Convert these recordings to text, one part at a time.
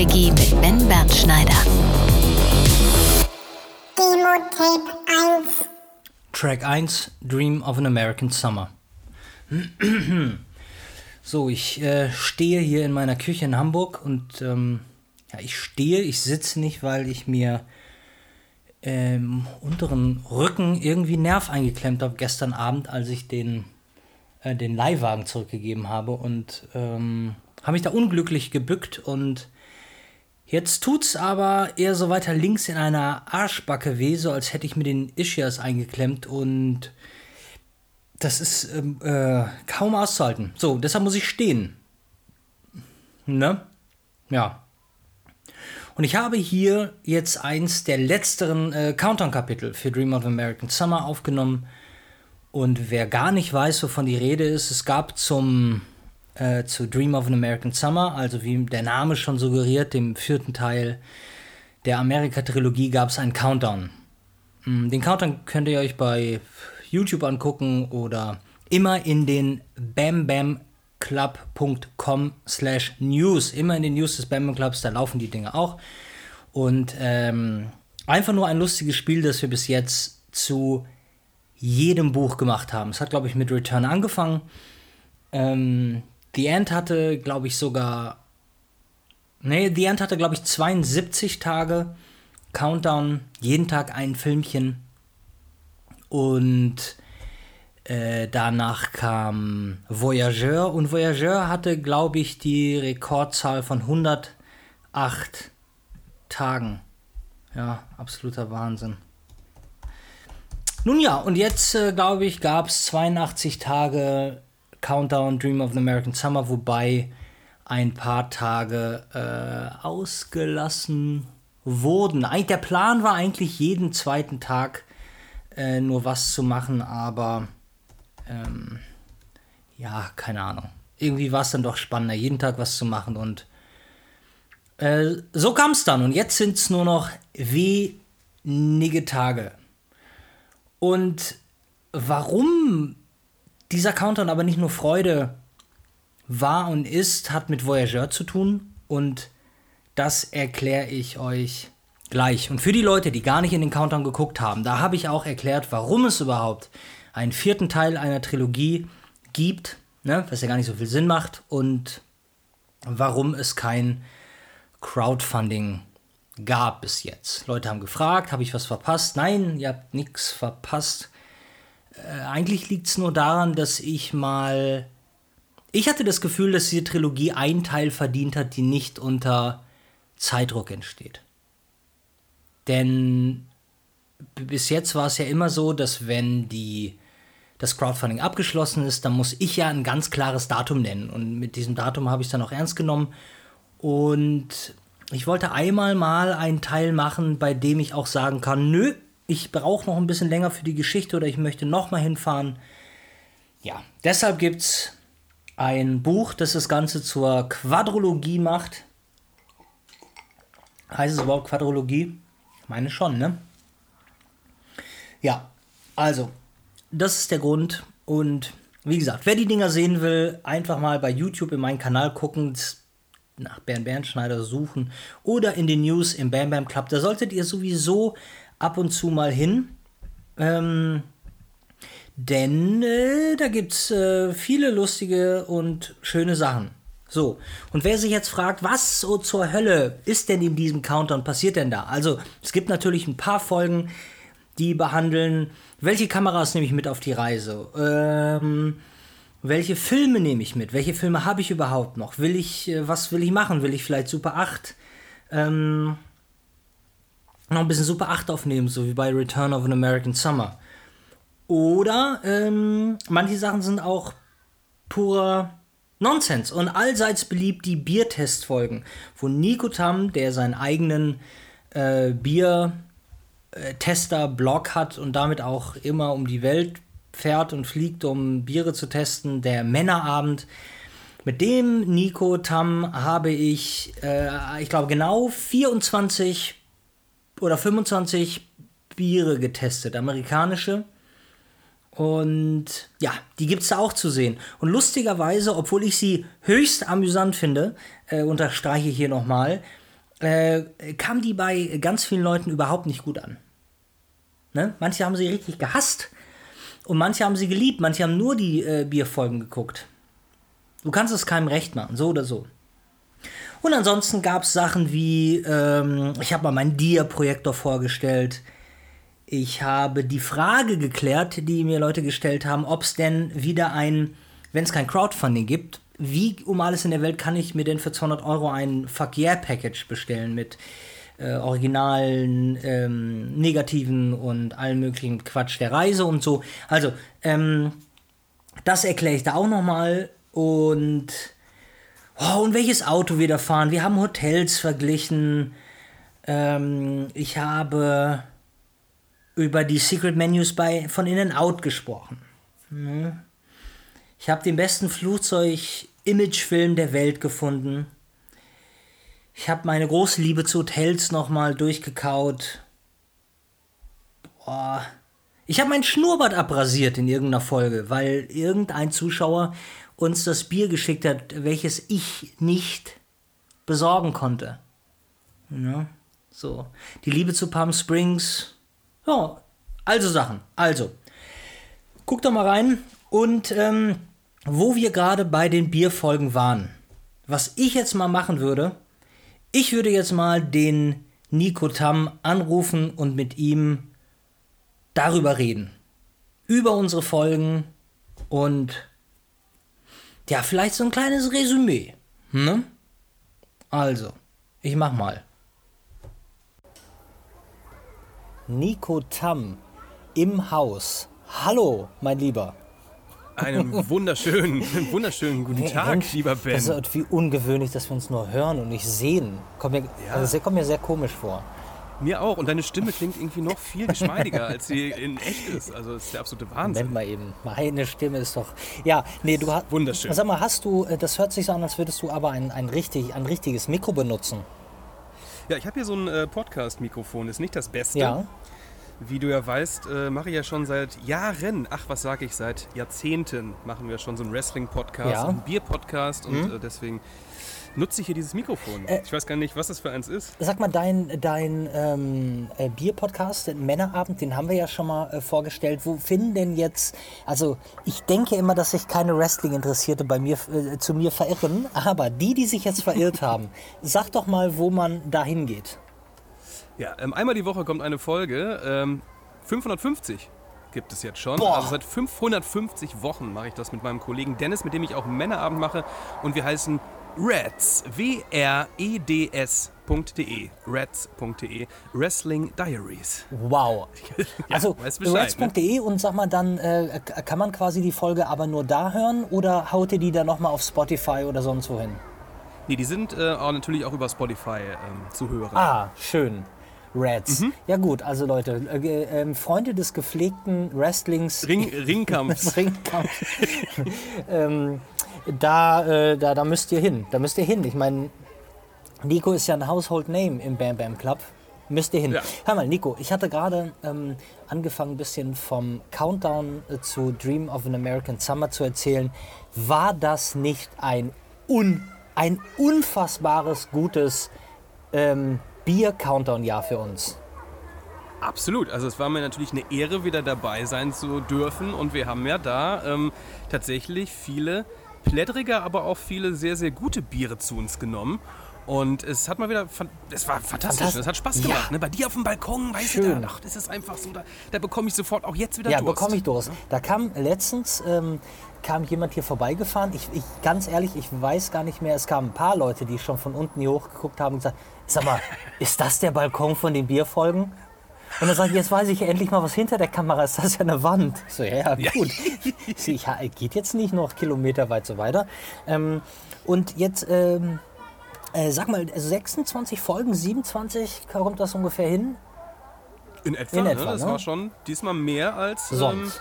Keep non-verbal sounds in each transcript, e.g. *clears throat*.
Quickie mit Ben Bernschneider. Demo-Tape 1. Track 1, Dream of an American Summer. So, ich äh, stehe hier in meiner Küche in Hamburg und ähm, ja, ich stehe, ich sitze nicht, weil ich mir ähm, unteren Rücken irgendwie Nerv eingeklemmt habe gestern Abend, als ich den, äh, den Leihwagen zurückgegeben habe und ähm, habe mich da unglücklich gebückt und jetzt tut's aber eher so weiter links in einer Arschbacke weh, so als hätte ich mir den Ischias eingeklemmt und das ist ähm, äh, kaum auszuhalten. So, deshalb muss ich stehen. Ne? Ja. Und ich habe hier jetzt eins der letzteren äh, Countdown-Kapitel für Dream of American Summer aufgenommen. Und wer gar nicht weiß, wovon die Rede ist, es gab zum äh, zu Dream of an American Summer, also wie der Name schon suggeriert, dem vierten Teil der Amerika-Trilogie, gab es einen Countdown. Mm, den Countdown könnt ihr euch bei YouTube angucken oder immer in den bambamclub.com slash news, immer in den News des Bam Bam Clubs, da laufen die Dinge auch. Und ähm, einfach nur ein lustiges Spiel, das wir bis jetzt zu jedem Buch gemacht haben. Es hat, glaube ich, mit Return angefangen. Ähm, The End hatte, glaube ich, sogar. Nee, The End hatte, glaube ich, 72 Tage. Countdown, jeden Tag ein Filmchen. Und äh, danach kam Voyageur und Voyageur hatte, glaube ich, die Rekordzahl von 108 Tagen. Ja, absoluter Wahnsinn. Nun ja, und jetzt, äh, glaube ich, gab es 82 Tage Countdown Dream of an American Summer, wobei ein paar Tage äh, ausgelassen wurden. Der Plan war eigentlich jeden zweiten Tag äh, nur was zu machen, aber ähm, ja, keine Ahnung. Irgendwie war es dann doch spannender, jeden Tag was zu machen und äh, so kam es dann. Und jetzt sind es nur noch wenige Tage. Und warum dieser Countdown aber nicht nur Freude war und ist, hat mit Voyageur zu tun und das erkläre ich euch gleich. Und für die Leute, die gar nicht in den Countdown geguckt haben, da habe ich auch erklärt, warum es überhaupt einen vierten Teil einer Trilogie gibt, ne, was ja gar nicht so viel Sinn macht, und warum es kein Crowdfunding gab bis jetzt. Leute haben gefragt, habe ich was verpasst? Nein, ihr habt nichts verpasst. Äh, eigentlich liegt es nur daran, dass ich mal. Ich hatte das Gefühl, dass diese Trilogie einen Teil verdient hat, die nicht unter Zeitdruck entsteht. Denn bis jetzt war es ja immer so, dass wenn die, das Crowdfunding abgeschlossen ist, dann muss ich ja ein ganz klares Datum nennen. Und mit diesem Datum habe ich es dann auch ernst genommen. Und ich wollte einmal mal einen Teil machen, bei dem ich auch sagen kann, nö, ich brauche noch ein bisschen länger für die Geschichte oder ich möchte noch mal hinfahren. Ja, deshalb gibt es ein Buch, das das Ganze zur Quadrologie macht. Heißt es überhaupt Quadrologie? Ich meine schon, ne? Ja, also, das ist der Grund. Und wie gesagt, wer die Dinger sehen will, einfach mal bei YouTube in meinen Kanal gucken, nach Bernd Bernschneider suchen oder in den News im Bam Bam Club. Da solltet ihr sowieso ab und zu mal hin. Ähm, denn äh, da gibt es äh, viele lustige und schöne Sachen. So, und wer sich jetzt fragt, was so zur Hölle ist denn in diesem Countdown passiert denn da? Also, es gibt natürlich ein paar Folgen, die behandeln, welche Kameras nehme ich mit auf die Reise? Ähm, welche Filme nehme ich mit? Welche Filme habe ich überhaupt noch? Will ich, äh, was will ich machen? Will ich vielleicht Super 8? Ähm, noch ein bisschen Super 8 aufnehmen, so wie bei Return of an American Summer. Oder ähm, manche Sachen sind auch purer Nonsens und allseits beliebt die Biertestfolgen, wo Nico Tam, der seinen eigenen äh, Bier-Tester-Blog hat und damit auch immer um die Welt fährt und fliegt, um Biere zu testen, der Männerabend. Mit dem Nico Tam habe ich, äh, ich glaube, genau 24 oder 25 Biere getestet, amerikanische. Und ja, die gibt es da auch zu sehen. Und lustigerweise, obwohl ich sie höchst amüsant finde, äh, unterstreiche ich hier nochmal, äh, kam die bei ganz vielen Leuten überhaupt nicht gut an. Ne? Manche haben sie richtig gehasst und manche haben sie geliebt. Manche haben nur die äh, Bierfolgen geguckt. Du kannst es keinem recht machen, so oder so. Und ansonsten gab es Sachen wie, ähm, ich habe mal meinen Dia-Projektor vorgestellt. Ich habe die Frage geklärt, die mir Leute gestellt haben, ob es denn wieder ein, wenn es kein Crowdfunding gibt, wie um alles in der Welt kann ich mir denn für 200 Euro ein Fuck Yeah Package bestellen mit äh, originalen, ähm, negativen und allen möglichen Quatsch der Reise und so. Also, ähm, das erkläre ich da auch nochmal und oh, und welches Auto wir da fahren. Wir haben Hotels verglichen. Ähm, ich habe über die Secret Menus bei von In Out gesprochen. Hm. Ich habe den besten Flugzeug-Imagefilm der Welt gefunden. Ich habe meine große Liebe zu Hotels nochmal durchgekaut. Boah. Ich habe mein Schnurrbart abrasiert in irgendeiner Folge, weil irgendein Zuschauer uns das Bier geschickt hat, welches ich nicht besorgen konnte. Ja, so. Die Liebe zu Palm Springs. Ja, also Sachen. Also, guck doch mal rein. Und ähm, wo wir gerade bei den Bierfolgen waren, was ich jetzt mal machen würde, ich würde jetzt mal den Nico Tam anrufen und mit ihm darüber reden. Über unsere Folgen und ja, vielleicht so ein kleines Resümee. Ne? Also, ich mach mal. Nico Tam im Haus. Hallo, mein Lieber. Einen *laughs* wunderschönen, wunderschönen guten Tag, Mensch, lieber Ben. Das ist irgendwie ungewöhnlich, dass wir uns nur hören und nicht sehen. Kommt mir, Ja. also das kommt mir sehr komisch vor. Mir auch. Und deine Stimme klingt irgendwie noch viel geschmeidiger, als sie in echt ist. Also das ist der absolute Wahnsinn. Moment mal eben. Meine Stimme ist doch. Ja, nee, du hast. Wunderschön. Sag mal, hast du, äh, das hört sich so an, als würdest du aber ein, ein, richtig, ein richtiges Mikro benutzen. Ja, ich habe hier so ein äh, Podcast-Mikrofon. Ist nicht das Beste. Ja. Wie du ja weißt, äh, mache ich ja schon seit Jahren, ach was sage ich, seit Jahrzehnten machen wir schon so einen Wrestling-Podcast, Ja. Mhm. einen Bier-Podcast und äh, deswegen nutze ich hier dieses Mikrofon. Äh, ich weiß gar nicht, was das für eins ist. Sag mal, dein, dein ähm, äh, Bier-Podcast, den Männerabend, den haben wir ja schon mal äh, vorgestellt. Wo finden denn jetzt, also ich denke immer, dass sich keine Wrestling-Interessierte bei mir, äh, zu mir verirren, aber die, die sich jetzt verirrt *laughs* haben, sag doch mal, wo man da hingeht. Ja, ähm, einmal die Woche kommt eine Folge. Ähm, 550 gibt es jetzt schon. Boah. Also seit 550 Wochen mache ich das mit meinem Kollegen Dennis, mit dem ich auch Männerabend mache. Und wir heißen Reds. W-R-E-D-S.de. Reds.de. Wrestling Diaries. Wow. *laughs* also weißt Bescheid, ne? reds.de und sag mal, dann äh, kann man quasi die Folge aber nur da hören oder haut ihr die dann nochmal auf Spotify oder sonst wo hin? Nee, die sind äh, auch natürlich auch über Spotify ähm, zu hören. Ah, schön. Reds. Mhm. Ja gut, also Leute, äh, ähm, Freunde des gepflegten Wrestlings. Ring, Ringkampf. des *laughs* Ringkampf. *laughs* ähm, da, äh, da, da müsst ihr hin. Da müsst ihr hin. Ich meine, Nico ist ja ein Household Name im Bam Bam Club. Müsst ihr hin. Ja. Hör mal, Nico, ich hatte gerade ähm, angefangen, ein bisschen vom Countdown äh, zu Dream of an American Summer zu erzählen. War das nicht ein, un, ein unfassbares, gutes ähm, Bier-Countdown-Jahr für uns? Absolut. Also es war mir natürlich eine Ehre, wieder dabei sein zu dürfen. Und wir haben ja da ähm, tatsächlich viele plättrige, aber auch viele sehr, sehr gute Biere zu uns genommen. Und es hat mal wieder, es war fantastisch, es hat Spaß Ja. gemacht. Ne? Bei dir auf dem Balkon, weißt Schön. du, da, ach, das ist einfach so, da, da bekomme ich sofort auch jetzt wieder Ja, Durst. bekomme ich Durst. Da kam letztens ähm, kam jemand hier vorbeigefahren. Ich, ich ganz ehrlich, ich weiß gar nicht mehr. Es kamen ein paar Leute, die schon von unten hier hochgeguckt haben und gesagt: Sag mal, *laughs* ist das der Balkon von den Bierfolgen? Und dann sage ich, jetzt weiß ich endlich mal, was hinter der Kamera ist. Das ist ja eine Wand. Ich So, ja, ja, gut. Ich geht jetzt nicht noch kilometerweit so weiter. Ähm, und jetzt, ähm, äh, sag mal, 26 Folgen, 27, kommt das ungefähr hin? In etwa, In ne? etwa, Das ne? war schon diesmal mehr als ähm, Sonst.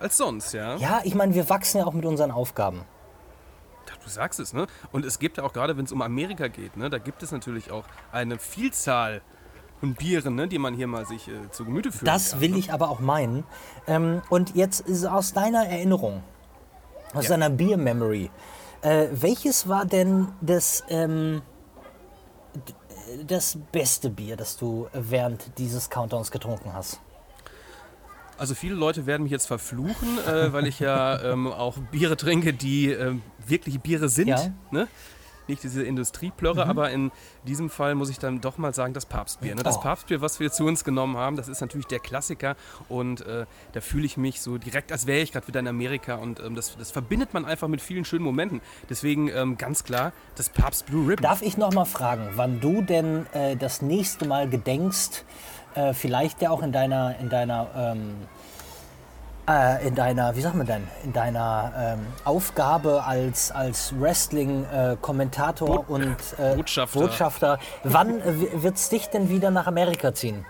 als sonst, ja. Ja, ich meine, wir wachsen ja auch mit unseren Aufgaben. Du sagst es, ne? Und es gibt ja auch gerade, wenn es um Amerika geht, ne, da gibt es natürlich auch eine Vielzahl von Bieren, ne, die man hier mal sich äh, zu Gemüte führen Das kann. will ne? ich aber auch meinen. Ähm, und jetzt ist aus deiner Erinnerung, aus Ja. deiner Beer-Memory, äh, welches war denn das, ähm, das beste Bier, das du während dieses Countdowns getrunken hast? Also viele Leute werden mich jetzt verfluchen, äh, weil ich ja ähm, auch Biere trinke, die ähm, wirklich Biere sind. Ja. Ne? Nicht diese Industrieplörre, Mhm. aber in diesem Fall muss ich dann doch mal sagen, das Papstbier. Ne? Das Oh. Papstbier, was wir zu uns genommen haben, das ist natürlich der Klassiker und äh, da fühle ich mich so direkt, als wäre ich gerade wieder in Amerika und ähm, das, das verbindet man einfach mit vielen schönen Momenten. Deswegen ähm, ganz klar, das Papst Blue Ribbon. Darf ich noch mal fragen, wann du denn äh, das nächste Mal gedenkst, äh, vielleicht ja auch in deiner, in deiner, ähm, äh, in deiner, wie sagt man denn, in deiner ähm, Aufgabe als, als Wrestling-Kommentator und äh, Botschafter. Botschafter, wann äh, wird es dich denn wieder nach Amerika ziehen?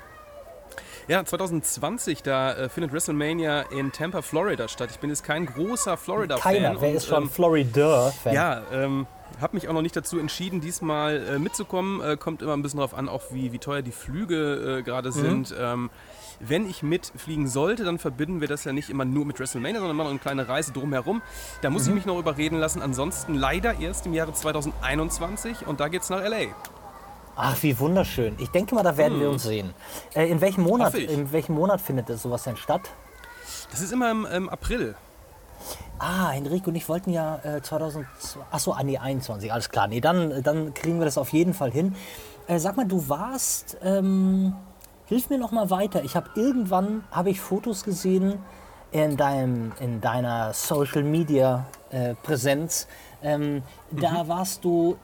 Ja, 2020, da äh, findet WrestleMania in Tampa, Florida statt. Ich bin jetzt kein großer Florida-Fan. Keiner, wer und, ist schon ähm, Florida-Fan? Ja, ähm, habe mich auch noch nicht dazu entschieden, diesmal äh, mitzukommen. Äh, kommt immer ein bisschen darauf an, auch wie, wie teuer die Flüge äh, gerade sind. Ähm, wenn ich mitfliegen sollte, dann verbinden wir das ja nicht immer nur mit WrestleMania, sondern machen eine kleine Reise drumherum. Da muss ich mich noch überreden lassen. Ansonsten leider erst im Jahre 2021 und da geht's nach LA. Ach, wie wunderschön. Ich denke mal, da werden wir uns sehen. Äh, in, welchem Monat, in welchem Monat findet das sowas denn statt? Das ist immer im, im April. Ah, Enrico und ich wollten ja äh, 2002, achso, an die 21, alles klar. Nee, dann, dann kriegen wir das auf jeden Fall hin. Äh, sag mal, du warst, ähm, hilf mir noch mal weiter. Ich habe irgendwann, habe ich Fotos gesehen in, deinem, in deiner Social Media äh, Präsenz. Ähm, Da warst du,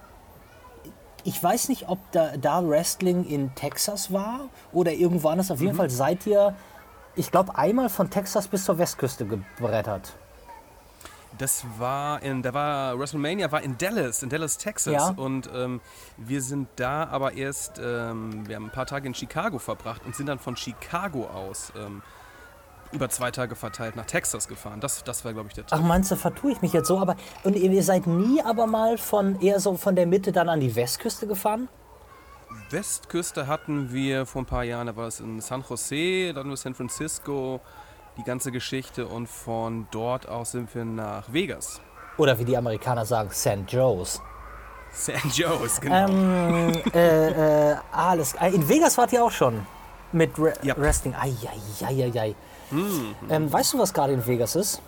ich weiß nicht, ob da, da Wrestling in Texas war oder irgendwo anders. Auf jeden Fall seid ihr, ich glaube, einmal von Texas bis zur Westküste gebrettert. Das war in, da war WrestleMania war in Dallas, in Dallas, Texas. Ja. Und ähm, wir sind da aber erst, ähm, wir haben ein paar Tage in Chicago verbracht und sind dann von Chicago aus ähm, über zwei Tage verteilt nach Texas gefahren. Das, das war, glaube ich, der Trip. Ach, meinst du, vertue ich mich jetzt so? Aber und ihr seid nie aber mal von eher so von der Mitte dann an die Westküste gefahren? Westküste hatten wir vor ein paar Jahren, da war es in San Jose, dann war San Francisco, die ganze Geschichte. Und von dort aus sind wir nach Vegas. Oder wie die Amerikaner sagen, St. Joe's. San Joe's, genau. Ähm, äh, äh, alles. äh, In Vegas wart ihr auch schon mit Re Ja. Wrestling. Eieieiei. Ähm, weißt du, was gerade in Vegas ist?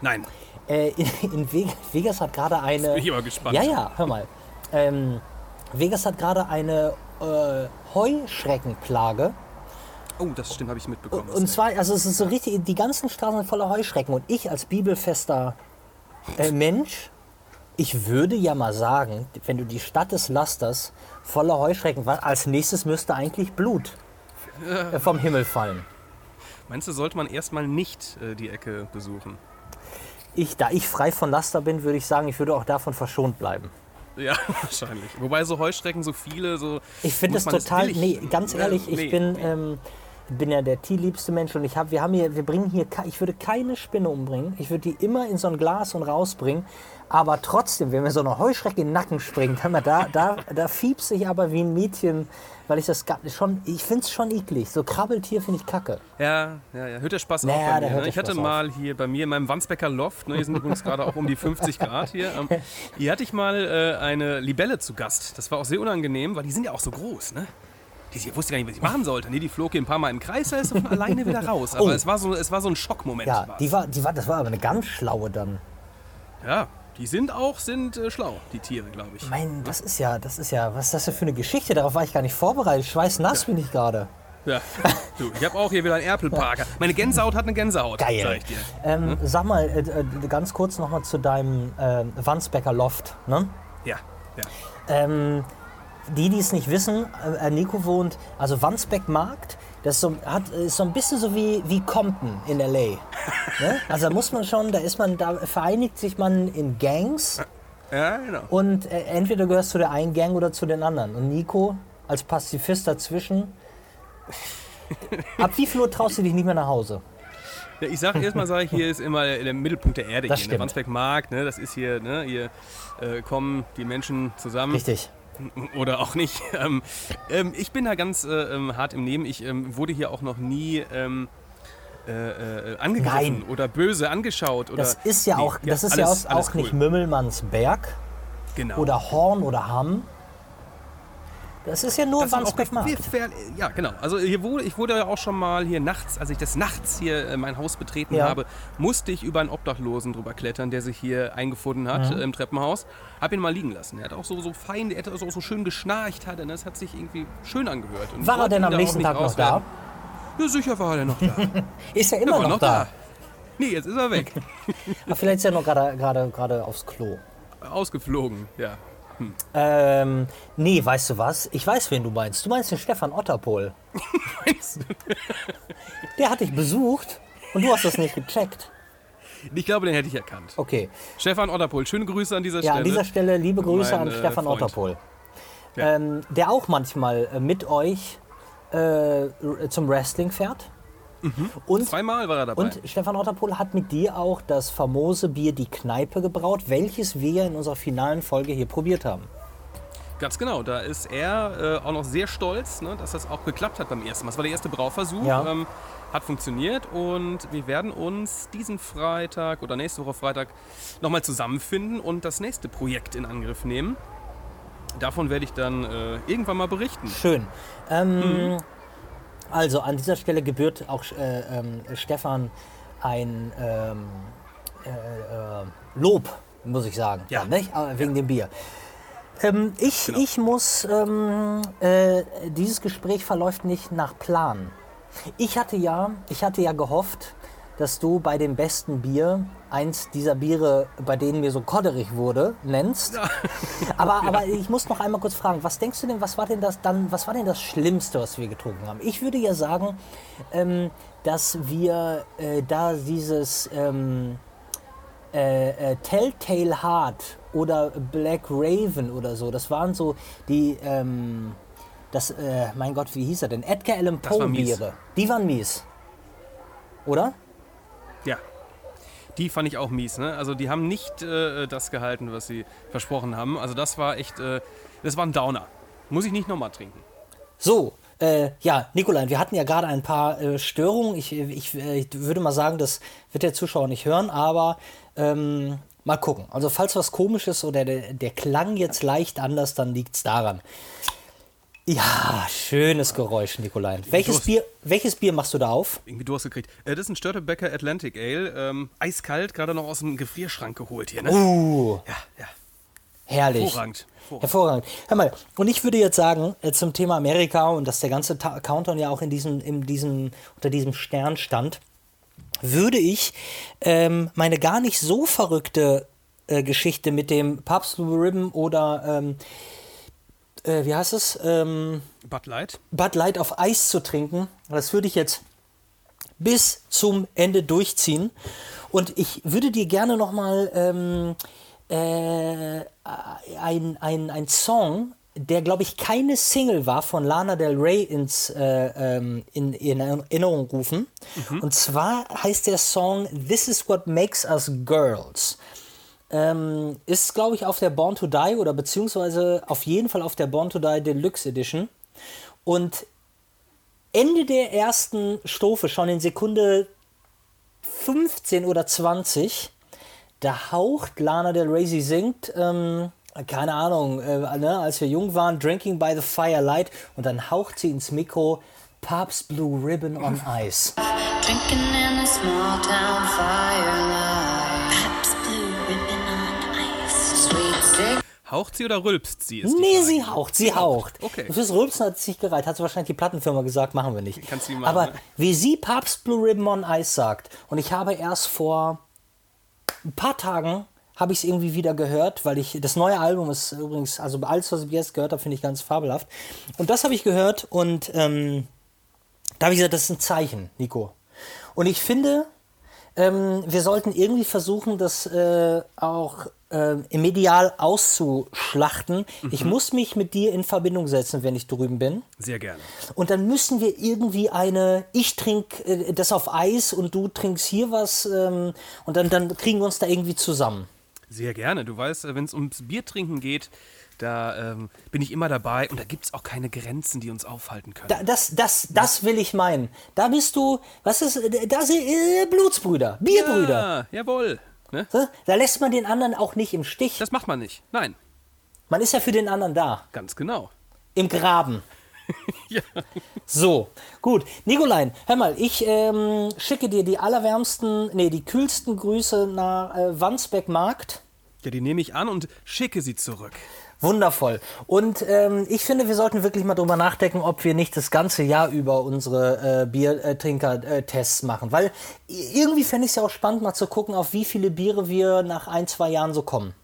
Nein, Äh, in, in Vegas, Vegas hat gerade eine. bin ich aber gespannt. Ja, ja, hör mal. Ähm, Vegas hat gerade eine äh, Heuschreckenplage. Oh, das stimmt, habe ich mitbekommen. Und zwar, also es ist so richtig, die ganzen Straßen sind voller Heuschrecken. Und ich als bibelfester äh, Mensch, ich würde ja mal sagen, wenn du die Stadt des Lasters voller Heuschrecken warst, als nächstes müsste eigentlich Blut äh, vom Himmel fallen. Meinst du, sollte man erstmal nicht äh, die Ecke besuchen? Ich, da ich frei von Laster bin, würde ich sagen, ich würde auch davon verschont bleiben. Ja, *laughs* wahrscheinlich. Wobei so Heuschrecken, so viele, so. Ich finde es total, nee, ganz Ja, ehrlich, ich nee, bin, nee. ähm, bin ja der tierliebste Mensch und ich habe, wir haben hier, wir bringen hier, ich würde keine Spinne umbringen, ich würde die immer in so ein Glas und rausbringen, aber trotzdem, wenn mir so eine Heuschrecke in den Nacken springt, da, da, da fiebse ich aber wie ein Mädchen, weil ich das schon, ich finde es schon eklig, so Krabbeltier finde ich kacke. Ja, ja, ja. Hört der Spaß Naja, da bei mir. Ne? Ich hatte Spaß mal hier bei mir in meinem Wandsbecker Loft, ne, hier sind übrigens gerade auch um die 50 Grad hier, ähm, hier hatte ich mal äh, eine Libelle zu Gast. Das war auch sehr unangenehm, weil die sind ja auch so groß, ne? Die, wusste gar nicht, was ich machen sollte. Nee, die flog hier ein paar Mal im Kreis, da ist von *laughs* alleine wieder raus. Aber Oh. es, war so, es war so ein Schockmoment. Ja, die war, die war, das war aber eine ganz schlaue dann. ja, die sind auch sind äh, schlau, die Tiere, glaube ich. Mein, das ist ja, das ist ja, was ist das denn für eine Geschichte? Darauf war ich gar nicht vorbereitet. Schweißnass bin ich gerade. Ja. Du, ich habe auch hier wieder einen Erpelparker. Meine Gänsehaut hat eine Gänsehaut, Geil. sag ich dir. Ähm, Sag mal, äh, äh, ganz kurz nochmal zu deinem äh, Wandsbecker Loft. Ne? Ja, ja. Ähm, die, die es nicht wissen, äh, Nico wohnt, also Wandsbeck Markt, das ist so, hat, ist so ein bisschen so wie, wie Compton in L.A. ne? Also da muss man schon, da ist man, da vereinigt sich man in Gangs Ja, genau. und äh, entweder gehörst zu der einen Gang oder zu den anderen. Und Nico als Pazifist dazwischen, ab wie viel Uhr traust du dich nicht mehr nach Hause? Ja, ich sag erstmal, sage ich, hier ist immer der Mittelpunkt der Erde Das hier. stimmt. Der Wandsbeck Markt, ne, das ist hier, ne, hier äh, kommen die Menschen zusammen. Richtig. Oder auch nicht. *laughs* Ähm, ähm, ich bin da ganz äh, ähm, hart im Nehmen. Ich ähm, wurde hier auch noch nie ähm, äh, äh, angegriffen Nein. oder böse angeschaut. Oder, Das ist ja Nee, auch, das ist ja auch, nicht cool. Mümmelmanns Berg Genau. oder Horn oder Hamm. Das ist ja nur Das Wandsbek Ja, genau. Also hier wurde, ich wurde ja auch schon mal hier nachts, als ich des Nachts hier äh, mein Haus betreten Ja. habe, musste ich über einen Obdachlosen drüber klettern, der sich hier eingefunden hat Mhm. im Treppenhaus. Hab ihn mal liegen lassen. Er hat auch so, so fein, er hat auch so schön geschnarcht, hat er. Das hat sich irgendwie schön angehört. Und War er denn am da nächsten Tag noch da? Ja, sicher war er noch da. *laughs* Ist er Er immer war noch, da. Nee, jetzt ist er weg. *laughs* Aber vielleicht ist er noch gerade aufs Klo. Ausgeflogen, ja. Ähm, nee, weißt du was? Ich weiß, wen du meinst. Du meinst den Stefan Otterpohl. *laughs* Der hat dich besucht und du hast das nicht gecheckt. Ich glaube, den hätte ich erkannt. Okay. Stefan Otterpohl, schöne Grüße an dieser Ja, Stelle. an dieser Stelle liebe Grüße Mein, an äh, Stefan Freund. Otterpohl. Ja. Ähm, der auch manchmal äh, mit euch äh, zum Wrestling fährt. Und, Zweimal war er dabei. und Stefan Otterpohl hat mit dir auch das famose Bier Die Kneipe gebraut, welches wir in unserer finalen Folge hier probiert haben. Ganz genau, da ist er äh, auch noch sehr stolz, ne, dass das auch geklappt hat beim ersten Mal. Das war der erste Brauversuch, Ja. ähm, hat funktioniert und wir werden uns diesen Freitag oder nächste Woche Freitag nochmal zusammenfinden und das nächste Projekt in Angriff nehmen. Davon werde ich dann äh, irgendwann mal berichten. Schön. Ähm, Mhm. Also an dieser Stelle gebührt auch äh, ähm, Stefan ein ähm, äh, äh, Lob, muss ich sagen, Ja. nicht? Wegen dem Bier. Ähm, ich, Genau. ich muss, ähm, äh, dieses Gespräch verläuft nicht nach Plan. Ich hatte ja, ich hatte ja gehofft, dass du bei dem besten Bier eins dieser Biere, bei denen mir so kodderig wurde, nennst. *laughs* Aber, aber ich muss noch einmal kurz fragen, was denkst du denn, was war denn das dann, was war denn das Schlimmste, was wir getrunken haben? Ich würde ja sagen, ähm, dass wir äh, da dieses ähm, äh, äh, Telltale Heart oder Black Raven oder so, das waren so die, ähm, das, äh, mein Gott, wie hieß er denn? Edgar Allan Poe. Biere. Die waren mies. Oder? Ja. Die fand ich auch mies. Ne? Also die haben nicht äh, das gehalten, was sie versprochen haben. Also das war echt, äh, das war ein Downer. Muss ich nicht nochmal trinken. So, äh, ja, Nikolai, wir hatten ja gerade ein paar äh, Störungen. Ich, ich, äh, ich würde mal sagen, das wird der Zuschauer nicht hören, aber ähm, mal gucken. Also falls was komisch ist oder der, der Klang jetzt leicht anders, dann liegt es daran. Ja, schönes Geräusch, Nikolai. Welches. Bier, welches Bier machst du da auf? Irgendwie Durst gekriegt. Äh, das ist ein Störtebecker Atlantic Ale. Ähm, eiskalt, gerade noch aus dem Gefrierschrank geholt hier. Ne? Uh, Ja, ja. herrlich. Hervorragend. Hervorragend. Hervorragend. Hör mal, und ich würde jetzt sagen, äh, zum Thema Amerika und dass der ganze Ta Countdown ja auch in diesem, in diesem, unter diesem Stern stand, würde ich ähm, meine gar nicht so verrückte äh, Geschichte mit dem Pabst Blue Ribbon oder ähm, äh, wie heißt es? Ähm, Bud Light. Bud Light auf Eis zu trinken. Das würde ich jetzt bis zum Ende durchziehen. Und ich würde dir gerne nochmal ähm, äh, ein, ein, ein Song, der glaube ich keine Single war, von Lana Del Rey ins, äh, ähm, in, in Erinnerung rufen. Und zwar heißt der Song This is what makes us girls. Ähm, ist, glaube ich, auf der Born to Die oder beziehungsweise auf jeden Fall auf der Born to Die Deluxe Edition. Und Ende der ersten Strophe, schon in Sekunde 15 oder 20, da haucht Lana Del Rey, sie singt, ähm, keine Ahnung, äh, ne, als wir jung waren, Drinking by the Firelight und dann haucht sie ins Mikro Papst Blue Ribbon on Ice. Drinking in a small town firelight. Haucht sie oder rülpst sie? Ist Nee, sie haucht, sie haucht. Okay. Fürs Rülpsen hat sie sich gereiht, hat sie wahrscheinlich die Plattenfirma gesagt, machen wir nicht. Kannst du machen, Aber ne? wie sie Papst Blue Ribbon on Ice sagt, und ich habe erst vor ein paar Tagen habe ich es irgendwie wieder gehört, weil ich das neue Album ist übrigens, also alles, was ich jetzt gehört habe, finde ich ganz fabelhaft. Und das habe ich gehört und ähm, da habe ich gesagt, das ist ein Zeichen, Nico. Und ich finde, ähm, wir sollten irgendwie versuchen, das äh, auch äh, medial auszuschlachten. Ich muss mich mit dir in Verbindung setzen, wenn ich drüben bin. Sehr gerne. Und dann müssen wir irgendwie eine, ich trinke äh, das auf Eis und du trinkst hier was ähm, und dann, dann kriegen wir uns da irgendwie zusammen. Sehr gerne. Du weißt, wenn es ums Biertrinken geht, da ähm, bin ich immer dabei und da gibt es auch keine Grenzen, die uns aufhalten können. Da, das, das, das will ich meinen. Da bist du, was ist, äh, da sind äh, Blutsbrüder, Bierbrüder. Ja, jawohl. Ne? Da lässt man den anderen auch nicht im Stich. Das macht man nicht. Nein, Man ist ja für den anderen da. ganz genau. im Graben. *laughs* Ja. So, gut. Nicolein, hör mal, ich ähm, schicke dir die allerwärmsten, nee, die kühlsten Grüße nach äh, Wandsbeck Markt. Ja, die nehme ich an und schicke sie zurück. Wundervoll. Und ähm, ich finde, wir sollten wirklich mal drüber nachdenken, ob wir nicht das ganze Jahr über unsere äh, Biertrinker-Tests machen. Weil irgendwie fände ich es ja auch spannend, mal zu gucken, auf wie viele Biere wir nach ein, zwei Jahren so kommen.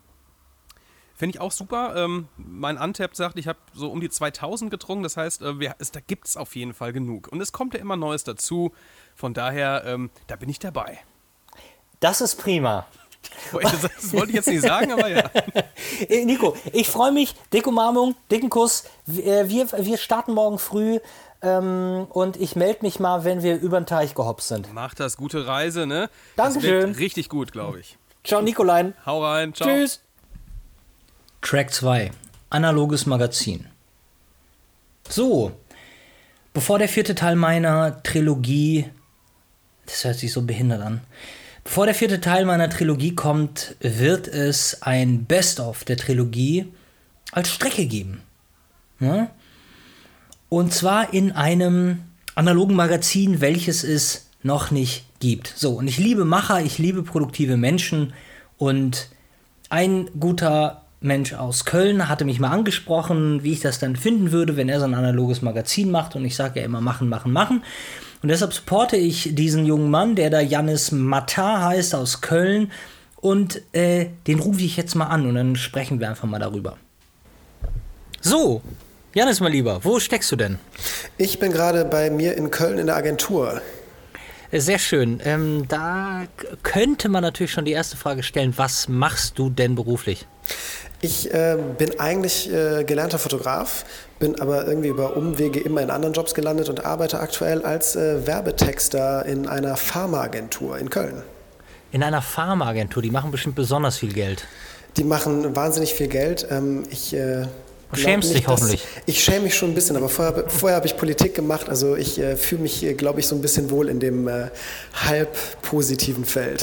Finde ich auch super. Ähm, mein Antep sagt, ich habe so um die 2000 getrunken. Das heißt, äh, wir, es, da gibt es auf jeden Fall genug. Und es kommt ja immer Neues dazu. Von daher, ähm, da bin ich dabei. Das ist prima. *laughs* Das, wollte ich jetzt nicht sagen, aber ja. *laughs* Äh, Nico, ich freue mich. Dicke Umarmung, dicken Kuss. Wir, wir, wir starten morgen früh ähm, und ich melde mich mal, wenn wir über den Teich gehopst sind. Macht das, gute Reise, ne? Dankeschön. Das wird richtig gut, glaube ich. Ciao, Nicolein. Hau rein, ciao. Tschüss. Track 2. Analoges Magazin. So, bevor der vierte Teil meiner Trilogie. Das hört sich so behindert an. Bevor der vierte Teil meiner Trilogie kommt, wird es ein Best-of der Trilogie als Strecke geben. Ja? Und zwar in einem analogen Magazin, welches es noch nicht gibt. So, und ich liebe Macher, ich liebe produktive Menschen und ein guter Mensch aus Köln hatte mich mal angesprochen, wie ich das dann finden würde, wenn er so ein analoges Magazin macht. Und ich sage ja immer machen, machen, machen. Und deshalb supporte ich diesen jungen Mann, der da Janis Matar heißt aus Köln. Und äh, den rufe ich jetzt mal an und dann sprechen wir einfach mal darüber. So, Janis, mein Lieber, wo steckst du denn? Ich bin gerade bei mir in Köln in der Agentur. Äh, Sehr schön. Ähm, da könnte man natürlich schon die erste Frage stellen, was machst du denn beruflich? Ich äh, bin eigentlich äh, gelernter Fotograf, bin aber irgendwie über Umwege immer in anderen Jobs gelandet und arbeite aktuell als äh, Werbetexter in einer Pharmaagentur in Köln. In einer Pharmaagentur, die machen bestimmt besonders viel Geld. Die machen wahnsinnig viel Geld. Ähm, ich äh, glaub schämst nicht, dich hoffentlich. Ich schäme mich schon ein bisschen, aber vorher, vorher habe ich Politik gemacht. Also ich äh, fühle mich, äh, glaube ich, so ein bisschen wohl in dem äh, halb positiven Feld.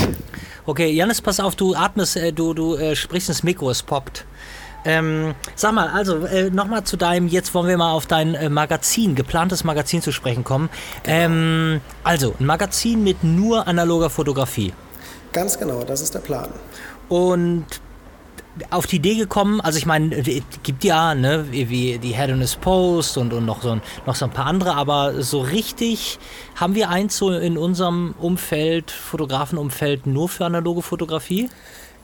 Okay, Janis, pass auf, du atmest, äh, du, du äh, sprichst ins Mikro, es poppt. Ähm, sag mal, also äh, nochmal zu deinem, jetzt wollen wir mal auf dein äh, Magazin, geplantes Magazin zu sprechen kommen. Ähm, also, ein Magazin mit nur analoger Fotografie. Ganz genau, das ist der Plan. Und auf die Idee gekommen, also ich meine, es gibt ja, ne, wie die Head on His Post und, und noch, so ein, noch so ein paar andere, aber so richtig haben wir eins so in unserem Umfeld, Fotografenumfeld, nur für analoge Fotografie?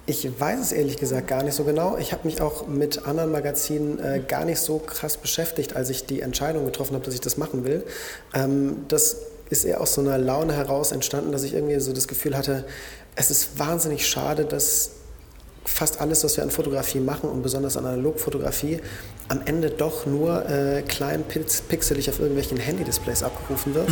Ich weiß es ehrlich gesagt gar nicht so genau. Ich habe mich auch mit anderen Magazinen äh, gar nicht so krass beschäftigt, als ich die Entscheidung getroffen habe, dass ich das machen will. Ähm, das ist eher aus so einer Laune heraus entstanden, dass ich irgendwie so das Gefühl hatte, es ist wahnsinnig schade, dass fast alles, was wir an Fotografie machen und besonders an Analogfotografie, am Ende doch nur äh, klein pix- pixelig auf irgendwelchen Handy-Displays abgerufen wird.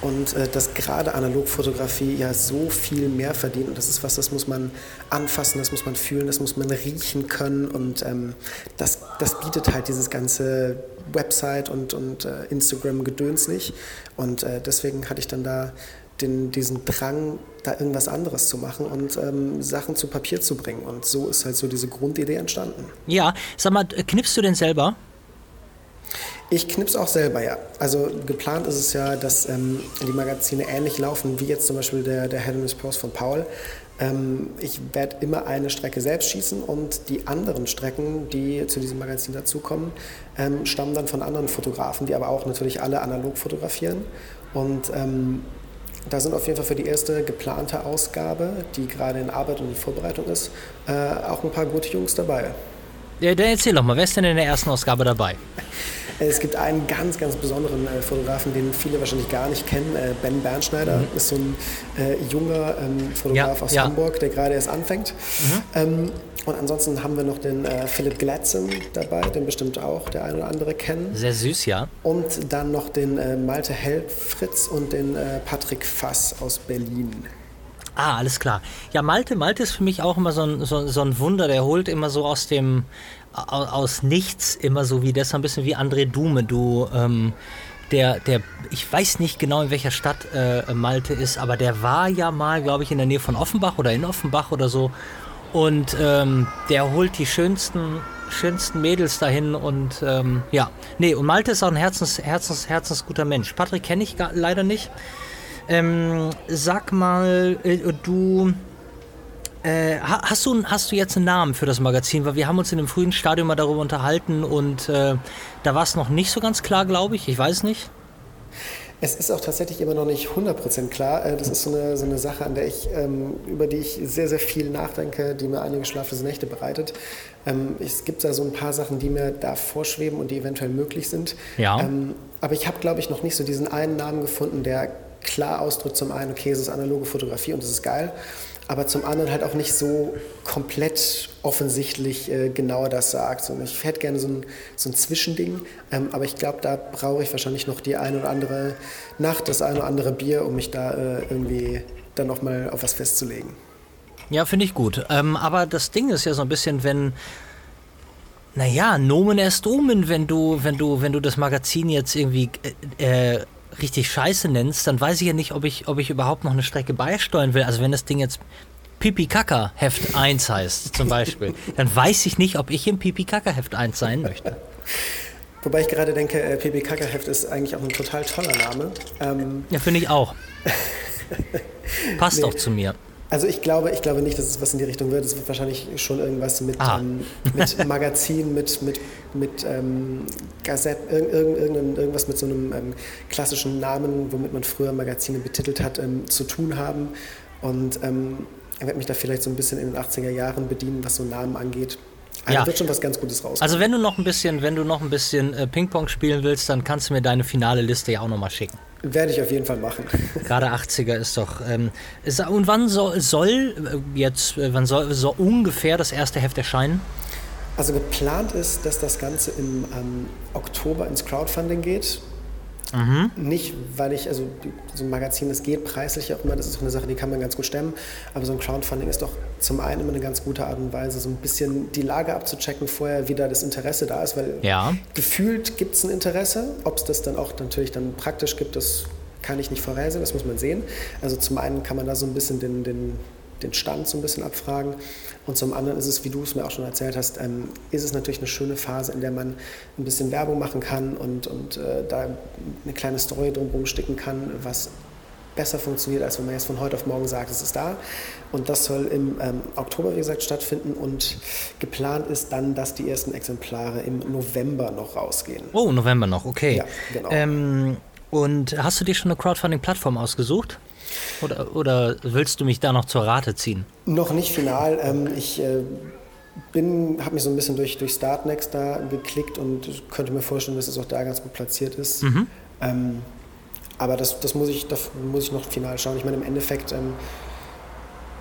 Und äh, dass gerade Analogfotografie ja so viel mehr verdient. Und das ist was, das muss man anfassen, das muss man fühlen, das muss man riechen können. Und ähm, das, das bietet halt dieses ganze Website und, und äh, Instagram-Gedöns nicht. Und äh, deswegen hatte ich dann da den, diesen Drang, da irgendwas anderes zu machen und ähm, Sachen zu Papier zu bringen. Und so ist halt so diese Grundidee entstanden. Ja, sag mal, knippst du denn selber? Ich knips auch selber, ja. Also geplant ist es ja, dass ähm, die Magazine ähnlich laufen wie jetzt zum Beispiel der, der Head on His Post von Paul. Ähm, ich werde immer eine Strecke selbst schießen und die anderen Strecken, die zu diesem Magazin dazukommen, ähm, stammen dann von anderen Fotografen, die aber auch natürlich alle analog fotografieren. Und ähm, da sind auf jeden Fall für die erste geplante Ausgabe, die gerade in Arbeit und in Vorbereitung ist, äh, auch ein paar gute Jungs dabei. Ja, dann erzähl doch mal, wer ist denn in der ersten Ausgabe dabei? *laughs* Es gibt einen ganz, ganz besonderen äh, Fotografen, den viele wahrscheinlich gar nicht kennen. Äh, ben Bernschneider ist so ein äh, junger ähm, Fotograf Ja, aus ja. Hamburg, der gerade erst anfängt. Ähm, und ansonsten haben wir noch den äh, Philipp Glatzen dabei, den bestimmt auch der eine oder andere kennen. Sehr süß, ja. Und dann noch den äh, Malte Helfritz und den äh, Patrick Fass aus Berlin. Ah, alles klar. Ja, Malte, Malte ist für mich auch immer so ein, so, so ein Wunder. Der holt immer so aus dem, au- aus nichts immer so wie, das ist ein bisschen wie André Dume. Du, ähm, der, der, ich weiß nicht genau in welcher Stadt äh, Malte ist, aber der war ja mal, glaube ich, in der Nähe von Offenbach oder in Offenbach oder so. Und ähm, der holt die schönsten schönsten Mädels dahin und ähm, ja. Nee, und Malte ist auch ein Herzens, Herzens, herzensguter Mensch. Patrick kenne ich gar, leider nicht. Ähm, sag mal, äh, du. Äh, ha- hast, du, hast du jetzt einen Namen für das Magazin? Weil wir haben uns in dem frühen Stadium mal darüber unterhalten und äh, da war es noch nicht so ganz klar, glaube ich. Ich weiß nicht. Es ist auch tatsächlich immer noch nicht 100% klar. Äh, Das ist so eine, so eine Sache, an der ich, ähm, über die ich sehr, sehr viel nachdenke, die mir einige schlaflose Nächte bereitet. Ähm, es gibt da so ein paar Sachen, die mir da vorschweben und die eventuell möglich sind. Ja. Ähm, aber ich habe, glaube ich, noch nicht so diesen einen Namen gefunden, der klar ausdrückt, zum einen, okay, es ist analoge Fotografie und es ist geil, aber zum anderen halt auch nicht so komplett offensichtlich äh, genauer das sagt. Und ich hätte gerne so ein, so ein Zwischending, ähm, aber ich glaube, da brauche ich wahrscheinlich noch die ein oder andere Nacht, das ein oder andere Bier, um mich da äh, irgendwie dann nochmal auf was festzulegen. Ja, finde ich gut. Ähm, aber das Ding ist ja so ein bisschen, wenn. Naja, Nomen est Omen, wenn du, wenn du, wenn du das Magazin jetzt irgendwie äh, äh, richtig scheiße nennst, dann weiß ich ja nicht, ob ich, ob ich überhaupt noch eine Strecke beisteuern will. Also wenn das Ding jetzt Pipi Kaka Heft 1 heißt, zum Beispiel, *laughs* dann weiß ich nicht, ob ich im Pipi Kaka Heft 1 sein möchte. Wobei ich gerade denke, äh, PB Kackerheft ist eigentlich auch ein total toller Name. Ähm, Ja, finde ich auch. *laughs* Passt auch zu mir. Also ich glaube, ich glaube nicht, dass es was in die Richtung wird. Es wird wahrscheinlich schon irgendwas mit, Ah. ähm, mit *laughs* Magazin, mit, mit, mit ähm, Gazette, irg irg irgendein- irgendwas mit so einem ähm, klassischen Namen, womit man früher Magazine betitelt hat, ähm, zu tun haben. Und ähm, ich werde mich da vielleicht so ein bisschen in den 80er Jahren bedienen, was so Namen angeht. Also Ja. wird schon was ganz Gutes raus. Also wenn du noch ein bisschen, wenn du noch ein bisschen äh, Ping-Pong spielen willst, dann kannst du mir deine finale Liste ja auch nochmal schicken. Werde ich auf jeden Fall machen. *laughs* Gerade 80er ist doch. Ähm, ist, und wann soll, soll äh, jetzt, äh, wann soll, soll ungefähr das erste Heft erscheinen? Also geplant ist, dass das Ganze im ähm, Oktober ins Crowdfunding geht. Nicht, weil ich, also so ein Magazin, das geht preislich auch immer, das ist auch eine Sache, die kann man ganz gut stemmen. Aber so ein Crowdfunding ist doch zum einen immer eine ganz gute Art und Weise, so ein bisschen die Lage abzuchecken vorher, wie da das Interesse da ist, weil Ja. gefühlt gibt es ein Interesse. Ob es das dann auch natürlich dann praktisch gibt, das kann ich nicht vorhersehen, das muss man sehen. Also zum einen kann man da so ein bisschen den, den, den Stand so ein bisschen abfragen und zum anderen ist es, wie du es mir auch schon erzählt hast, ähm, ist es natürlich eine schöne Phase, in der man ein bisschen Werbung machen kann und, und äh, da eine kleine Story drumherum sticken kann, was besser funktioniert, als wenn man jetzt von heute auf morgen sagt, es ist da. Und das soll im ähm, Oktober, wie gesagt, stattfinden. Und geplant ist dann, dass die ersten Exemplare im November noch rausgehen. Oh, November noch, okay. Ja, genau. Ähm, und hast du dir schon eine Crowdfunding-Plattform ausgesucht? Oder, oder willst du mich da noch zur Rate ziehen? Noch nicht final. Ähm, ich äh, bin, habe mich so ein bisschen durch, durch Startnext da geklickt und könnte mir vorstellen, dass es auch da ganz gut platziert ist. Ähm, aber das, das, muss ich, das muss ich noch final schauen. Ich meine, im Endeffekt ähm,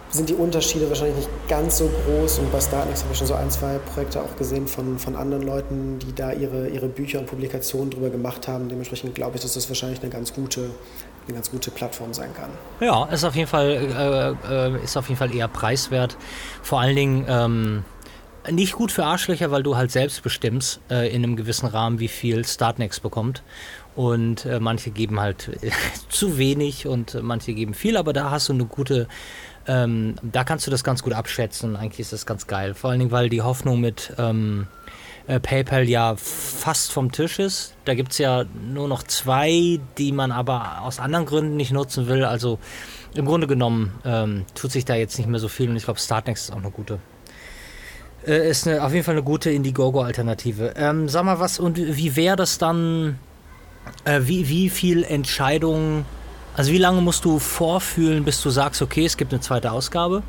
sind die Unterschiede wahrscheinlich nicht ganz so groß. Und bei Startnext habe ich schon so ein, zwei Projekte auch gesehen von, von anderen Leuten, die da ihre, ihre Bücher und Publikationen drüber gemacht haben. Dementsprechend glaube ich, dass das wahrscheinlich eine ganz gute, eine ganz gute Plattform sein kann. Ja, ist auf jeden Fall, äh, äh, ist auf jeden Fall eher preiswert. Vor allen Dingen ähm, nicht gut für Arschlöcher, weil du halt selbst bestimmst äh, in einem gewissen Rahmen, wie viel Startnext bekommt. Und äh, manche geben halt *laughs* zu wenig und manche geben viel, aber da hast du eine gute, ähm, da kannst du das ganz gut abschätzen. Eigentlich ist das ganz geil. Vor allen Dingen, weil die Hoffnung mit ähm, äh, PayPal ja fast vom Tisch ist. Da gibt es ja nur noch zwei, die man aber aus anderen Gründen nicht nutzen will. Also im Grunde genommen ähm, tut sich da jetzt nicht mehr so viel und ich glaube, Startnext ist auch eine gute. Äh, ist eine, auf jeden Fall eine gute Indiegogo-Alternative. Ähm, sag mal was, und wie wäre das dann, äh, wie, wie viel Entscheidung, also wie lange musst du vorfühlen, bis du sagst, okay, es gibt eine zweite Ausgabe?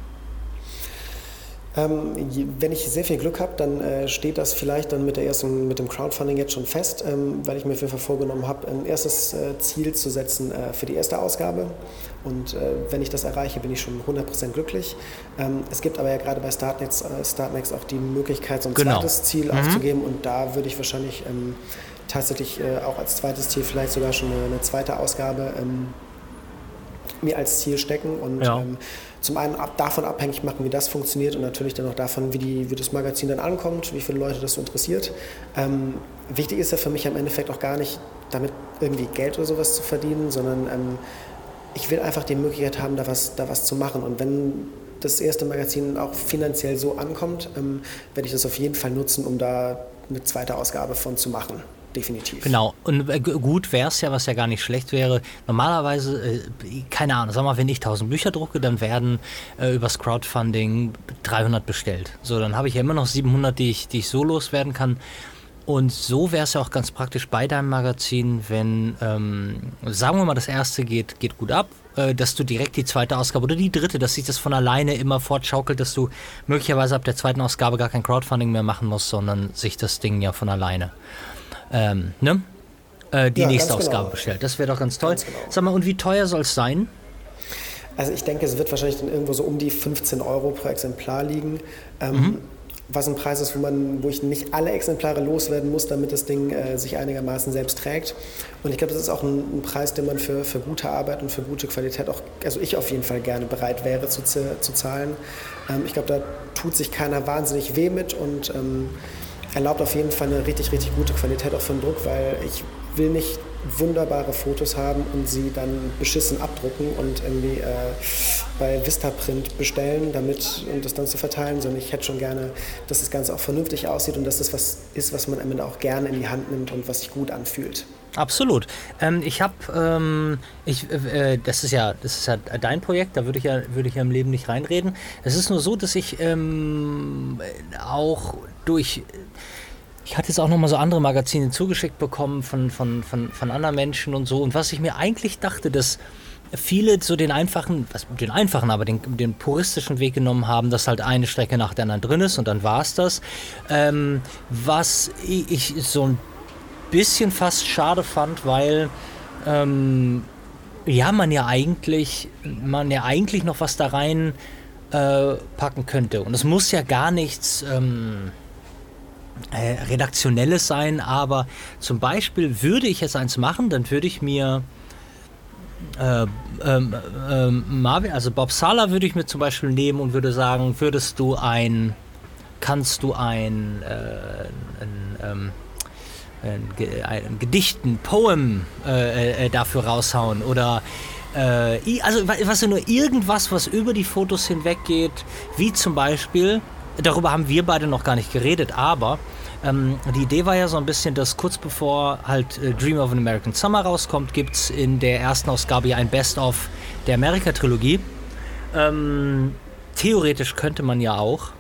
Ähm, wenn ich sehr viel Glück habe, dann äh, steht das vielleicht dann mit, der ersten, mit dem Crowdfunding jetzt schon fest, ähm, weil ich mir auf jeden Fall vorgenommen habe, ein erstes äh, Ziel zu setzen äh, für die erste Ausgabe. Und äh, wenn ich das erreiche, bin ich schon 100% glücklich. Ähm, es gibt aber ja gerade bei Startnext, äh, Startnext auch die Möglichkeit, so ein Genau. zweites Ziel aufzugeben. Und da würde ich wahrscheinlich ähm, tatsächlich äh, auch als zweites Ziel vielleicht sogar schon eine, eine zweite Ausgabe ähm, mir als Ziel stecken und Ja. Zum einen ab, davon abhängig machen, wie das funktioniert und natürlich dann auch davon, wie, die, wie das Magazin dann ankommt, wie viele Leute das so interessiert. Ähm, wichtig ist ja für mich am Endeffekt auch gar nicht, damit irgendwie Geld oder sowas zu verdienen, sondern ähm, ich will einfach die Möglichkeit haben, da was, da was zu machen. Und wenn das erste Magazin auch finanziell so ankommt, ähm, werde ich das auf jeden Fall nutzen, um da eine zweite Ausgabe von zu machen. Definitiv. Genau. Und äh, gut wäre es ja, was ja gar nicht schlecht wäre. Normalerweise, äh, keine Ahnung, sag mal, wenn ich 1000 Bücher drucke, dann werden äh, übers Crowdfunding 300 bestellt. So, dann habe ich ja immer noch 700, die ich, die ich so loswerden kann. Und so wäre es ja auch ganz praktisch bei deinem Magazin, wenn, ähm, sagen wir mal, das erste geht, geht gut ab, äh, dass du direkt die zweite Ausgabe oder die dritte, dass sich das von alleine immer fortschaukelt, dass du möglicherweise ab der zweiten Ausgabe gar kein Crowdfunding mehr machen musst, sondern sich das Ding ja von alleine, ähm, ne? Äh, die Ja, nächste genau. Ausgabe bestellt. Das wäre doch ganz toll. Ganz genau. Sag mal, und wie teuer soll es sein? Also ich denke, es wird wahrscheinlich dann irgendwo so um die 15 Euro pro Exemplar liegen. Ähm, Mhm. Was ein Preis ist, wo, man, wo ich nicht alle Exemplare loswerden muss, damit das Ding äh, sich einigermaßen selbst trägt. Und ich glaube, das ist auch ein, ein Preis, den man für, für gute Arbeit und für gute Qualität auch, also ich auf jeden Fall gerne bereit wäre zu, zu zahlen. Ähm, ich glaube, da tut sich keiner wahnsinnig weh mit und ähm, erlaubt auf jeden Fall eine richtig, richtig gute Qualität auch den Druck, weil ich will nicht wunderbare Fotos haben und sie dann beschissen abdrucken und irgendwie äh, bei Vistaprint bestellen, damit und das dann zu verteilen, sondern ich hätte schon gerne, dass das Ganze auch vernünftig aussieht und dass das was ist, was man am Ende auch gerne in die Hand nimmt und was sich gut anfühlt. Absolut. Ähm, ich habe, ähm, ich, äh, das ist ja, das ist ja dein Projekt. Da würde ich ja, würde ich ja im Leben nicht reinreden. Es ist nur so, dass ich ähm, auch durch ich hatte jetzt auch noch mal so andere Magazine zugeschickt bekommen von, von, von, von anderen Menschen und so. Und was ich mir eigentlich dachte, dass viele so den einfachen, was den einfachen, aber den, den puristischen Weg genommen haben, dass halt eine Strecke nach der anderen drin ist und dann war es das. Ähm, was ich, ich so ein bisschen fast schade fand, weil ähm, ja man ja eigentlich man ja eigentlich noch was da rein äh, packen könnte und es muss ja gar nichts ähm, äh, redaktionelles sein, aber zum Beispiel würde ich jetzt eins machen, dann würde ich mir äh, ähm, ähm, Marvin, also Bob Sala würde ich mir zum Beispiel nehmen und würde sagen, würdest du ein, kannst du ein, äh, ein, ähm, ein, ein Gedicht, ein Poem äh, äh, dafür raushauen oder äh, also wa- was nur irgendwas, was über die Fotos hinweg geht, wie zum Beispiel, darüber haben wir beide noch gar nicht geredet, aber ähm, die Idee war ja so ein bisschen, dass kurz bevor halt äh, Dream of an American Summer rauskommt, gibt es in der ersten Ausgabe ja ein Best-of der Amerika-Trilogie. Ähm, theoretisch könnte man ja auch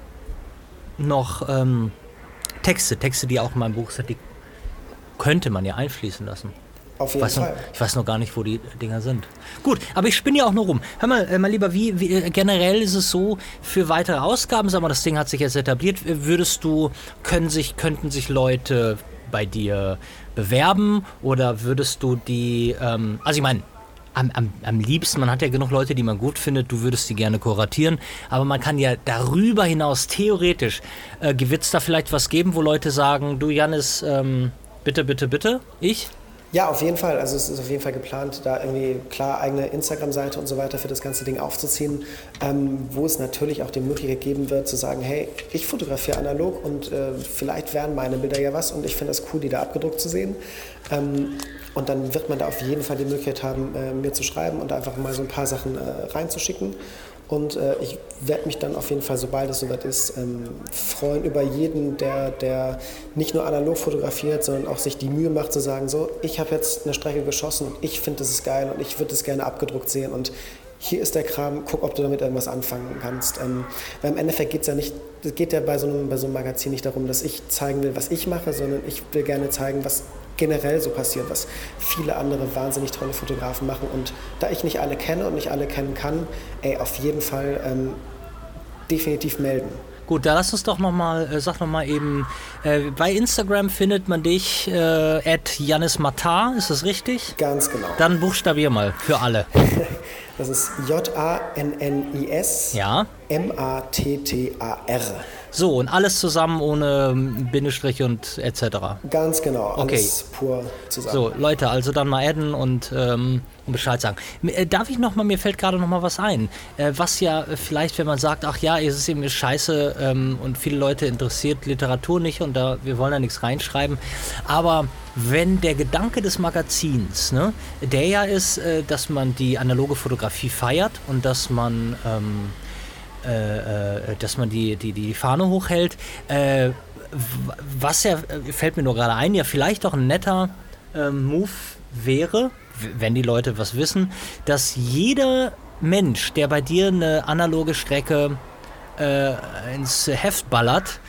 noch ähm, Texte, Texte, die auch in meinem Buch sind, die könnte man ja einfließen lassen. Auf Ich jeden weiß, noch, Fall. ich weiß noch gar nicht, wo die Dinger sind. Gut, aber ich spinne ja auch nur rum. Hör mal, äh, mein Lieber, wie, wie äh, generell ist es so für weitere Ausgaben? Sag mal, das Ding hat sich jetzt etabliert. Würdest du, können sich, könnten sich Leute bei dir bewerben oder würdest du die, ähm, also ich meine, am, am, am liebsten, man hat ja genug Leute, die man gut findet, du würdest die gerne kuratieren, aber man kann ja darüber hinaus theoretisch, äh, wird es da vielleicht was geben, wo Leute sagen, du Janis, ähm, bitte, bitte, bitte, ich? Ja, auf jeden Fall. Also es ist auf jeden Fall geplant, da irgendwie klar eigene Instagram-Seite und so weiter für das ganze Ding aufzuziehen, ähm, wo es natürlich auch die Möglichkeit geben wird zu sagen, hey, ich fotografiere analog und äh, vielleicht wären meine Bilder ja was und ich finde es cool, die da abgedruckt zu sehen. Ähm, und dann wird man da auf jeden Fall die Möglichkeit haben, äh, mir zu schreiben und einfach mal so ein paar Sachen äh, reinzuschicken. Und äh, ich werde mich dann auf jeden Fall, sobald es soweit ist, ähm, freuen über jeden, der, der nicht nur analog fotografiert, sondern auch sich die Mühe macht zu sagen, so, ich habe jetzt eine Strecke geschossen und ich finde, das ist geil und ich würde das gerne abgedruckt sehen und hier ist der Kram, guck, ob du damit irgendwas anfangen kannst. Ähm, weil im Endeffekt geht es ja nicht, geht ja bei so, einem, bei so einem Magazin nicht darum, dass ich zeigen will, was ich mache, sondern ich will gerne zeigen, was generell so passiert, was viele andere wahnsinnig tolle Fotografen machen. Und da ich nicht alle kenne und nicht alle kennen kann, ey, auf jeden Fall ähm, definitiv melden. Gut, da lass uns doch nochmal, äh, sag nochmal eben, äh, bei Instagram findet man dich äh, at Janis Matar, ist das richtig? Ganz genau. Dann buchstabier mal für alle. *laughs* Das ist J-A-N-N-I-S Ja. M-A-T-T-A-R. So, und alles zusammen ohne Bindestrich und etc. Ganz genau, Okay. alles pur zusammen. So, Leute, also dann mal adden und, ähm, Bescheid sagen. Äh, darf ich nochmal, mir fällt gerade nochmal was ein, äh, was ja vielleicht, wenn man sagt, ach ja, es ist eben scheiße ähm, und viele Leute interessiert Literatur nicht und da, wir wollen da nichts reinschreiben, aber wenn der Gedanke des Magazins, ne, der ja ist, äh, dass man die analoge Fotografie feiert und dass man ähm, äh, äh, dass man die, die, die Fahne hochhält. Äh, was ja, äh, fällt mir nur gerade ein, ja vielleicht auch ein netter ähm, Move wäre, wenn die Leute was wissen, dass jeder Mensch, der bei dir eine analoge Strecke äh, ins Heft ballert,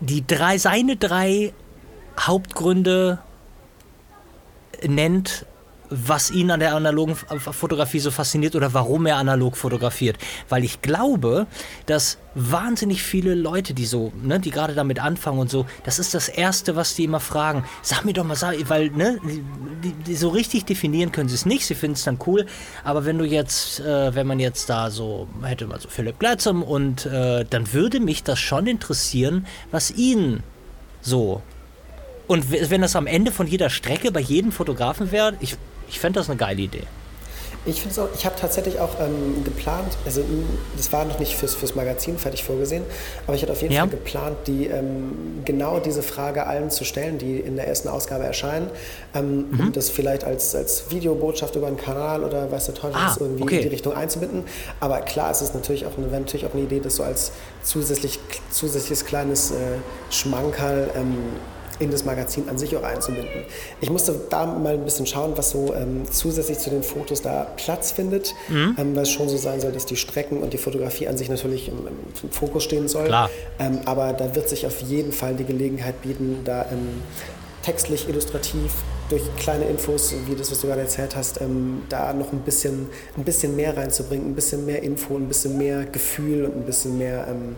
die drei, seine drei Hauptgründe nennt, was ihn an der analogen Fotografie so fasziniert oder warum er analog fotografiert. Weil ich glaube, dass wahnsinnig viele Leute, die so, ne, die gerade damit anfangen und so, das ist das Erste, was die immer fragen. Sag mir doch mal, sag, weil, ne, die, die, so richtig definieren können sie es nicht, sie finden es dann cool. Aber wenn du jetzt, äh, wenn man jetzt da so, hätte man so Philipp Gleitzum und äh, dann würde mich das schon interessieren, was ihn so und wenn das am Ende von jeder Strecke bei jedem Fotografen wäre, ich, ich fände das eine geile Idee. Ich finde auch, ich habe tatsächlich auch ähm, geplant, also m, das war noch nicht fürs, fürs Magazin fertig vorgesehen, aber ich hatte auf jeden Ja. Fall geplant, die ähm, genau diese Frage allen zu stellen, die in der ersten Ausgabe erscheinen, ähm, Mhm. das vielleicht als, als Videobotschaft über einen Kanal oder weiß der Teufel Ah, irgendwie okay. in die Richtung einzubinden. Aber klar, es ist natürlich auch eine, natürlich auch eine Idee, das so als zusätzlich, zusätzliches kleines äh, Schmankerl ähm, in das Magazin an sich auch einzubinden. Ich musste da mal ein bisschen schauen, was so ähm, zusätzlich zu den Fotos da Platz findet, Mhm. ähm, weil es schon so sein soll, dass die Strecken und die Fotografie an sich natürlich im, im Fokus stehen soll. Klar. Ähm, aber da wird sich auf jeden Fall die Gelegenheit bieten, da ähm, textlich, illustrativ, durch kleine Infos, wie das, was du gerade erzählt hast, ähm, da noch ein bisschen, ein bisschen mehr reinzubringen, ein bisschen mehr Info, ein bisschen mehr Gefühl und ein bisschen mehr, ähm,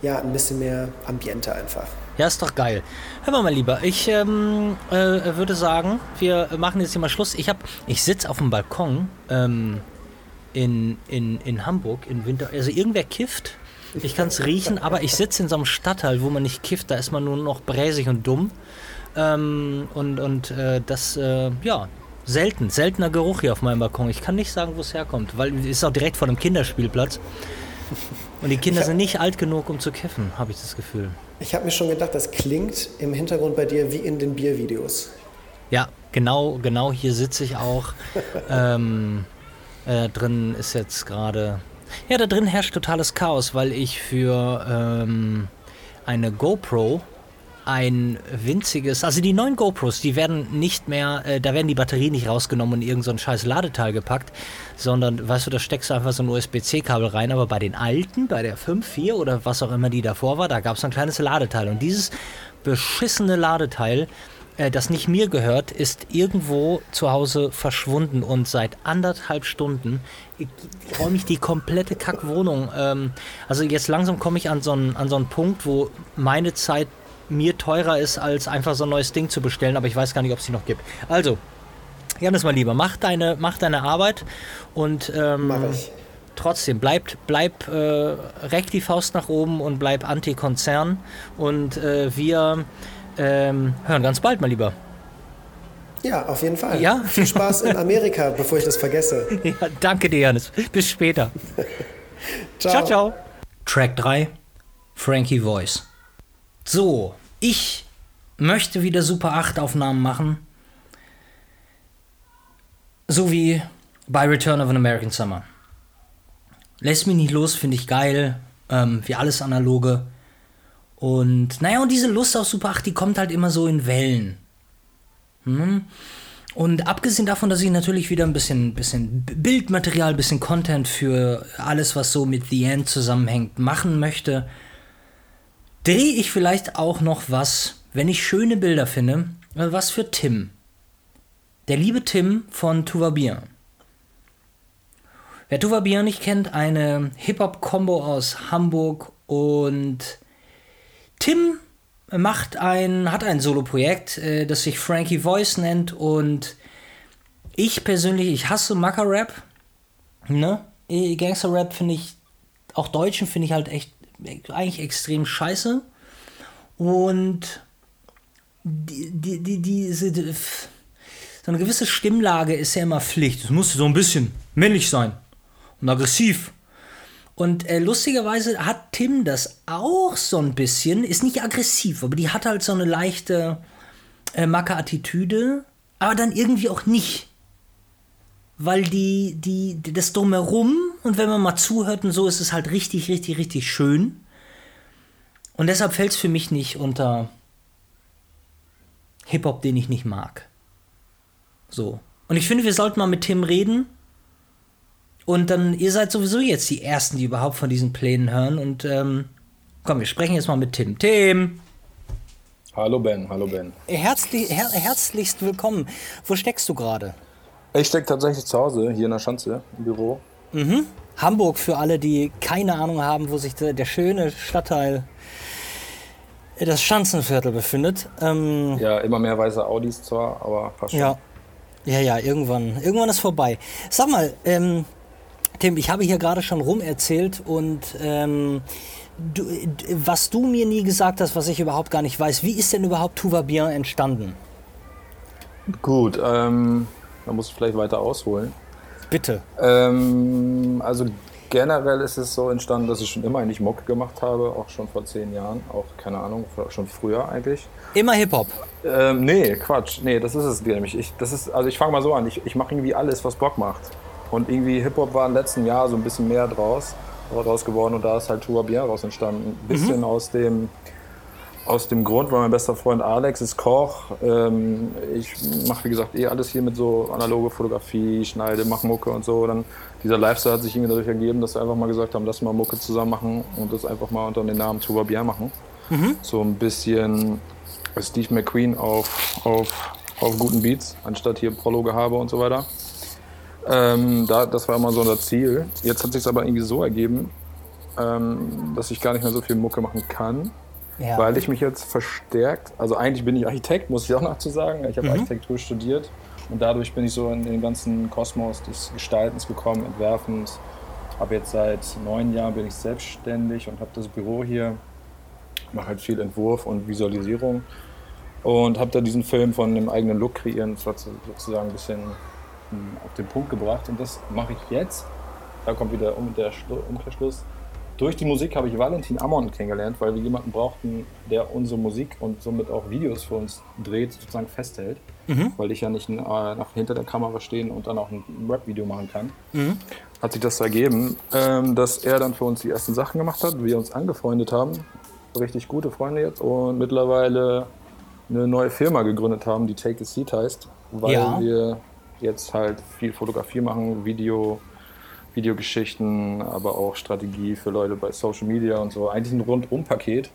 ja, ein bisschen mehr Ambiente einfach. Ja, ist doch geil. Hör mal, mein Lieber, ich ähm, äh, würde sagen, wir machen jetzt hier mal Schluss. Ich hab, ich sitze auf dem Balkon ähm, in, in, in Hamburg im Winter. Also irgendwer kifft. Ich kann es riechen, *laughs* aber ich sitze in so einem Stadtteil, wo man nicht kifft. Da ist man nur noch bräsig und dumm. Ähm, und und äh, das, äh, ja, selten. Seltener Geruch hier auf meinem Balkon. Ich kann nicht sagen, wo es herkommt, weil es ist auch direkt vor dem Kinderspielplatz. Und die Kinder sind nicht alt genug, um zu kiffen, habe ich das Gefühl. Ich habe mir schon gedacht, das klingt im Hintergrund bei dir wie in den Biervideos. Ja, genau, genau hier sitze ich auch. *laughs* ähm, äh, drin ist jetzt gerade. Ja, da drin herrscht totales Chaos, weil ich für ähm, eine GoPro ein winziges, also die neuen GoPros, die werden nicht mehr, äh, da werden die Batterien nicht rausgenommen und irgend so ein scheiß Ladeteil gepackt, sondern, weißt du, da steckst du einfach so ein USB-C-Kabel rein, aber bei den alten, bei der 5.4 oder was auch immer die davor war, da gab es ein kleines Ladeteil und dieses beschissene Ladeteil, äh, das nicht mir gehört, ist irgendwo zu Hause verschwunden und seit anderthalb Stunden räume ich die komplette Kackwohnung. Ähm, also jetzt langsam komme ich an so, einen, an so einen Punkt, wo meine Zeit mir teurer ist, als einfach so ein neues Ding zu bestellen, aber ich weiß gar nicht, ob es die noch gibt. Also, Janis, mal lieber, mach deine, mach deine Arbeit und ähm, trotzdem, bleib, bleib äh, reck die Faust nach oben und bleib Anti-Konzern und äh, wir ähm, hören ganz bald, mal lieber. Ja, auf jeden Fall. Ja? Viel Spaß in Amerika, *laughs* bevor ich das vergesse. Ja, danke dir, Janis. Bis später. *laughs* Ciao, ciao. Track 3, Frankie Voice. So, ich möchte wieder Super 8 Aufnahmen machen. So wie bei Return of an American Summer. Lässt mich nicht los, finde ich geil. Ähm, wie alles analoge. Und naja, und diese Lust auf Super 8, die kommt halt immer so in Wellen. Hm? Und abgesehen davon, dass ich natürlich wieder ein bisschen, bisschen Bildmaterial, ein bisschen Content für alles, was so mit The End zusammenhängt, machen möchte, drehe ich vielleicht auch noch was, wenn ich schöne Bilder finde, äh, was für Tim. Der liebe Tim von Tuva Bier. Wer Tuva Bier nicht kennt, eine Hip-Hop-Kombo aus Hamburg und Tim macht ein, hat ein Solo-Projekt, äh, das sich Frankie Voice nennt und ich persönlich, ich hasse Macker-Rap, ne? Äh, Gangster-Rap finde ich, auch Deutschen finde ich halt echt, eigentlich extrem scheiße und die, die, die, diese, die, so eine gewisse Stimmlage ist ja immer Pflicht. Es muss so ein bisschen männlich sein und aggressiv. Und äh, lustigerweise hat Tim das auch so ein bisschen, ist nicht aggressiv, aber die hat halt so eine leichte äh, Macke-Attitüde, aber dann irgendwie auch nicht. Weil die, die, das Drumherum und wenn man mal zuhört und so, ist es halt richtig, richtig, richtig schön. Und deshalb fällt es für mich nicht unter Hip-Hop, den ich nicht mag. So. Und ich finde, wir sollten mal mit Tim reden. Und dann, ihr seid sowieso jetzt die Ersten, die überhaupt von diesen Plänen hören. Und ähm, komm, wir sprechen jetzt mal mit Tim. Tim! Hallo Ben, hallo Ben. Herzlich, her herzlichst willkommen. Wo steckst du gerade? Ich stecke tatsächlich zu Hause, hier in der Schanze, im Büro. Hamburg für alle, die keine Ahnung haben, wo sich der, der schöne Stadtteil, äh, das Schanzenviertel befindet. Ähm, Ja, immer mehr weiße Audis zwar, aber passt schon. ja, ja, ja, irgendwann, irgendwann ist vorbei. Sag mal, ähm, Tim, ich habe hier gerade schon rum erzählt und ähm, du, was du mir nie gesagt hast, was ich überhaupt gar nicht weiß, wie ist denn überhaupt Tout va bien entstanden? Gut, ähm, da muss ich vielleicht weiter ausholen. Bitte. Ähm, also generell ist es so entstanden, dass ich schon immer eigentlich Mucke gemacht habe, auch schon vor zehn Jahren, auch keine Ahnung, schon früher eigentlich. Immer Hip-Hop. Ähm, nee, Quatsch. Nee, das ist es nämlich. Ich, das ist, also ich fange mal so an. Ich, ich mache irgendwie alles, was Bock macht. Und irgendwie Hip-Hop war im letzten Jahr so ein bisschen mehr draus, draus geworden und da ist halt Tour Bien raus entstanden. Ein bisschen aus dem aus dem Grund, weil mein bester Freund Alex ist Koch. Ähm, ich mache, wie gesagt, eh alles hier mit so analoge Fotografie, schneide, mache Mucke und so. Dann dieser Lifestyle hat sich irgendwie dadurch ergeben, dass wir einfach mal gesagt haben, lass mal Mucke zusammen machen und das einfach mal unter dem Namen Tuba Bien machen. So ein bisschen Steve McQueen auf, auf, auf guten Beats, anstatt hier Prologe-Habe und so weiter. Ähm, da, das war immer so unser Ziel. Jetzt hat sich aber irgendwie so ergeben, ähm, dass ich gar nicht mehr so viel Mucke machen kann, Ja. weil ich mich jetzt verstärkt, also eigentlich bin ich Architekt, muss ich auch noch zu sagen. Ich habe Architektur studiert und dadurch bin ich so in den ganzen Kosmos des Gestaltens gekommen, Entwerfens. Habe jetzt seit neun Jahren bin ich selbstständig und habe das Büro hier, mache halt viel Entwurf und Visualisierung und habe da diesen Film von dem eigenen Look kreieren sozusagen ein bisschen hm, auf den Punkt gebracht und das mache ich jetzt. Da kommt wieder um der Schlu- Umkehrschluss. Durch die Musik habe ich Valentin Amon kennengelernt, weil wir jemanden brauchten, der unsere Musik und somit auch Videos für uns dreht, sozusagen festhält. Weil ich ja nicht äh, hinter der Kamera stehen und dann auch ein Rap-Video machen kann. Hat sich das ergeben, ähm, dass er dann für uns die ersten Sachen gemacht hat, wir uns angefreundet haben. Richtig gute Freunde jetzt und mittlerweile eine neue Firma gegründet haben, die Take a Seat heißt, weil Ja. wir jetzt halt viel Fotografie machen, Video, Videogeschichten, aber auch Strategie für Leute bei Social Media und so. Eigentlich ein Rundum-Paket.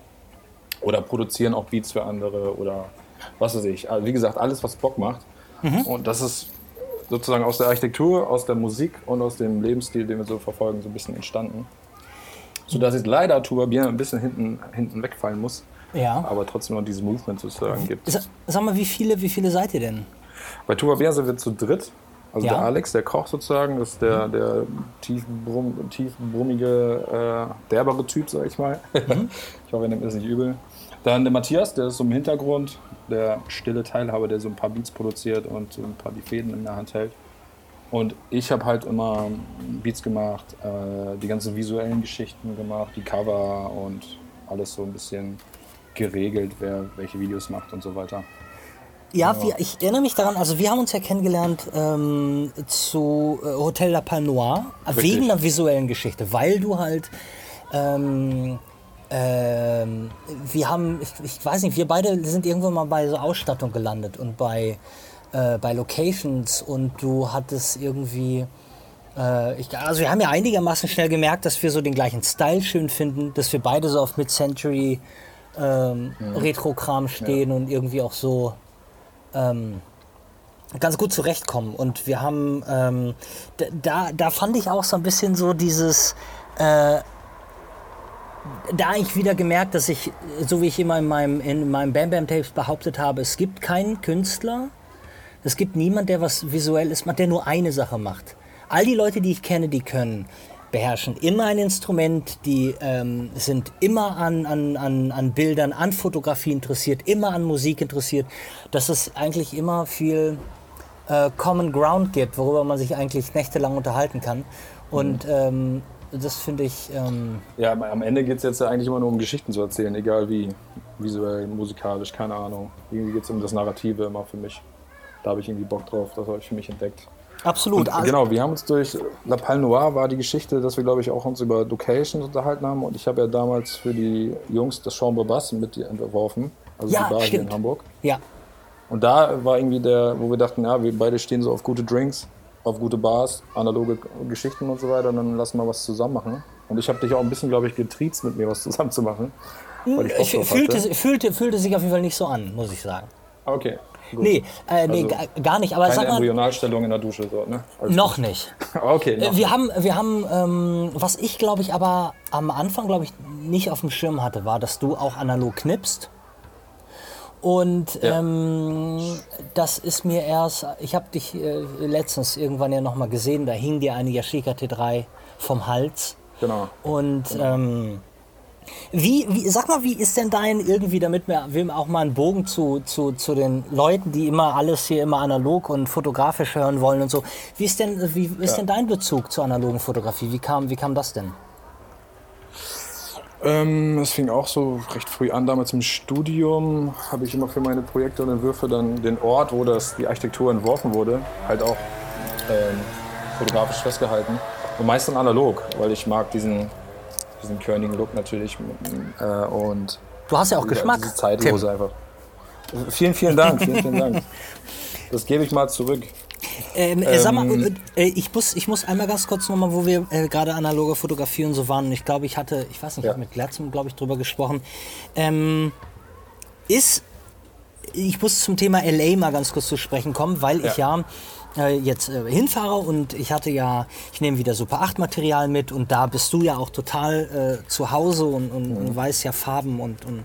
Oder produzieren auch Beats für andere oder was weiß ich. Also wie gesagt, alles, was Bock macht. Und das ist sozusagen aus der Architektur, aus der Musik und aus dem Lebensstil, den wir so verfolgen, so ein bisschen entstanden. Sodass jetzt leider Tuba Bien ein bisschen hinten, hinten wegfallen muss, Ja. aber trotzdem noch dieses Movement sozusagen gibt. Sa- Sag mal, wie viele, wie viele seid ihr denn? Bei Tuba Bien sind wir zu dritt. Also Ja. der Alex, der Koch sozusagen, ist der, der tiefbrumm, tiefbrummige, äh, derbere Typ, sag ich mal. *laughs* ich hoffe, er nimmt das nicht übel. Dann der Matthias, der ist so im Hintergrund, der stille Teilhaber, der so ein paar Beats produziert und so ein paar die Fäden in der Hand hält. Und ich habe halt immer Beats gemacht, äh, die ganzen visuellen Geschichten gemacht, die Cover und alles so ein bisschen geregelt, wer welche Videos macht und so weiter. Ja, wir, ich erinnere mich daran, also wir haben uns ja kennengelernt ähm, zu äh, Hotel La Palme Noire, Richtig. wegen einer visuellen Geschichte, weil du halt, ähm, ähm, wir haben, ich, ich weiß nicht, wir beide sind irgendwann mal bei so Ausstattung gelandet und bei, äh, bei Locations und du hattest irgendwie, äh, ich, also wir haben ja einigermaßen schnell gemerkt, dass wir so den gleichen Style schön finden, dass wir beide so auf Mid-Century ähm, Retro-Kram stehen und irgendwie auch so ähm, ganz gut zurechtkommen. Und wir haben, ähm, da, da fand ich auch so ein bisschen so dieses, äh, da eigentlich wieder gemerkt, dass ich, so wie ich immer in meinem, in meinem Bam Bam Tapes behauptet habe, es gibt keinen Künstler, es gibt niemand, der was Visuelles macht, der nur eine Sache macht. All die Leute, die ich kenne, die können beherrschen immer ein Instrument, die ähm, sind immer an, an, an, an Bildern, an Fotografie interessiert, immer an Musik interessiert, dass es eigentlich immer viel äh, Common Ground gibt, worüber man sich eigentlich nächtelang unterhalten kann. Und ähm, das finde ich, ähm, Ja, am Ende geht es jetzt ja eigentlich immer nur um Geschichten zu erzählen, egal wie. Visuell, musikalisch, keine Ahnung. Irgendwie geht es um das Narrative immer für mich. Da habe ich irgendwie Bock drauf, das habe ich für mich entdeckt. Absolut. Und, Also- genau, wir haben uns durch La Pal Noir war die Geschichte, dass wir, glaube ich, auch uns über Locations unterhalten haben. Und ich habe ja damals für die Jungs das Chambre Bass mit entworfen. Also Ja, die Bar hier stimmt. in Hamburg. Ja, Und da war irgendwie der, wo wir dachten, ja, wir beide stehen so auf gute Drinks, auf gute Bars, analoge Geschichten und so weiter. Und dann lassen wir was zusammen machen. Und ich habe dich auch ein bisschen, glaube ich, getriezt, mit mir was zusammen zu machen. Weil ich Bock drauf fühlte, fühlte, fühlte sich auf jeden Fall nicht so an, muss ich sagen. Okay. Gut. Nee, äh, nee Also, ga- gar nicht. Aber Keine sag mal, Embryonalstellung in der Dusche, so, ne? Alles noch gut. nicht. *laughs* Okay, noch Äh, Wir haben, wir haben ähm, was ich glaube ich aber am Anfang, glaube ich, nicht auf dem Schirm hatte, war, dass du auch analog knippst. Und Ja. ähm, das ist mir erst, ich habe dich äh, letztens irgendwann ja nochmal gesehen, da hing dir eine Yashica T3 vom Hals. Genau. Und ähm, wie, wie, sag mal, wie ist denn dein irgendwie, damit wir, auch mal einen Bogen zu, zu, zu den Leuten, die immer alles hier immer analog und fotografisch hören wollen und so. Wie ist denn, wie ist Ja. denn dein Bezug zur analogen Fotografie? Wie kam, wie kam das denn? Ähm, es fing auch so recht früh an. Damals im Studium habe ich immer für meine Projekte und Entwürfe dann den Ort, wo das, die Architektur entworfen wurde, halt auch ähm, fotografisch festgehalten. Und meist dann analog, weil ich mag diesen, diesen körnigen Look natürlich. Äh, und Du hast ja auch ja, Geschmack. diese Zeitlose einfach. Vielen, vielen Dank, vielen, vielen Dank. *laughs* Das gebe ich mal zurück. Ähm, äh, sag mal, Ähm, äh, ich, muss, ich muss einmal ganz kurz nochmal, wo wir äh, gerade analoge Fotografie und so waren. Und ich glaube, ich hatte, ich weiß nicht, ich Ja. habe mit Glatzum, glaube ich, drüber gesprochen. Ähm, ist, ich muss zum Thema LA mal ganz kurz zu sprechen kommen, weil ich ja äh, jetzt äh, hinfahre und ich hatte ja, ich nehme wieder Super 8 Material mit und da bist du ja auch total äh, zu Hause und, und, Mhm. und weißt ja Farben und, und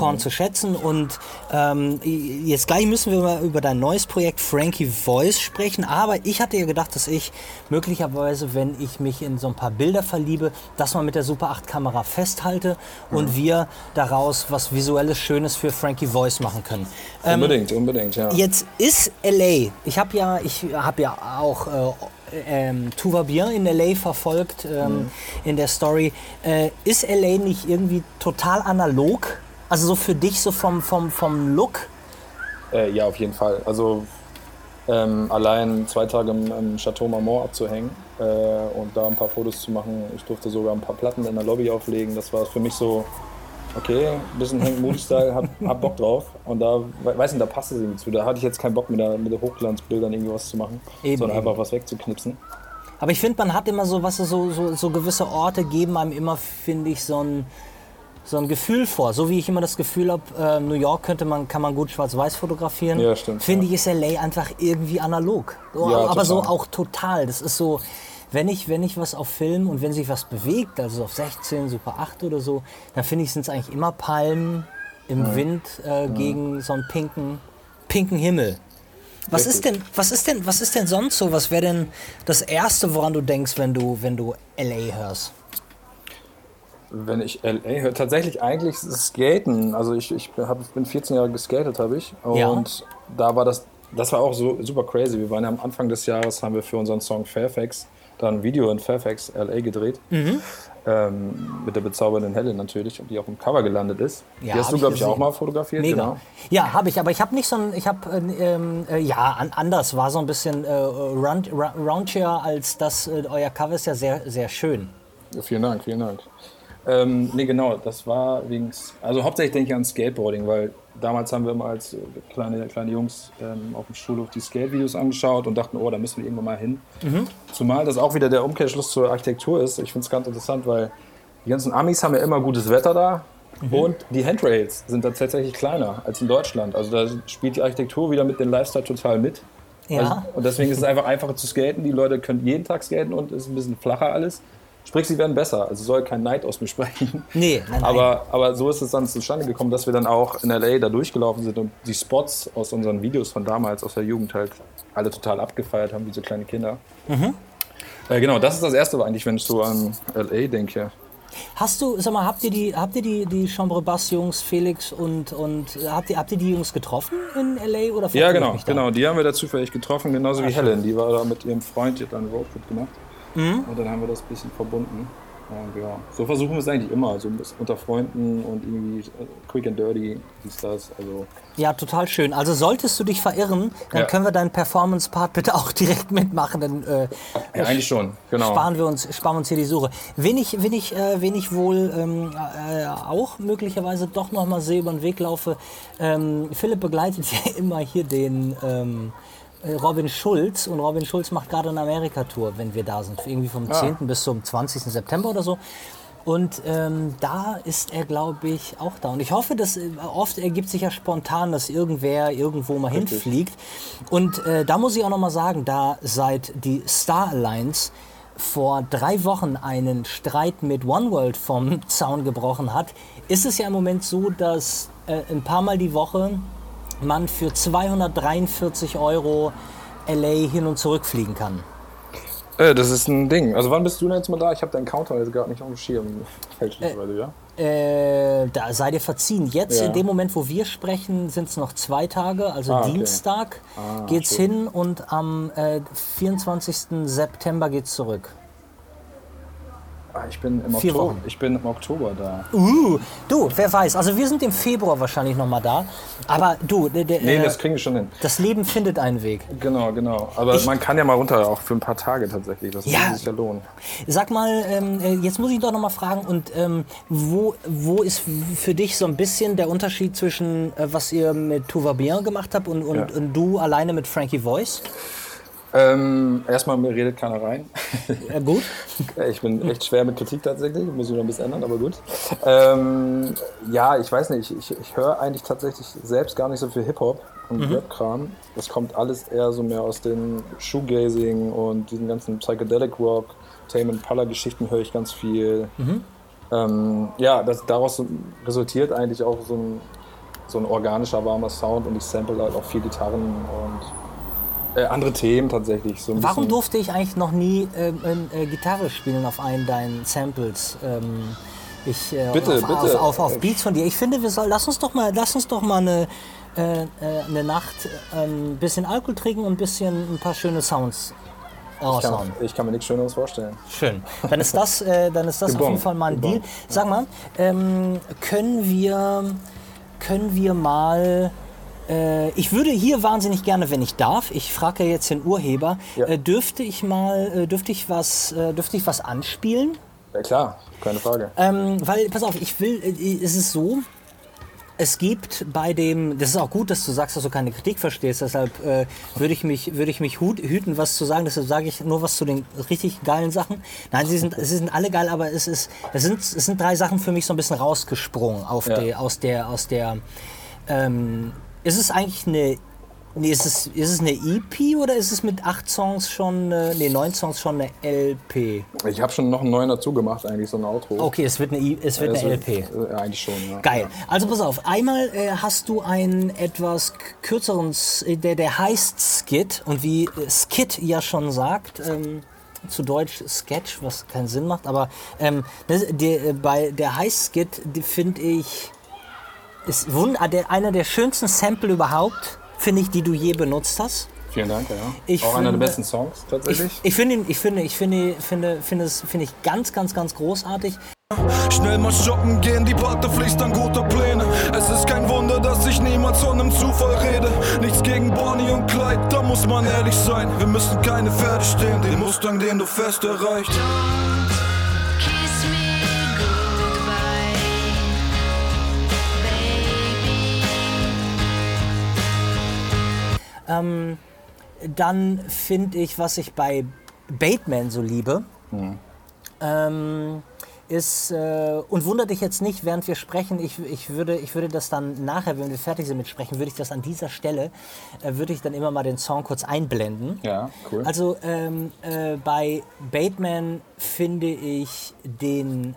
Korn zu schätzen. Und ähm, jetzt gleich müssen wir mal über dein neues Projekt Frankie Voice sprechen. Aber ich hatte ja gedacht, dass ich möglicherweise, wenn ich mich in so ein paar Bilder verliebe, das mal mit der Super 8 Kamera festhalte und wir daraus was visuelles Schönes für Frankie Voice machen können. Ähm, Unbedingt, unbedingt, ja. Jetzt ist LA. Ich habe ja, ich habe ja auch äh, ähm, Tuva Bien in LA verfolgt ähm, in der Story. Äh, ist LA nicht irgendwie total analog? Also so für dich so vom vom vom Look? Äh, ja, auf jeden Fall. Also ähm, allein zwei Tage im, im Chateau Marmont abzuhängen äh, und da ein paar Fotos zu machen. Ich durfte sogar ein paar Platten in der Lobby auflegen. Das war für mich so, okay, ein bisschen Hank Moody-Style, hab, hab Bock drauf. Und da, we- weiß nicht, da passte es irgendwie zu. Da hatte ich jetzt keinen Bock mit, der, mit den Hochglanzbildern irgendwie was zu machen, Eben, sondern eben. einfach was wegzuknipsen. Aber ich finde, man hat immer so, was so, so, so gewisse Orte geben einem immer, finde ich, so ein, so ein Gefühl vor. So wie ich immer das Gefühl habe, äh, New York könnte man, kann man gut schwarz-weiß fotografieren. Ja, stimmt, Finde ja. ich, ist LA einfach irgendwie analog. So, Ja, aber so total. auch total. Das ist so, wenn ich, wenn ich was auf Film und wenn sich was bewegt, also auf 16, Super 8 oder so, dann finde ich, sind es eigentlich immer Palmen im Wind äh, gegen so einen pinken, pinken Himmel. Was ist denn, was ist denn, was ist denn sonst so? Was wäre denn das erste, woran du denkst, wenn du, wenn du LA hörst? Wenn ich LA höre, tatsächlich eigentlich Skaten. Also ich, ich hab, bin 14 Jahre geskatet, habe ich. Und Ja. da war das, das war auch so super crazy. Wir waren ja am Anfang des Jahres, haben wir für unseren Song Fairfax dann ein Video in Fairfax, LA gedreht. Mhm. Ähm, mit der bezaubernden Helen natürlich, die auch im Cover gelandet ist. Ja, die hast du, glaube ich, auch mal fotografiert. Mega. Genau. Ja, habe ich, aber ich habe nicht so ein, ich habe, äh, ähm, äh, ja, an, anders, war so ein bisschen äh, round, roundier als das, äh, euer Cover ist ja sehr, sehr schön. Ja, vielen Dank, vielen Dank. Ähm, nee, genau, das war wegen, also hauptsächlich denke ich an Skateboarding, weil damals haben wir immer als kleine, kleine Jungs ähm, auf dem Schulhof die Skate-Videos angeschaut und dachten, oh, da müssen wir irgendwann mal hin. Zumal das auch wieder der Umkehrschluss zur Architektur ist. Ich finde es ganz interessant, weil die ganzen Amis haben ja immer gutes Wetter da und die Handrails sind da tatsächlich kleiner als in Deutschland. Also da spielt die Architektur wieder mit dem Lifestyle total mit. Ja. Also, und deswegen ist es einfach einfacher zu skaten. Die Leute können jeden Tag skaten und es ist ein bisschen flacher alles. Sprich, sie werden besser. Also soll kein Neid aus mir sprechen. Nee, nein, nein. Aber, aber so ist es dann zustande gekommen, dass wir dann auch in LA da durchgelaufen sind und die Spots aus unseren Videos von damals, aus der Jugend halt, alle total abgefeiert haben, wie so kleine Kinder. Mhm. Äh, genau, das ist das Erste eigentlich, wenn ich so an LA denke. Hast du, sag mal, habt ihr die, habt ihr die, die Chambre Bass Jungs, Felix und, und habt ihr, habt ihr die Jungs getroffen in LA oder Ja, genau, genau. Die haben wir da zufällig getroffen, genauso wie Helen. Die war da mit ihrem Freund, die hat dann einen Roadtrip gemacht. Mhm. Und dann haben wir das ein bisschen verbunden. Und ja, so versuchen wir es eigentlich immer. So unter Freunden und irgendwie äh, quick and dirty, dies, das. Also Ja, total schön. Also solltest du dich verirren, dann Ja. können wir deinen Performance-Part bitte auch *laughs* direkt mitmachen. Dann äh, ja, eigentlich schon, genau. sparen wir uns, sparen wir uns hier die Suche. Wen ich, wen ich, äh, wen ich wohl ähm, äh, auch möglicherweise doch noch mal sehe über den Weg laufe. Ähm, Philipp begleitet *laughs* ja immer hier den ähm, äh, Robin Schulz und Robin Schulz macht gerade eine Amerika-Tour, wenn wir da sind. Irgendwie vom 10. bis zum 20. September oder so. Und ähm, da ist er, glaube ich, auch da. Und ich hoffe, dass äh, oft ergibt sich ja spontan, dass irgendwer irgendwo mal hinfliegt. Und äh, da muss ich auch noch mal sagen, da seit die Star Alliance vor drei Wochen einen Streit mit One World vom Zaun gebrochen hat, ist es ja im Moment so, dass äh, ein paar Mal die Woche man für 243 Euro LA hin und zurück fliegen kann. Äh, das ist ein Ding. Also wann bist du denn jetzt mal da? Ich habe deinen Counter jetzt gerade nicht auf dem Schirm. Fälschlicherweise, ja? Äh, da sei dir verziehen. Jetzt Ja. in dem Moment, wo wir sprechen, sind es noch zwei Tage. Also Ah, okay. Dienstag Ah, geht's schön. hin und am äh, 24. September geht's zurück. Ah, ich bin im Vier Oktober. Wochen. Ich bin im Oktober da. Uh, du, wer weiß. Also wir sind im Februar wahrscheinlich noch mal da. Aber du, der, der, Nee, äh, das kriegen wir schon hin. das Leben findet einen Weg. Genau, genau. Aber Ich- man kann ja mal runter, auch für ein paar Tage tatsächlich. Das Ja. würde sich ja lohnen. Sag mal, ähm, äh, jetzt muss ich doch noch mal fragen, und ähm, wo, wo ist für dich so ein bisschen der Unterschied zwischen, äh, was ihr mit Tuva Bien gemacht habt und, und, Ja. und du alleine mit Frankie Voice? Ähm, erstmal, mir redet keiner rein. Äh, gut. *laughs* Ich bin echt schwer mit Kritik tatsächlich, muss ich noch ein bisschen ändern, aber gut. Ähm, ja, ich weiß nicht, ich, ich höre eigentlich tatsächlich selbst gar nicht so viel Hip-Hop und Mhm. Rap-Kram. Das kommt alles eher so mehr aus dem Shoegazing und diesen ganzen Psychedelic Rock, Tame Impala-Geschichten höre ich ganz viel. Mhm. Ähm, ja, das, daraus resultiert eigentlich auch so ein, so ein organischer, warmer Sound und ich sample halt auch viel Gitarren und äh, andere Themen tatsächlich. So Warum durfte ich eigentlich noch nie ähm, äh, Gitarre spielen auf einen deinen Samples? Ähm, ich, äh, Bitte, auf, bitte. Auf, auf, auf Beats von dir. Ich finde, wir soll, lass uns doch mal, lass uns doch mal eine, äh, äh, eine Nacht ein bisschen Alkohol trinken und ein bisschen ein paar schöne Sounds ich, kann, ich kann mir nichts Schöneres vorstellen. Schön. Dann ist das, äh, dann ist das auf jeden Fall mal ein gebongt, Deal. Sag mal, ähm, können wir, können wir mal äh, ich würde hier wahnsinnig gerne, wenn ich darf, ich frage ja jetzt den Urheber, Ja. äh, dürfte ich mal, äh, dürfte ich was, äh, dürfte ich was anspielen? Ja klar, keine Frage. Ähm, weil, pass auf, ich will, es ist so, es gibt bei dem, das ist auch gut, dass du sagst, dass du keine Kritik verstehst, deshalb äh, würde ich mich, würde ich mich hut, hüten, was zu sagen, deshalb sage ich nur was zu den richtig geilen Sachen. Nein, sie sind, sie sind alle geil, aber es ist, es sind, es sind drei Sachen für mich so ein bisschen rausgesprungen auf Ja. die, aus der, aus der, ähm, ist es eigentlich eine, nee, ist es, ist es eine EP oder ist es mit acht Songs schon, äh, nee, neun Songs schon eine LP? Ich habe schon noch einen neuen dazu gemacht, eigentlich so ein Outro. Okay, es wird eine, I- es wird eine LP. äh, eigentlich schon, ja. Geil. Also pass auf, einmal äh, hast du einen etwas kürzeren, äh, der, der heißt Skit und wie äh, Skit ja schon sagt, ähm, zu Deutsch Sketch, was keinen Sinn macht, aber ähm, das, der, äh, bei der heißt Skit, finde ich, ist wund ah, der, einer der schönsten Sample überhaupt, finde ich, die du je benutzt hast. Vielen Dank, ja. Ich auch einer der finde- besten Songs Ich, tatsächlich. ich finde, ihn- ich finde, ich finde, finde, finde es, finde ich ganz, ganz, ganz großartig. Schnell mal shoppen gehen, die Pate fließt an guter Pläne. Es ist kein Wunder, dass ich niemals von einem Zufall rede. Nichts gegen Bonnie und Clyde, da muss man ehrlich sein. Wir müssen keine Pferde stehen, den Mustang, den du fest erreicht. Dann finde ich, was ich bei Bateman so liebe, ähm, ist, äh, und wundert dich jetzt nicht, während wir sprechen, ich, ich, würde, ich würde das dann nachher, wenn wir fertig sind mit Sprechen, würde ich das an dieser Stelle, äh, würde ich dann immer mal den Song kurz einblenden. Ja, cool. Also ähm, äh, bei Bateman finde ich den,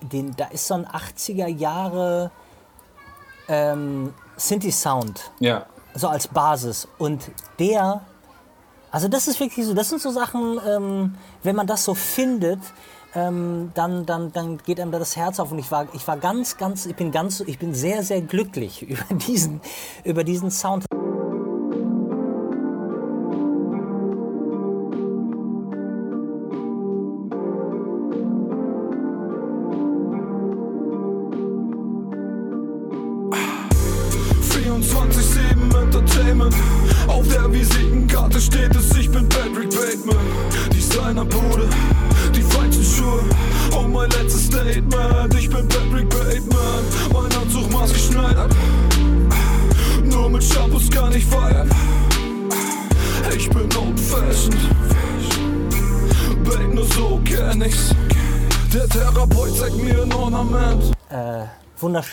den, da ist so ein 80er Jahre ähm, Synthi-Sound ja. So als Basis. Und der, also das ist wirklich so, das sind so Sachen, ähm, wenn man das so findet, ähm, dann, dann, dann geht einem da das Herz auf. Und ich war, ich war ganz, ganz, ich bin ganz, ich bin sehr, sehr glücklich *laughs* über diesen, über diesen Sound.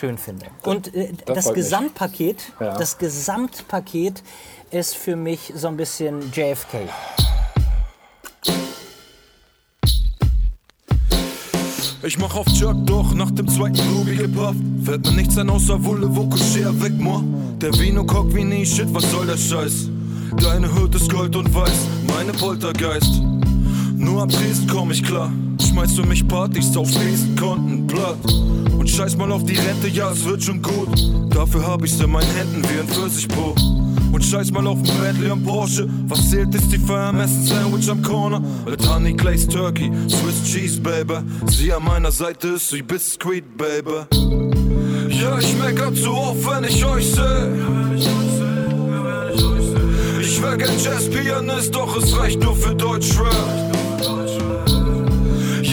Wunderschön finde. Und äh, Das das. Gesamtpaket, Ja. das Gesamtpaket ist für mich so ein bisschen JFK. Ich mach auf Chuck, doch nach dem zweiten Ruby gepafft. Fällt mir nichts ein außer Wulle, wo Koschea weg, mo. Der Vino Cock wie nie, shit, was soll der Scheiß? Deine Hut ist Gold und Weiß, meine Poltergeist. Nur am Tresen komm ich klar. Schmeißt du mich Partys auf Konten platt. Und scheiß mal auf die Rente, ja, es wird schon gut. Dafür hab ich's in meinen Händen wie ein Pfirsichpo. Und scheiß mal auf den Bentley und Porsche. Was zählt ist die Feiermessen Sandwich am Corner. Mit Honey Glazed Turkey, Swiss Cheese, Baby. Sie an meiner Seite ist wie Biscuit, Baby. Ja, ich mecker zu oft, wenn ich euch seh. Ich wär gern Jazzpianist, doch es reicht nur für Deutschrap.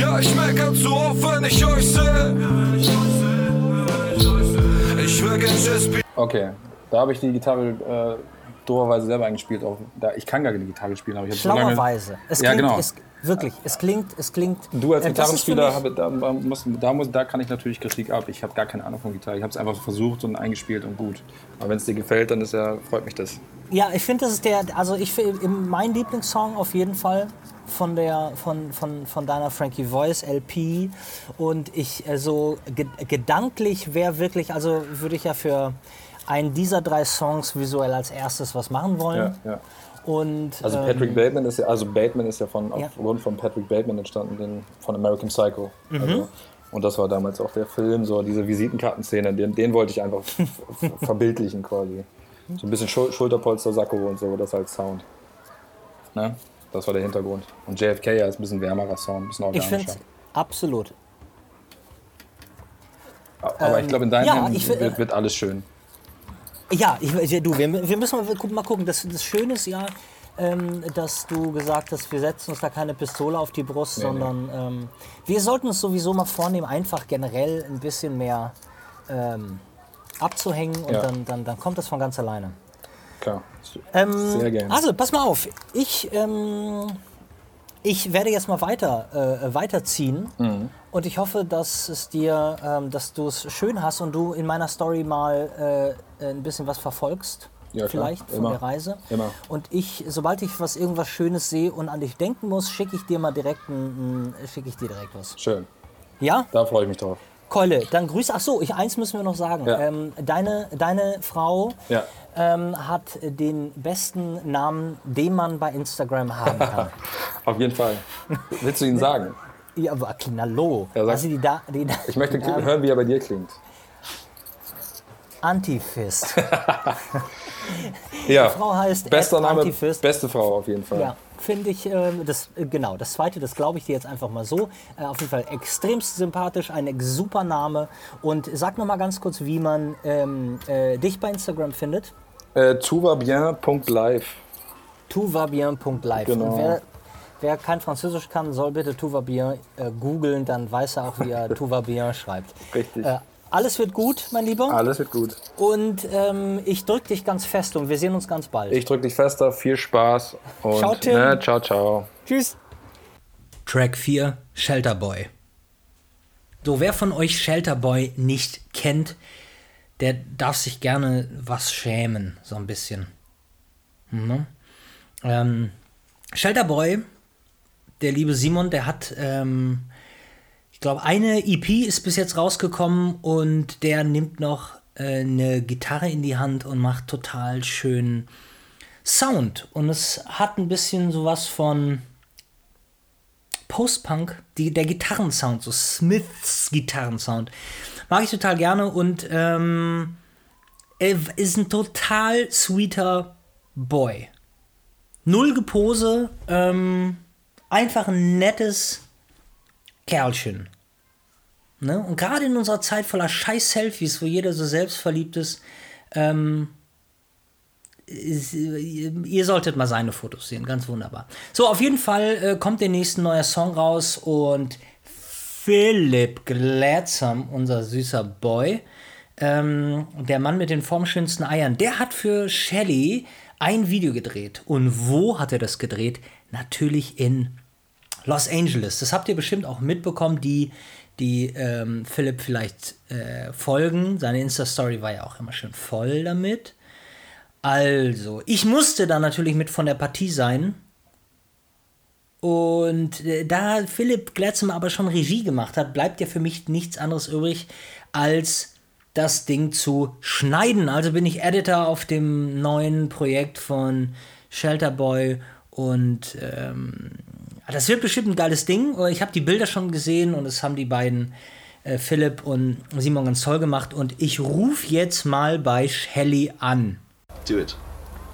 Ja, ich mecker zu oft, wenn ich euch seh. Ich gern Jazzpianist. Okay, da habe ich die Gitarre äh, doberweise selber eingespielt. Auch, da, ich kann gar keine Gitarre spielen, aber ich habe so. Schlauerweise. Es Ja, klingt, genau. es, wirklich, es klingt, es klingt. Du als äh, Gitarrenspieler, habe, da, muss, da, muss, da kann ich natürlich Kritik ab. Ich habe gar keine Ahnung von Gitarre. Ich habe es einfach versucht und eingespielt und gut. Aber wenn es dir gefällt, dann ist ja, freut mich das. Ja, ich finde, das ist der, also ich mein Lieblingssong auf jeden Fall von der, von, von, von deiner Frankie Voice LP und ich, so ge gedanklich wäre wirklich, also würde ich ja für einen dieser drei Songs visuell als erstes was machen wollen. Ja, ja. Und, Also ähm, Patrick Bateman ist ja, also Bateman ist ja von Ja. aufgrund von Patrick Bateman entstanden, den, von American Psycho. Mhm. Also, und das war damals auch der Film, so diese Visitenkartenszene, den, den wollte ich einfach *laughs* verbildlichen quasi. So ein bisschen Schul Schulterpolster, Sakko und so, das als Sound. Ne? Das war der Hintergrund. Und JFK ja ist ein bisschen wärmerer Sound, ein bisschen ich organischer. finde absolut. Aber ich glaube, in deinen ja, Händen ich wird, wird alles schön. Ja, ich, ja, du, wir, wir müssen mal, mal gucken. Das, das Schöne ist ja, ähm, dass du gesagt hast, wir setzen uns da keine Pistole auf die Brust, Nee, sondern Ähm, wir sollten uns sowieso mal vornehmen, einfach generell ein bisschen mehr ähm, abzuhängen und Ja. dann, dann, dann kommt das von ganz alleine. Klar. Ähm, Sehr gerne. Also, pass mal auf. Ich, ähm, ich werde jetzt mal weiter, äh, weiterziehen. Mhm. Und ich hoffe, dass es dir, ähm, dass du es schön hast und du in meiner Story mal äh, ein bisschen was verfolgst. Ja, klar. vielleicht von Immer. der Reise. Immer. Und ich, sobald ich was irgendwas Schönes sehe und an dich denken muss, schicke ich dir mal direkt ein, ein schicke ich dir direkt was. Schön. Ja? Da freue ich mich drauf. Keule, dann grüß. Ach so, ich, eins müssen wir noch sagen. Ja. Ähm, deine, deine Frau Ja. ähm, hat den besten Namen, den man bei Instagram haben *laughs* kann. Auf jeden Fall. Willst du ihn sagen? ja, aber Kinalo. Ja, sag- also die, da, die, Ich möchte ähm, hören, wie er bei dir klingt. Antifist. *laughs* *laughs* Ja. Frau heißt Bester Name, Antifist. beste Frau auf jeden Fall. Ja, finde ich, ähm, das, äh, genau, das zweite, das glaube ich dir jetzt einfach mal so. Äh, auf jeden Fall extremst sympathisch, ein super Name. Und sag noch mal ganz kurz, wie man ähm, äh, dich bei Instagram findet. Äh, Touvabien.live. touvabien.live. Genau. Und wer, wer kein Französisch kann, soll bitte Touvabien äh, googeln, dann weiß er auch, wie er *laughs* Touvabien schreibt. Richtig. Alles wird gut, mein Lieber. Alles wird gut. Und ähm, ich drücke dich ganz fest und wir sehen uns ganz bald. Ich drücke dich fester. Viel Spaß. Und, Ciao, Tim. Ne, ciao, ciao. Tschüss. Track 4, Shelterboy. So, wer von euch Shelterboy nicht kennt, der darf sich gerne was schämen, so ein bisschen. Mhm. Ähm, Shelterboy, der liebe Simon, der hat, ähm, ich glaube, eine EP ist bis jetzt rausgekommen und der nimmt noch äh, eine Gitarre in die Hand und macht total schön Sound. Und es hat ein bisschen sowas von Post-Punk, der Gitarrensound, so Smiths Gitarrensound. Mag ich total gerne und ähm, er ist ein total sweeter Boy. Null Gepose, ähm, einfach ein nettes Kerlchen. Ne? Und gerade in unserer Zeit voller Scheiß-Selfies, wo jeder so selbstverliebt ist, ähm, ihr solltet mal seine Fotos sehen, ganz wunderbar. So, auf jeden Fall äh, kommt demnächst ein neuer Song raus und Philipp Gladsam, unser süßer Boy, ähm, der Mann mit den formschönsten Eiern, der hat für Shelly ein Video gedreht. Und wo hat er das gedreht? Natürlich in Los Angeles. Das habt ihr bestimmt auch mitbekommen, die, die ähm, Philipp vielleicht äh, folgen. Seine Insta-Story war ja auch immer schön voll damit. Also, ich musste da natürlich mit von der Partie sein. Und äh, da Philipp Glatzem aber schon Regie gemacht hat, bleibt ja für mich nichts anderes übrig, als das Ding zu schneiden. Also bin ich Editor auf dem neuen Projekt von Shelterboy und ähm, das wird bestimmt ein geiles Ding. Ich habe die Bilder schon gesehen und es haben die beiden äh, Philipp und Simon ganz toll gemacht und ich rufe jetzt mal bei Shelly an. Do it.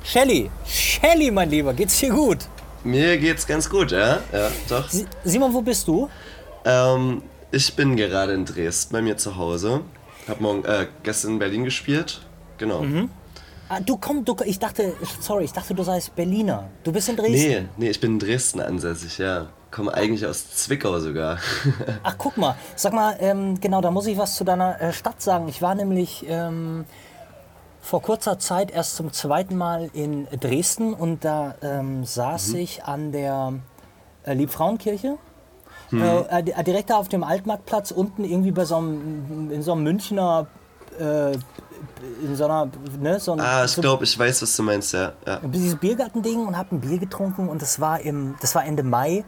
Shelly, Shelly, mein Lieber, geht's dir gut? Mir geht's ganz gut, ja? Ja, doch. Simon, wo bist du? Ähm, ich bin gerade in Dresden bei mir zu Hause. Hab morgen, äh, gestern in Berlin gespielt. Genau. Mhm. Ah, du komm, du, ich dachte, sorry, ich dachte, du seist Berliner. Du bist in Dresden? Nee, nee, ich bin in Dresden ansässig, ja. Komme eigentlich aus Zwickau sogar. *laughs* Ach, guck mal. Sag mal, ähm, genau, da muss ich was zu deiner äh, Stadt sagen. Ich war nämlich ähm, vor kurzer Zeit erst zum zweiten Mal in Dresden und da ähm, saß mhm. ich an der äh, Liebfrauenkirche. Mhm. Äh, äh direkt da auf dem Altmarktplatz unten irgendwie bei so einem, in so einem Münchner äh, in so einer, ne, so Ah, ich so, glaube, ich weiß, was du meinst, ja. ja. Dieses Biergartending und hab ein Bier getrunken und das war im, das war Ende Mai.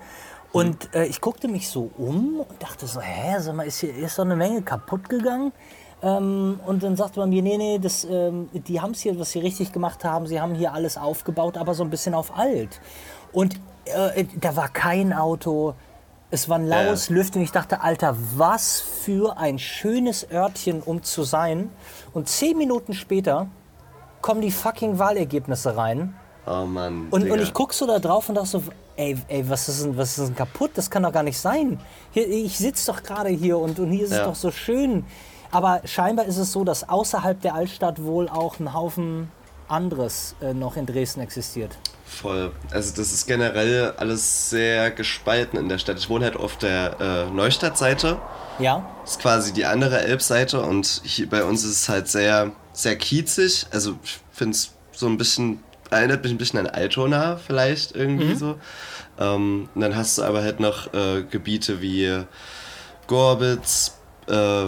Und hm. äh, ich guckte mich so um und dachte so, hä, sag mal, ist hier ist so eine Menge kaputt gegangen? Ähm, und dann sagte man mir, nee, nee, das, ähm, die haben es hier, was sie richtig gemacht haben, sie haben hier alles aufgebaut, aber so ein bisschen auf alt. Und äh, da war kein Auto, es war ein laues ja. Lüften. Ich dachte, Alter, was für ein schönes Örtchen, um zu sein. Und zehn Minuten später kommen die fucking Wahlergebnisse rein. Oh Mann. Und, und ich guck so da drauf und dachte so, ey, ey was, ist denn, was ist denn kaputt? Das kann doch gar nicht sein. Hier, ich sitze doch gerade hier und, und hier ist ja. es doch so schön. Aber scheinbar ist es so, dass außerhalb der Altstadt wohl auch ein Haufen anderes äh, noch in Dresden existiert. Voll. Also das ist generell alles sehr gespalten in der Stadt. Ich wohne halt auf der äh, Neustadtseite. Ja. Das ist quasi die andere Elbseite und hier bei uns ist es halt sehr, sehr kiezig. Also ich finde es so ein bisschen, erinnert mich ein bisschen an Altona vielleicht irgendwie mhm. so. Ähm, und dann hast du aber halt noch äh, Gebiete wie Gorbitz, äh,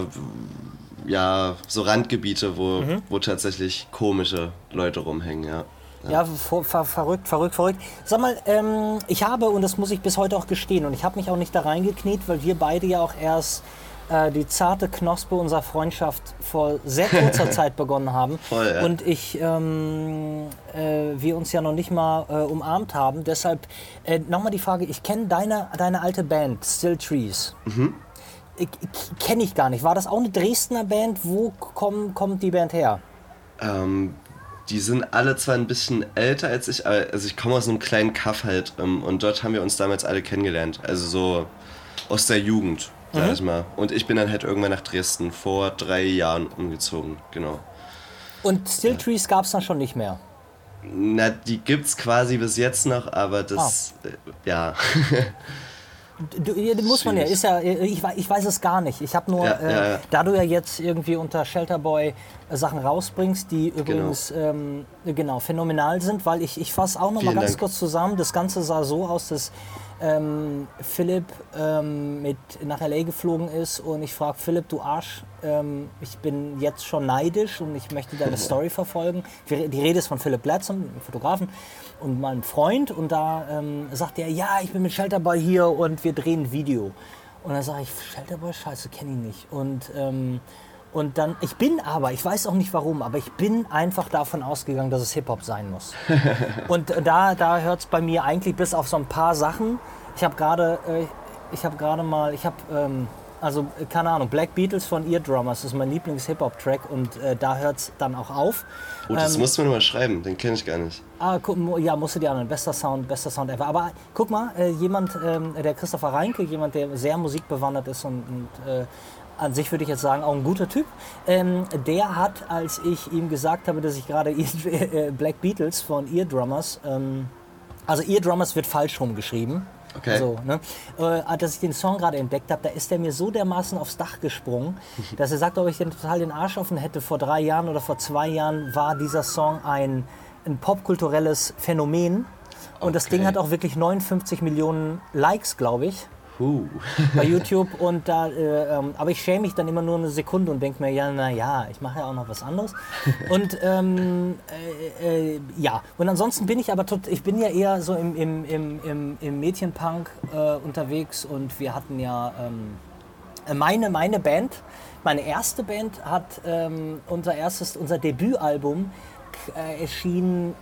ja, so Randgebiete, wo, mhm. wo tatsächlich komische Leute rumhängen, ja. Ja, ver ver verrückt, verrückt, verrückt. Sag mal, ähm, ich habe, und das muss ich bis heute auch gestehen, und ich habe mich auch nicht da reingekniet, weil wir beide ja auch erst äh, die zarte Knospe unserer Freundschaft vor sehr kurzer *laughs* Zeit begonnen haben. Voll, ja. Und ich, ähm, äh, wir uns ja noch nicht mal äh, umarmt haben. Deshalb äh, nochmal die Frage, ich kenne deine, deine alte Band, Still Trees. Mhm kenne ich gar nicht. War das auch eine Dresdner Band? Wo komm, kommt die Band her? Ähm, die sind alle zwar ein bisschen älter als ich, also ich komme aus einem kleinen Kaff halt ähm, und dort haben wir uns damals alle kennengelernt. Also so aus der Jugend, sag mhm. ich mal. Und ich bin dann halt irgendwann nach Dresden vor drei Jahren umgezogen, genau. Und Still Trees gab es dann schon nicht mehr? Na, die gibt's quasi bis jetzt noch, aber das, ah. äh, ja. *laughs* Du, muss man ja, ist ja, ich, ich weiß es gar nicht. Ich habe nur, ja, äh, ja, ja. da du ja jetzt irgendwie unter Shelterboy äh, Sachen rausbringst, die genau. übrigens genau, ähm, genau phänomenal sind, weil ich, ich fasse auch noch Vielen mal ganz Dank. kurz zusammen. Das Ganze sah so aus, dass ähm, Philipp ähm, mit nach LA geflogen ist und ich frage Philipp, du Arsch, ähm, ich bin jetzt schon neidisch und ich möchte deine *laughs* Story verfolgen. Die Rede ist von Philipp Blatson, Fotografen und mein Freund und da ähm, sagt er, ja, ich bin mit Shelterboy hier und wir drehen ein Video. Und dann sage ich, Shelterboy, scheiße, kenne ich nicht. Und, ähm, und dann, ich bin aber, ich weiß auch nicht warum, aber ich bin einfach davon ausgegangen, dass es Hip-Hop sein muss. *laughs* und da, da hört es bei mir eigentlich bis auf so ein paar Sachen. Ich habe gerade, äh, ich habe gerade mal, ich habe ähm, also keine Ahnung, Black Beatles von Eardrummers ist mein Lieblings-Hip-Hop-Track und äh, da hört es dann auch auf. Oh, das ähm, musst du mir mal schreiben, den kenne ich gar nicht. Ah, guck, ja, musst du dir an, bester Sound, bester Sound ever. Aber guck mal, äh, jemand, ähm, der Christopher Reinke, jemand, der sehr musikbewandert ist und, und äh, an sich würde ich jetzt sagen, auch ein guter Typ. Ähm, der hat, als ich ihm gesagt habe, dass ich gerade *laughs* äh, Black Beatles von Eardrummers, ähm, also Eardrummers wird falsch rumgeschrieben. Okay. So, ne? äh, dass ich den Song gerade entdeckt habe, da ist er mir so dermaßen aufs Dach gesprungen, *laughs* dass er sagt, ob ich den total den Arsch offen hätte. Vor drei Jahren oder vor zwei Jahren war dieser Song ein, ein popkulturelles Phänomen. Und das Okay. Ding hat auch wirklich 59 Millionen Likes, glaube ich Huh. *laughs* bei YouTube und da, äh, ähm, aber ich schäme mich dann immer nur eine Sekunde und denke mir, ja, na ja, ich mache ja auch noch was anderes. *laughs* Und ähm, äh, äh, ja, und ansonsten bin ich aber tot, ich bin ja eher so im, im, im, im, im Mädchenpunk äh, unterwegs und wir hatten ja ähm, äh, meine, meine Band, meine erste Band hat ähm, unser erstes, unser Debütalbum äh, erschien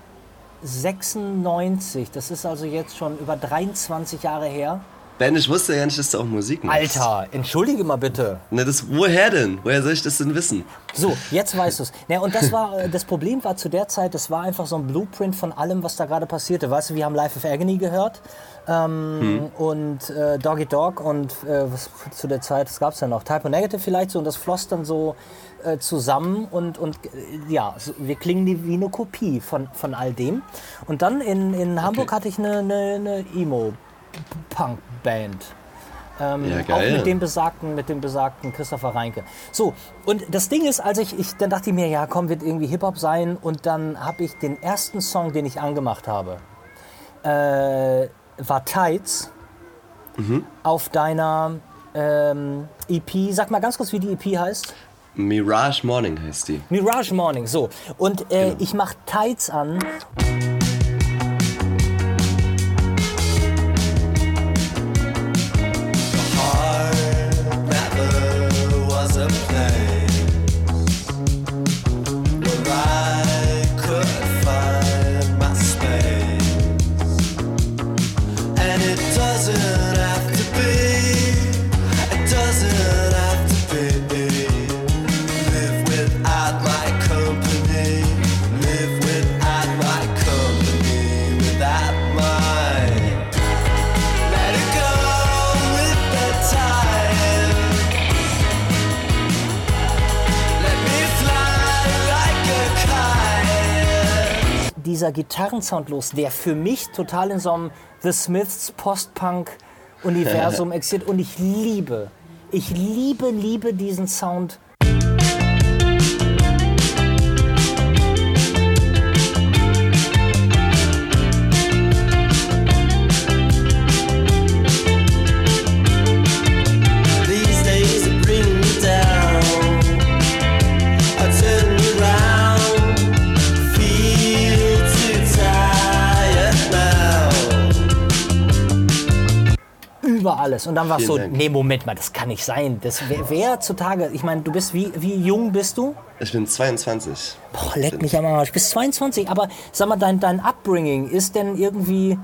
96. Das ist also jetzt schon über 23 Jahre her. Ben, ich wusste ja nicht, dass du auch Musik machst. Alter, entschuldige mal bitte. Na, das, woher denn? Woher soll ich das denn wissen? So, jetzt weißt du es. Ja, und das war, äh, das Problem war zu der Zeit, das war einfach so ein Blueprint von allem, was da gerade passierte. Weißt du, wir haben Life of Agony gehört ähm, und äh, Doggy Dog und äh, was zu der Zeit, das gab es ja noch, Type O Negative vielleicht so und das floss dann so äh, zusammen und, und äh, ja, wir klingen wie eine Kopie von, von all dem. Und dann in, in Hamburg hatte ich eine, eine, eine Emo-Punk-Band. Ähm, Ja, auch geil. mit dem besagten, mit dem besagten Christopher Reinke. So, und das Ding ist, als ich, ich dann dachte ich mir, ja komm, wird irgendwie Hip-Hop sein. Und dann habe ich den ersten Song, den ich angemacht habe, äh, war Tights Mhm. auf deiner ähm, EP. Sag mal ganz kurz, wie die EP heißt. Mirage Morning heißt die. Mirage Morning, so. Und äh, ich mache Tights an. Dieser Gitarrensound los, der für mich total in so einem The Smiths Post-Punk-Universum *laughs* existiert. Und ich liebe, ich liebe, liebe diesen Sound. Über alles. Und dann war es so, Dank. nee, Moment mal, das kann nicht sein. Das wer, wer zutage, ich meine, du bist, wie, wie jung bist du? Ich bin 22. Boah, leck mich am Arsch. Du bist 22, aber sag mal, dein, dein Upbringing ist denn irgendwie.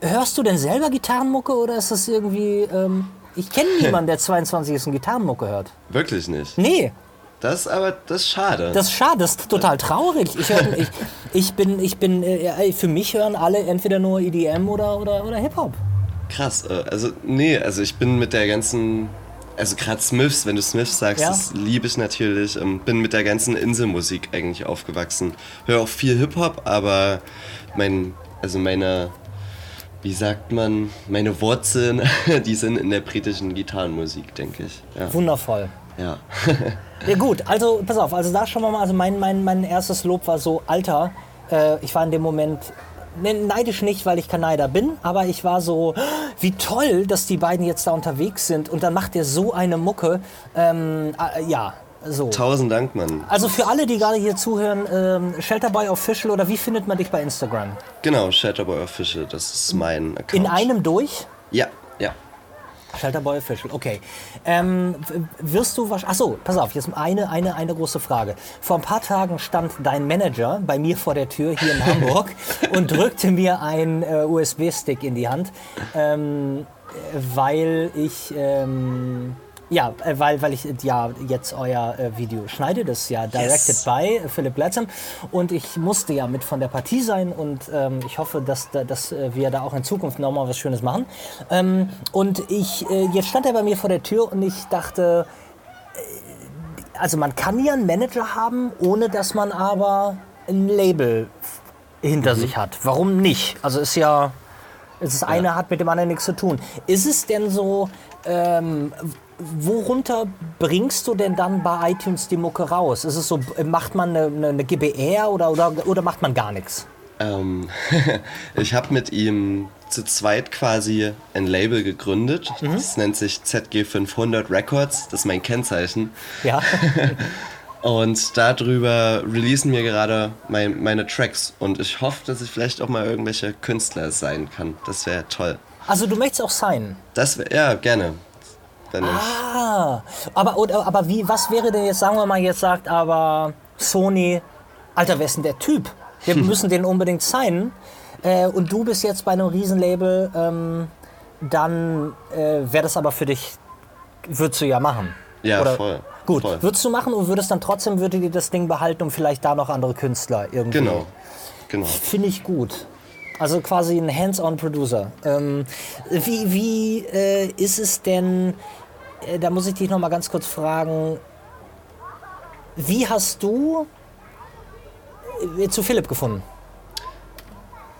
Hörst du denn selber Gitarrenmucke oder ist das irgendwie. Ähm, ich kenne *laughs* niemanden, der 22 ist und Gitarrenmucke hört. Wirklich nicht. Nee, Das ist aber, das ist schade. das ist schade, das ist total traurig. Ich, hör, ich, ich bin, ich bin, äh, für mich hören alle entweder nur EDM oder, oder, oder Hip-Hop. Krass. äh, Also, nee, also ich bin mit der ganzen. Also gerade Smiths, wenn du Smiths sagst, Ja. das liebe ich natürlich. Ähm, bin mit der ganzen Inselmusik eigentlich aufgewachsen. Höre auch viel Hip-Hop, aber mein, also meine, wie sagt man, meine Wurzeln, *laughs* die sind in der britischen Gitarrenmusik, denke ich. Ja. Wundervoll. ja. *laughs* Ja gut, also pass auf, also da schon mal, also mein, mein, mein erstes Lob war so, Alter, äh, ich war in dem Moment, neidisch nicht, weil ich kein Neider bin, aber ich war so, wie toll, dass die beiden jetzt da unterwegs sind und dann macht ihr so eine Mucke, ähm, äh, ja, so. Tausend Dank, Mann. Also für alle, die gerade hier zuhören, ähm, Shelterboy Official oder wie findet man dich bei Instagram? Genau, Shatterboy Official, das ist mein Account. In einem durch? Ja, ja. Shelterboy Official, okay. Ähm, wirst du wahrscheinlich. Achso, pass auf, jetzt eine, eine, eine große Frage. Vor ein paar Tagen stand dein Manager bei mir vor der Tür hier in *laughs* Hamburg und drückte mir einen äh, USB-Stick in die Hand, ähm, äh, weil ich. Ähm, ja, äh, weil, weil ich ja jetzt euer äh, Video schneide, das ist ja directed Yes. by Philipp Glatzam und ich musste ja mit von der Partie sein und ähm, ich hoffe, dass, da- dass äh, wir da auch in Zukunft nochmal was Schönes machen. Ähm, und ich, äh, jetzt stand er bei mir vor der Tür und ich dachte, also man kann ja einen Manager haben, ohne dass man aber ein Label hinter sich hat. Warum nicht? Also ist ja, es ist eine hat mit dem anderen nichts zu tun. Ist es denn so, ähm, worunter bringst du denn dann bei iTunes die Mucke raus? Ist es so, macht man eine, eine, GBR oder, oder, oder macht man gar nichts? Ähm, *laughs* ich habe mit ihm zu zweit quasi ein Label gegründet. Das nennt sich ZG500 Records. Das ist mein Kennzeichen. Ja. *laughs* Und darüber releasen wir gerade mein, meine Tracks. Und ich hoffe, dass ich vielleicht auch mal irgendwelche Künstler sein kann. Das wäre toll. Also du möchtest auch sein. Das wäre, ja, gerne. Wenn. Ah, aber, oder, aber wie, was wäre denn jetzt, sagen wir mal, jetzt sagt aber Sony, Alter, wer ist denn der Typ? Wir *laughs* müssen den unbedingt signen. Äh, und du bist jetzt bei einem Riesenlabel, ähm, dann äh, wäre das aber für dich, würdest du ja machen. Ja, Oder- voll. Gut, Voll. würdest du machen und würdest dann trotzdem, würdet ihr das Ding behalten und vielleicht da noch andere Künstler irgendwie. Genau. Genau. Finde ich gut. Also quasi ein Hands-on-Producer. Ähm, wie wie äh, ist es denn, da muss ich dich noch mal ganz kurz fragen, wie hast du äh, zu Philipp gefunden?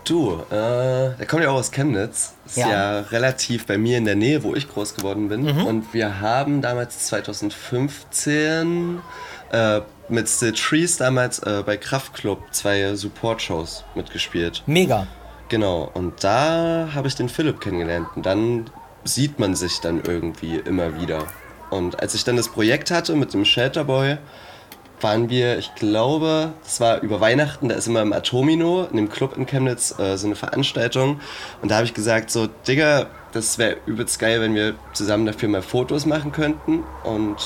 Du, äh, der kommt ja auch aus Chemnitz. Ist Ja. ja. relativ bei mir in der Nähe, wo ich groß geworden bin. Mhm. Und wir haben damals 2015 äh, mit The Trees damals äh, bei Kraftklub zwei Support-Shows mitgespielt. Mega. Genau, und da habe ich den Philipp kennengelernt. Und dann sieht man sich dann irgendwie immer wieder. Und als ich dann das Projekt hatte mit dem Shelterboy, waren wir, ich glaube, das war über Weihnachten, da ist immer im Atomino, in dem Club in Chemnitz, äh, so eine Veranstaltung. Und da habe ich gesagt, so, Digga, das wäre übelst geil, wenn wir zusammen dafür mal Fotos machen könnten. Und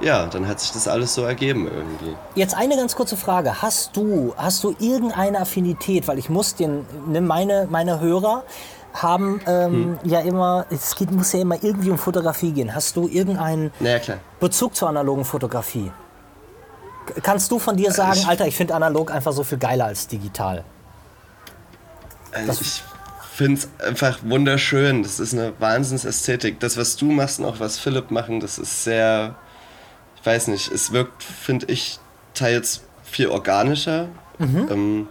ja, dann hat sich das alles so ergeben irgendwie. Jetzt eine ganz kurze Frage. Hast du, hast du irgendeine Affinität? Weil ich muss den, ne, meine, meine Hörer haben ähm, ja immer, es geht, muss ja immer irgendwie um Fotografie gehen. Hast du irgendeinen Naja. Bezug zur analogen Fotografie? Kannst du von dir sagen, Alter, ich finde analog einfach so viel geiler als digital? Also ich finde es einfach wunderschön. Das ist eine Wahnsinnsästhetik. Das, was du machst und auch was Philipp machen, das ist sehr, ich weiß nicht, es wirkt, finde ich, teils viel organischer. Ähm,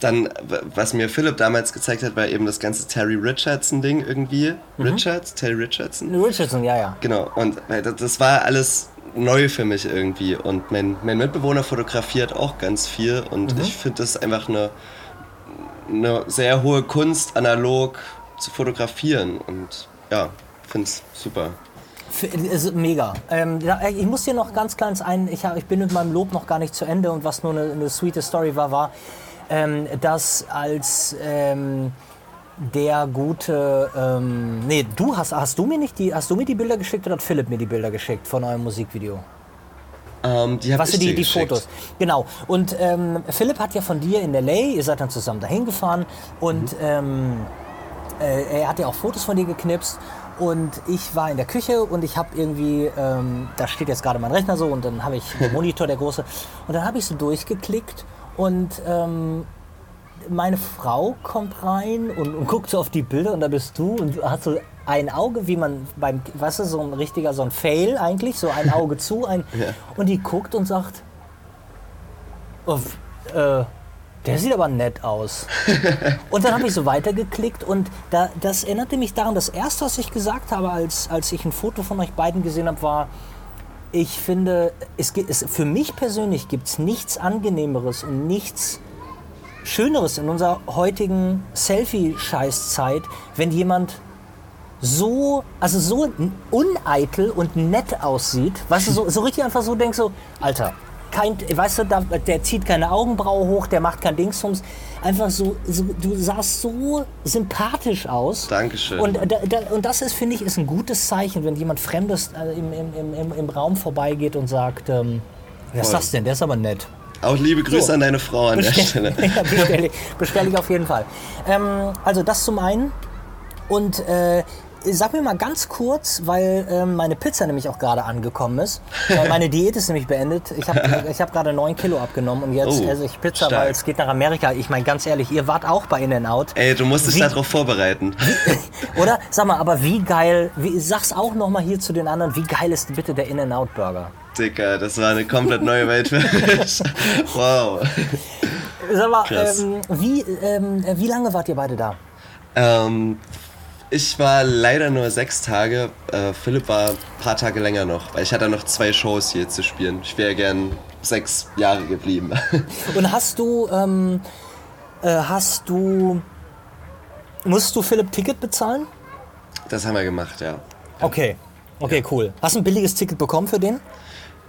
dann, was mir Philipp damals gezeigt hat, war eben das ganze Terry Richardson-Ding irgendwie. Richards? Terry Richardson? Richardson, ja, ja. Genau, und das- war alles neu für mich irgendwie. Und mein, mein Mitbewohner fotografiert auch ganz viel und ich finde das einfach eine, eine sehr hohe Kunst, analog zu fotografieren. Und ja, finde es super. Ist mega. Ähm, ja, ich muss dir noch ganz kleines ein, ich, hab, ich bin mit meinem Lob noch gar nicht zu Ende und was nur eine, eine sweete Story war, war, ähm, dass als ähm, der gute, ähm, nee, du hast, hast du mir nicht die, hast du mir die Bilder geschickt oder hat Philipp mir die Bilder geschickt von eurem Musikvideo? Ähm, die Was ich sind die, die geschickt. Fotos? Genau. Und ähm, Philipp hat ja von dir in LA, ihr seid dann zusammen dahin gefahren und ähm, äh, er hat ja auch Fotos von dir geknipst. Und ich war in der Küche und ich habe irgendwie, ähm, da steht jetzt gerade mein Rechner so und dann habe ich *laughs* den Monitor, der große. Und dann habe ich so durchgeklickt und ähm, meine Frau kommt rein und, und guckt so auf die Bilder und da bist du und hast so ein Auge, wie man beim, weißt du, so ein richtiger, so ein Fail eigentlich, so ein Auge zu, ein, *laughs* und die guckt und sagt, oh, äh, der sieht aber nett aus. *laughs* und dann habe ich so weitergeklickt und da, das erinnerte mich daran, das erste, was ich gesagt habe, als, als ich ein Foto von euch beiden gesehen habe, war, ich finde, es, es, für mich persönlich gibt es nichts Angenehmeres und nichts Schöneres in unserer heutigen Selfie-Scheißzeit, wenn jemand so, also so uneitel und nett aussieht, weißt du, so, so richtig einfach so denkst so, Alter, kein, weißt du, da, der zieht keine Augenbraue hoch, der macht kein Dingsums, einfach so, so, du sahst so sympathisch aus. Dankeschön. Und, da, da, und das ist, finde ich, ist ein gutes Zeichen, wenn jemand Fremdes äh, im, im, im, im, Raum vorbeigeht und sagt, ähm, wer ist das denn, der ist aber nett. Auch liebe Grüße So. an deine Frau an der Stelle. *laughs* ja, bestelle ich, bestell ich auf jeden Fall. Ähm, also das zum einen. Und äh, sag mir mal ganz kurz, weil ähm, meine Pizza nämlich auch gerade angekommen ist. Meine Diät ist nämlich beendet. Ich habe *laughs* ich hab gerade 9 Kilo abgenommen und jetzt Oh, esse ich Pizza, stark. weil es geht nach Amerika. Ich meine, ganz ehrlich, ihr wart auch bei In-N-Out. Ey, du musst dich darauf vorbereiten. *laughs* Oder? Sag mal, aber wie geil, wie, sag's auch noch mal hier zu den anderen, wie geil ist bitte der In-N-Out-Burger? Dicker, das war eine komplett neue Welt für mich. *laughs* Wow. Sag mal, ähm, wie, ähm, wie lange wart ihr beide da? Ähm, ich war leider nur sechs Tage. Äh, Philipp war ein paar Tage länger noch, weil ich hatte noch zwei Shows hier zu spielen. Ich wäre gern sechs Jahre geblieben. *laughs* Und hast du, ähm, äh, hast du, musst du Philipp Ticket bezahlen? Das haben wir gemacht, ja. Okay. Okay, cool. Hast du ein billiges Ticket bekommen für den?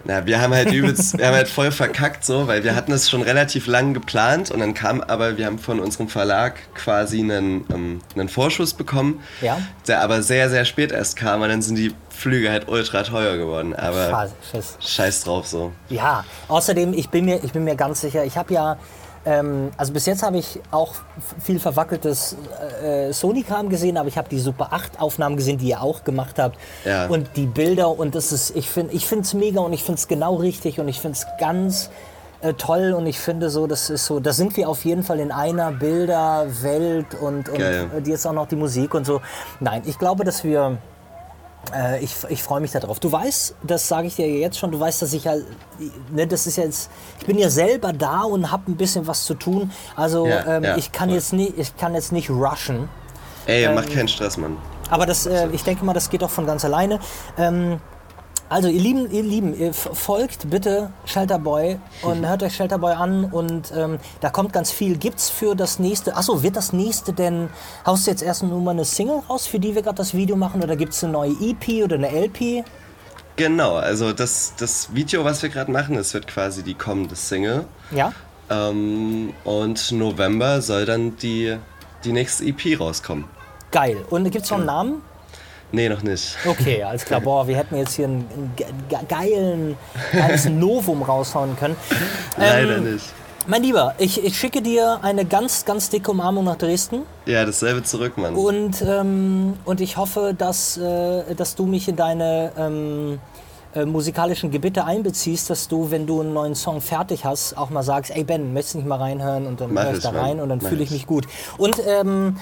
Na, wir haben halt übelst, wir haben halt voll verkackt so, weil wir hatten es schon relativ lang geplant und dann kam aber, wir haben von unserem Verlag quasi einen, ähm, einen Vorschuss bekommen, Ja. der aber sehr, sehr spät erst kam und dann sind die Flüge halt ultra teuer geworden. Aber scheiße. scheiß drauf so. Ja, außerdem, ich bin mir, ich bin mir ganz sicher, ich habe ja, ähm, also bis jetzt habe ich auch viel verwackeltes äh, Sony-Kram gesehen, aber ich habe die Super 8 Aufnahmen gesehen, die ihr auch gemacht habt. Ja. Und die Bilder und das ist, ich finde ich es mega und ich finde es genau richtig und ich finde es ganz äh, toll und ich finde so, das ist so, da sind wir auf jeden Fall in einer Bilderwelt und, und Geil. äh, jetzt auch noch die Musik und so. Nein, ich glaube, dass wir äh, ich ich freue mich darauf. Du weißt, das sage ich dir jetzt schon, du weißt, dass ich ja, ne, das ist jetzt, ich bin ja selber da und habe ein bisschen was zu tun. Also Ja, ähm, ja, ich kann voll. jetzt nicht, ich kann jetzt nicht rushen. Ey, Ähm, mach keinen Stress, Mann. Aber das, äh, ich denke mal, das geht auch von ganz alleine. Ähm, also ihr Lieben, ihr Lieben, ihr folgt bitte Shelterboy und hört euch Shelterboy an und ähm, da kommt ganz viel. Gibt's für das nächste, achso, wird das nächste denn, haust du jetzt erst nur mal eine Single raus, für die wir gerade das Video machen oder gibt's eine neue EP oder eine LP? Genau, also das, das Video, was wir gerade machen, das wird quasi die kommende Single. Ja? Ähm, und November soll dann die, die nächste EP rauskommen. Geil. Und gibt's noch einen Namen? Nee, noch nicht. Okay, alles klar. Boah, wir hätten jetzt hier einen, einen ge- ge- geilen, geiles *laughs* Novum raushauen können. Leider Ähm, nicht. Mein Lieber, ich, ich schicke dir eine ganz, ganz dicke Umarmung nach Dresden Ja, dasselbe zurück, Mann. und, ähm, und ich hoffe, dass, äh, dass du mich in deine ähm, äh, musikalischen Gebiete einbeziehst, dass du, wenn du einen neuen Song fertig hast, auch mal sagst, ey Ben, möchtest du nicht mal reinhören und dann höre ich da Mann. rein und dann fühle ich ich. mich gut. Und ähm,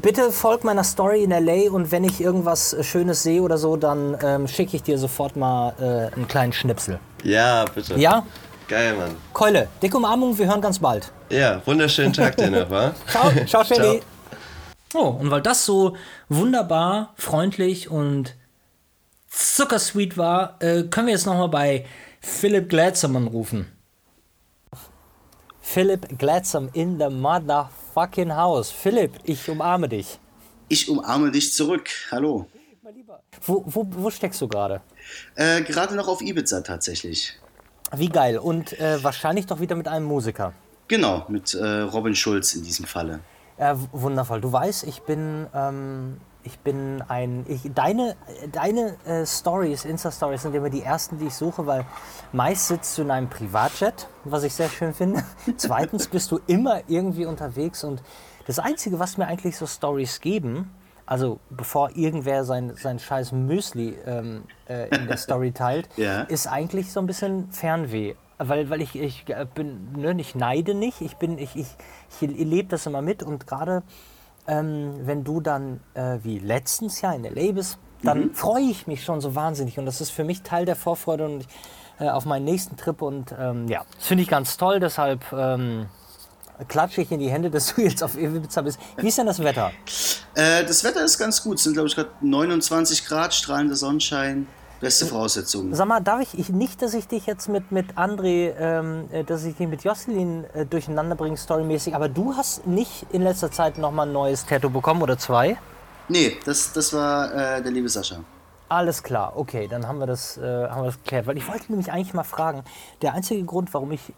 bitte folg meiner Story in LA und wenn ich irgendwas äh, Schönes sehe oder so, dann ähm, schicke ich dir sofort mal äh, einen kleinen Schnipsel. Ja, bitte. Ja? Geil, Mann. Keule, dicke Umarmung, wir hören ganz bald. Ja, wunderschönen Tag dir noch, wa? *laughs* Ciao, ciao, Shelly. Oh, und weil das so wunderbar, freundlich und zuckersweet war, äh, können wir jetzt nochmal bei Philipp Gladsom anrufen. Philipp Gladsam in the motherfucking house. Philipp, ich umarme dich. Ich umarme dich zurück. Hallo. Wo, wo, wo steckst du gerade? Äh, gerade noch auf Ibiza tatsächlich. Wie geil. Und äh, wahrscheinlich doch wieder mit einem Musiker. Genau, mit äh, Robin Schulz in diesem Falle. W- wundervoll. Du weißt, ich bin, ähm, ich bin ein. Ich, deine deine äh, Stories, Insta-Stories sind immer die ersten, die ich suche, weil meist sitzt du in einem Privatjet, was ich sehr schön finde. *laughs* Zweitens bist du immer irgendwie unterwegs und das Einzige, was mir eigentlich so Stories geben, also bevor irgendwer sein, sein scheiß Müsli ähm, äh, in der Story *laughs* teilt, Ja. ist eigentlich so ein bisschen Fernweh. Weil, weil ich, ich äh, bin, ne, ich neide nicht, ich bin, ich, ich, ich lebe das immer mit und gerade ähm, wenn du dann äh, wie letztens ja in L.A. bist, dann freue ich mich schon so wahnsinnig und das ist für mich Teil der Vorfreude und äh, auf meinen nächsten Trip und ähm, ja, das finde ich ganz toll, deshalb ähm, klatsche ich in die Hände, dass du jetzt auf Ibiza bist. Wie ist denn das Wetter? Äh, das Wetter ist ganz gut. Es sind, glaube ich, gerade 29 Grad, strahlender Sonnenschein. Beste Voraussetzungen. Sag mal, darf ich, ich nicht, dass ich dich jetzt mit, mit André, ähm, äh, dass ich dich mit Jocelyn äh, durcheinander bringe, storymäßig, aber du hast nicht in letzter Zeit nochmal ein neues Tattoo bekommen oder zwei? Nee, das, das war äh, der liebe Sascha. Alles klar, okay, dann haben wir das, äh, haben wir das geklärt. Weil ich wollte nämlich eigentlich mal fragen, der einzige Grund, warum ich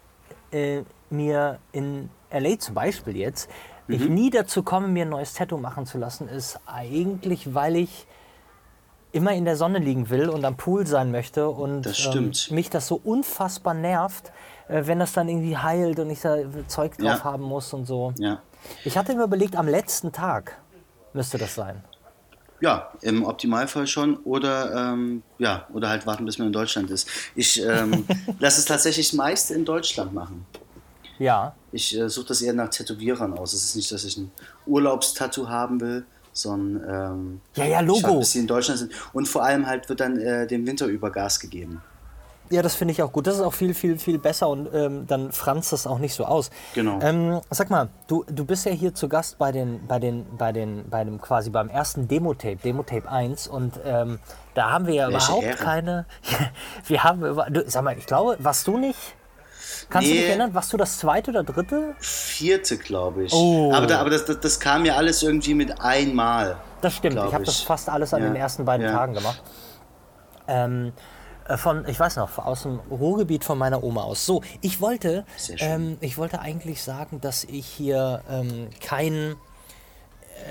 äh, mir in LA zum Beispiel jetzt, ich nie dazu komme, mir ein neues Tattoo machen zu lassen, ist eigentlich, weil ich immer in der Sonne liegen will und am Pool sein möchte und Das stimmt. Ähm, mich das so unfassbar nervt, äh, wenn das dann irgendwie heilt und ich da Zeug drauf Ja. haben muss und so. Ja. Ich hatte mir überlegt, am letzten Tag müsste das sein. Ja, im Optimalfall schon oder ähm, ja, oder halt warten, bis man in Deutschland ist. Ich ähm, *laughs* lasse es tatsächlich meist in Deutschland machen. Ja. Ich äh, suche das eher nach Tätowierern aus. Es ist nicht, dass ich ein Urlaubstattoo haben will, sondern ähm, Ja, ja, Logo. bis sie in Deutschland sind. Und vor allem halt wird dann äh, dem Winter über Gas gegeben. Ja, das finde ich auch gut. Das ist auch viel, viel, viel besser und ähm, dann franzt das auch nicht so aus. Genau. Ähm, sag mal, du, du bist ja hier zu Gast bei den, bei den, bei den, bei dem quasi beim ersten Demo-Tape, Demo-Tape 1 und ähm, da haben wir ja Welche überhaupt Ehre. keine. *laughs* wir haben über, du, sag mal, ich glaube, warst du nicht? Kannst du Nee. dich erinnern? Warst du das zweite oder dritte? Vierte, glaube ich. Oh. Aber, da, aber das, das, das kam ja alles irgendwie mit einmal. Das stimmt. Ich habe das fast alles an Ja. den ersten beiden Ja. Tagen gemacht. Ähm, äh, von, ich weiß noch, aus dem Ruhrgebiet von meiner Oma aus. So, ich wollte, ähm, ich wollte eigentlich sagen, dass ich hier ähm, keinen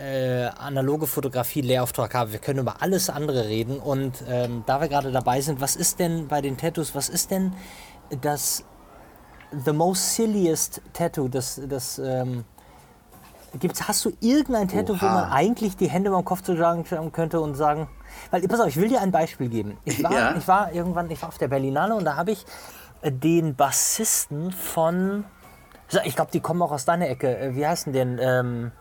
äh, analoge Fotografie Lehrauftrag habe. Wir können über alles andere reden und ähm, da wir gerade dabei sind, was ist denn bei den Tattoos, was ist denn das the most silliest Tattoo, das, das ähm, Gibt's, hast du irgendein Tattoo, wo Oha. man eigentlich die Hände beim Kopf zuschlagen könnte und sagen, weil, pass auf, ich will dir ein Beispiel geben. Ich war, *laughs* Ja. ich war irgendwann, ich war auf der Berlinale und da habe ich äh, den Bassisten von, ich glaube, die kommen auch aus deiner Ecke. Äh, Wie heißen denn, ähm,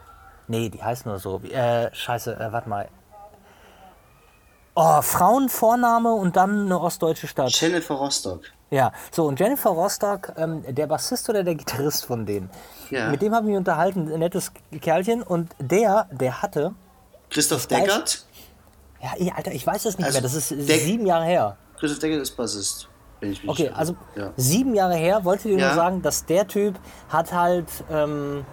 nee, die heißen nur so, äh, scheiße, äh, warte mal. Oh, Frauenvorname und dann eine ostdeutsche Stadt. Jennifer Rostock. Ja, so und Jennifer Rostock, ähm, der Bassist oder der Gitarrist von denen, Ja. mit dem habe ich mich unterhalten, ein nettes Kerlchen und der, der hatte, Christoph Deckert. ja, ey, Alter, ich weiß es nicht Also, mehr, das ist der- sieben Jahre her. Christoph Deckert ist Bassist. Wenn ich mich Okay, also ja. sieben Jahre her, wollte dir Ja. nur sagen, dass der Typ hat halt, ähm,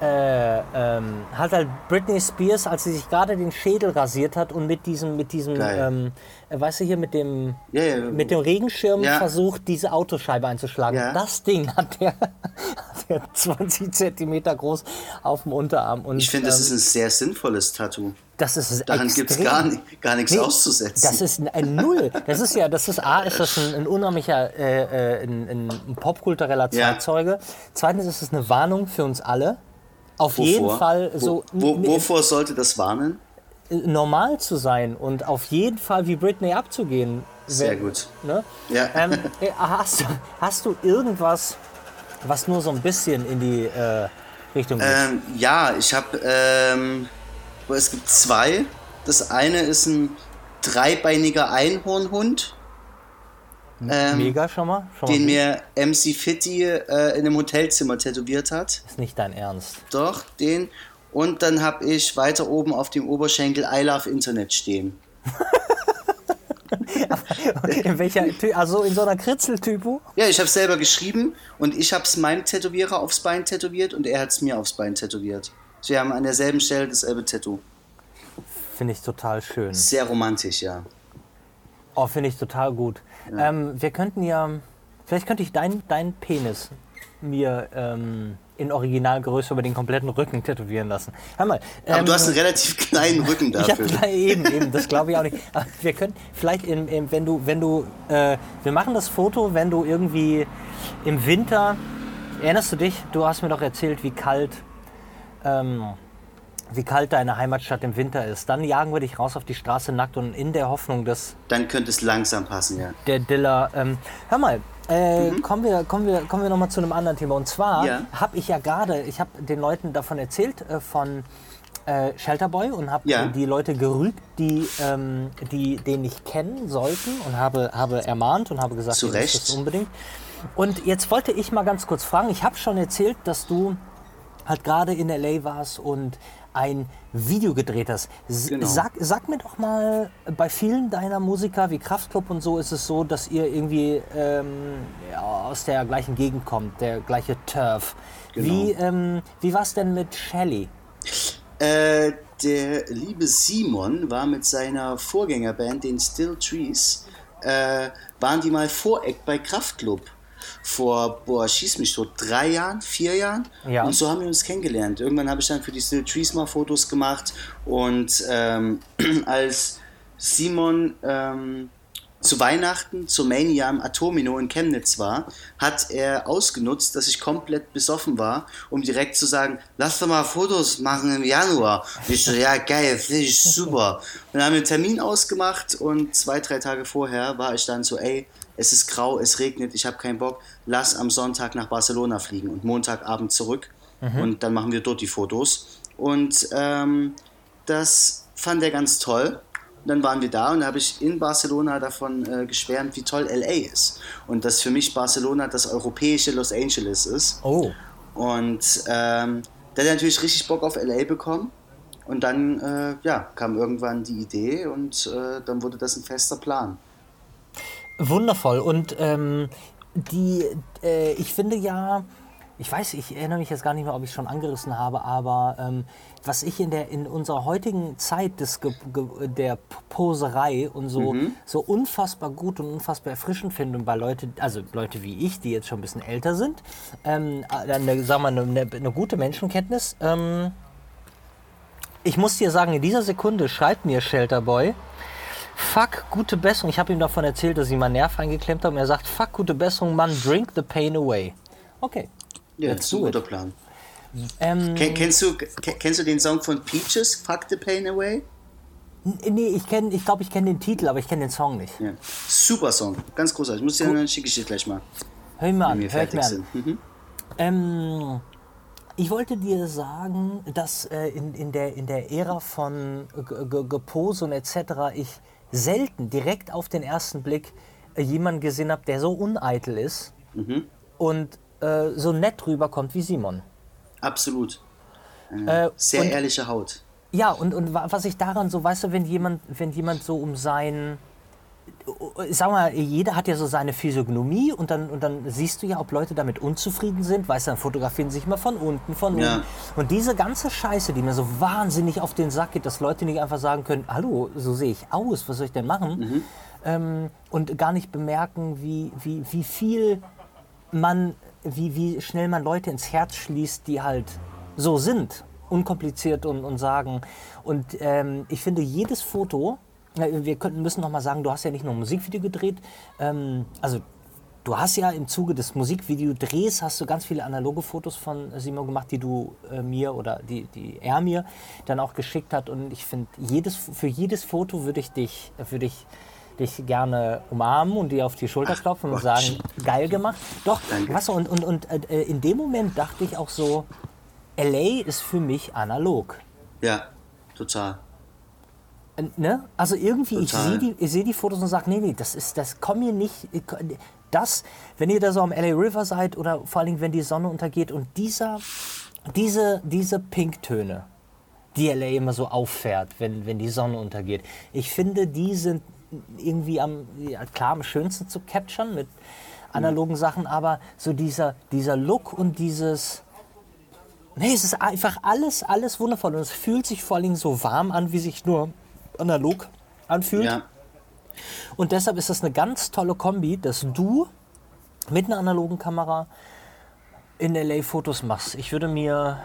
äh, ähm, hat halt Britney Spears, als sie sich gerade den Schädel rasiert hat und mit diesem, mit diesem, ähm, äh, weißt du hier, mit dem, Ja, ja. mit dem Regenschirm Ja. versucht, diese Autoscheibe einzuschlagen. Das Ding *laughs* hat der, hat der 20 Zentimeter groß auf dem Unterarm. Und, Ich finde, das ähm, ist ein sehr sinnvolles Tattoo. das ist Daran gibt es gar, gar nichts Nee, auszusetzen. Das ist ein, ein Null. Das ist ja, das ist A, ist das ein, ein unheimlicher, äh, äh, ein, ein, popkultureller. Zeitzeuge. Zweitens ist es eine Warnung für uns alle. Auf Wovor? jeden Fall so Wo, wovor sollte das warnen? Normal zu sein und auf jeden Fall wie Britney abzugehen. Sehr Wer- gut. Ne? Ja. Ähm, äh, hast, du, hast du irgendwas, was nur so ein bisschen in die äh, Richtung geht? Ähm, ja, ich habe, ähm, es gibt zwei. Das eine ist ein dreibeiniger Einhornhund, ähm, Mega schon mal? Schon mal den gut. mir MC Fitty äh, in einem Hotelzimmer tätowiert hat. Ist nicht dein Ernst. Doch, den. Und dann habe ich weiter oben auf dem Oberschenkel I Love Internet stehen. *laughs* In welcher, also in so einer Kritzeltypo? Ja, ich habe selber geschrieben und ich habe es meinem Tätowierer aufs Bein tätowiert und er hat es mir aufs Bein tätowiert. Wir haben an derselben Stelle dasselbe Tattoo. Finde ich total schön. Sehr romantisch, ja. Oh, finde ich total gut. Ähm, wir könnten ja, vielleicht könnte ich deinen dein Penis mir ähm, in Originalgröße über den kompletten Rücken tätowieren lassen. Hör mal. Aber ähm, du hast einen relativ *laughs* kleinen Rücken ich hab, dafür. *laughs* eben, eben, das glaube ich auch nicht. Aber wir können vielleicht, in, in, wenn du, wenn du, äh, wir machen das Foto, wenn du irgendwie im Winter, erinnerst du dich, du hast mir doch erzählt, wie kalt, ähm, wie kalt deine Heimatstadt im Winter ist. Dann jagen wir dich raus auf die Straße nackt und in der Hoffnung, dass Dann könnte es langsam passen, ja. der Diller. Ähm, hör mal, äh, kommen wir, kommen wir, kommen wir noch mal zu einem anderen Thema. Und zwar Mhm. Ja. habe ich ja gerade, ich habe den Leuten davon erzählt äh, von äh, Shelterboy und habe Ja. die Leute gerügt, die, ähm, die den nicht kennen sollten und habe, habe ermahnt und habe gesagt, Zu Recht. das unbedingt. Und jetzt wollte ich mal ganz kurz fragen. Ich habe schon erzählt, dass du halt gerade in LA warst und ein Video gedreht hast. Genau. sag, sag mir doch mal, bei vielen deiner Musiker wie Kraftklub und so ist es so, dass ihr irgendwie ähm, ja, aus der gleichen Gegend kommt, der gleiche Turf. Genau. Wie, ähm, wie war es denn mit Shelly? Äh, der liebe Simon war mit seiner Vorgängerband, den Still Trees, äh, waren die mal Voreck bei Kraftklub. Vor, boah, schieß mich so, drei Jahren, vier Jahren. Ja. Und so haben wir uns kennengelernt. Irgendwann habe ich dann für die Still Trees mal Fotos gemacht. Und ähm, *clears throat* als Simon ähm, zu Weihnachten zur Mania im Atomino in Chemnitz war, hat er ausgenutzt, dass ich komplett besoffen war, um direkt zu sagen, lass doch mal Fotos machen im Januar. Und ich so, ja geil, finde ich super. Und dann haben wir einen Termin ausgemacht und zwei, drei Tage vorher war ich dann so, ey, es ist grau, es regnet, ich habe keinen Bock, lass am Sonntag nach Barcelona fliegen und Montagabend zurück Mhm. und dann machen wir dort die Fotos. Und ähm, das fand er ganz toll. Und dann waren wir da und da habe ich in Barcelona davon äh, geschwärmt, wie toll LA ist. Und dass für mich Barcelona das europäische Los Angeles ist. Oh. Und ähm, der hat natürlich richtig Bock auf LA bekommen. Und dann äh, ja, kam irgendwann die Idee und äh, dann wurde das ein fester Plan. Wundervoll. Und ähm, die, äh, ich finde ja, ich weiß, ich erinnere mich jetzt gar nicht mehr, ob ich es schon angerissen habe, aber ähm, was ich in der in unserer heutigen Zeit des Ge Ge der Poserei und so so unfassbar gut und unfassbar erfrischend finde und bei Leute, also Leute wie ich, die jetzt schon ein bisschen älter sind, ähm, eine, sagen wir, eine, eine gute Menschenkenntnis. Ähm, ich muss dir sagen, in dieser Sekunde schreibt mir Shelterboy, fuck, gute Besserung. Ich habe ihm davon erzählt, dass ich mal einen Nerv eingeklemmt habe und er sagt, fuck, gute Besserung, Mann, drink the pain away. Okay. Ja, das ist ein guter Plan. Ähm, Ken, kennst, du, ke- kennst du den Song von Peaches, Fuck the Pain Away? nee, ich kenne, ich glaube, ich kenne den Titel, aber ich kenne den Song nicht. Ja. Super Song, ganz großartig. Ich muss dir dann schicke ich dir gleich mal, Hör mir an, hör mir an. Mhm. Ähm, ich wollte dir sagen, dass äh, in, in, der, in der Ära von G- G- Gepose und etc. ich selten direkt auf den ersten Blick äh, jemanden gesehen habe, der so uneitel ist Mhm. und äh, so nett rüberkommt wie Simon. Absolut. Eine Äh, sehr und- ehrliche Haut. Ja, und, und wa- was ich daran so, weißt du, wenn jemand, wenn jemand so um sein, sag mal, jeder hat ja so seine Physiognomie und dann, und dann siehst du ja, ob Leute damit unzufrieden sind, weißt du, dann fotografieren sie sich mal von unten, von Ja. oben. Und diese ganze Scheiße, die mir so wahnsinnig auf den Sack geht, dass Leute nicht einfach sagen können, hallo, so sehe ich aus, was soll ich denn machen? Ähm, und gar nicht bemerken, wie, wie, wie viel man, wie, wie schnell man Leute ins Herz schließt, die halt so sind, unkompliziert und, und sagen. Und ähm, ich finde, jedes Foto, wir könnten, müssen noch mal sagen, du hast ja nicht nur ein Musikvideo gedreht, ähm, also du hast ja im Zuge des Musikvideodrehs hast du ganz viele analoge Fotos von Simon gemacht, die du äh, mir oder die, die er mir dann auch geschickt hat. Und ich finde, jedes, für jedes Foto würde ich dich, würde ich dich gerne umarmen und dir auf die Schulter klopfen und Gott. sagen, geil gemacht. Doch, Danke. du, und, und, und äh, in dem Moment dachte ich auch so, LA ist für mich analog. Ja, total. Ne? Also irgendwie, ich Total. sehe die, ich seh die Fotos und sage, nee, nee, das ist, das komm mir nicht, ich- das, wenn ihr da so am LA River seid oder vor allen Dingen, wenn die Sonne untergeht und dieser, diese, diese Pinktöne, die LA immer so auffährt, wenn, wenn die Sonne untergeht. Ich finde, die sind irgendwie am, ja, klar, am schönsten zu capturen mit analogen Sachen, aber so dieser, dieser Look und dieses, nee, es ist einfach alles, alles wundervoll und es fühlt sich vor allen Dingen so warm an, wie sich nur analog anfühlt. Ja, Und deshalb ist das eine ganz tolle Kombi, dass du mit einer analogen Kamera in LA Fotos machst. Ich würde mir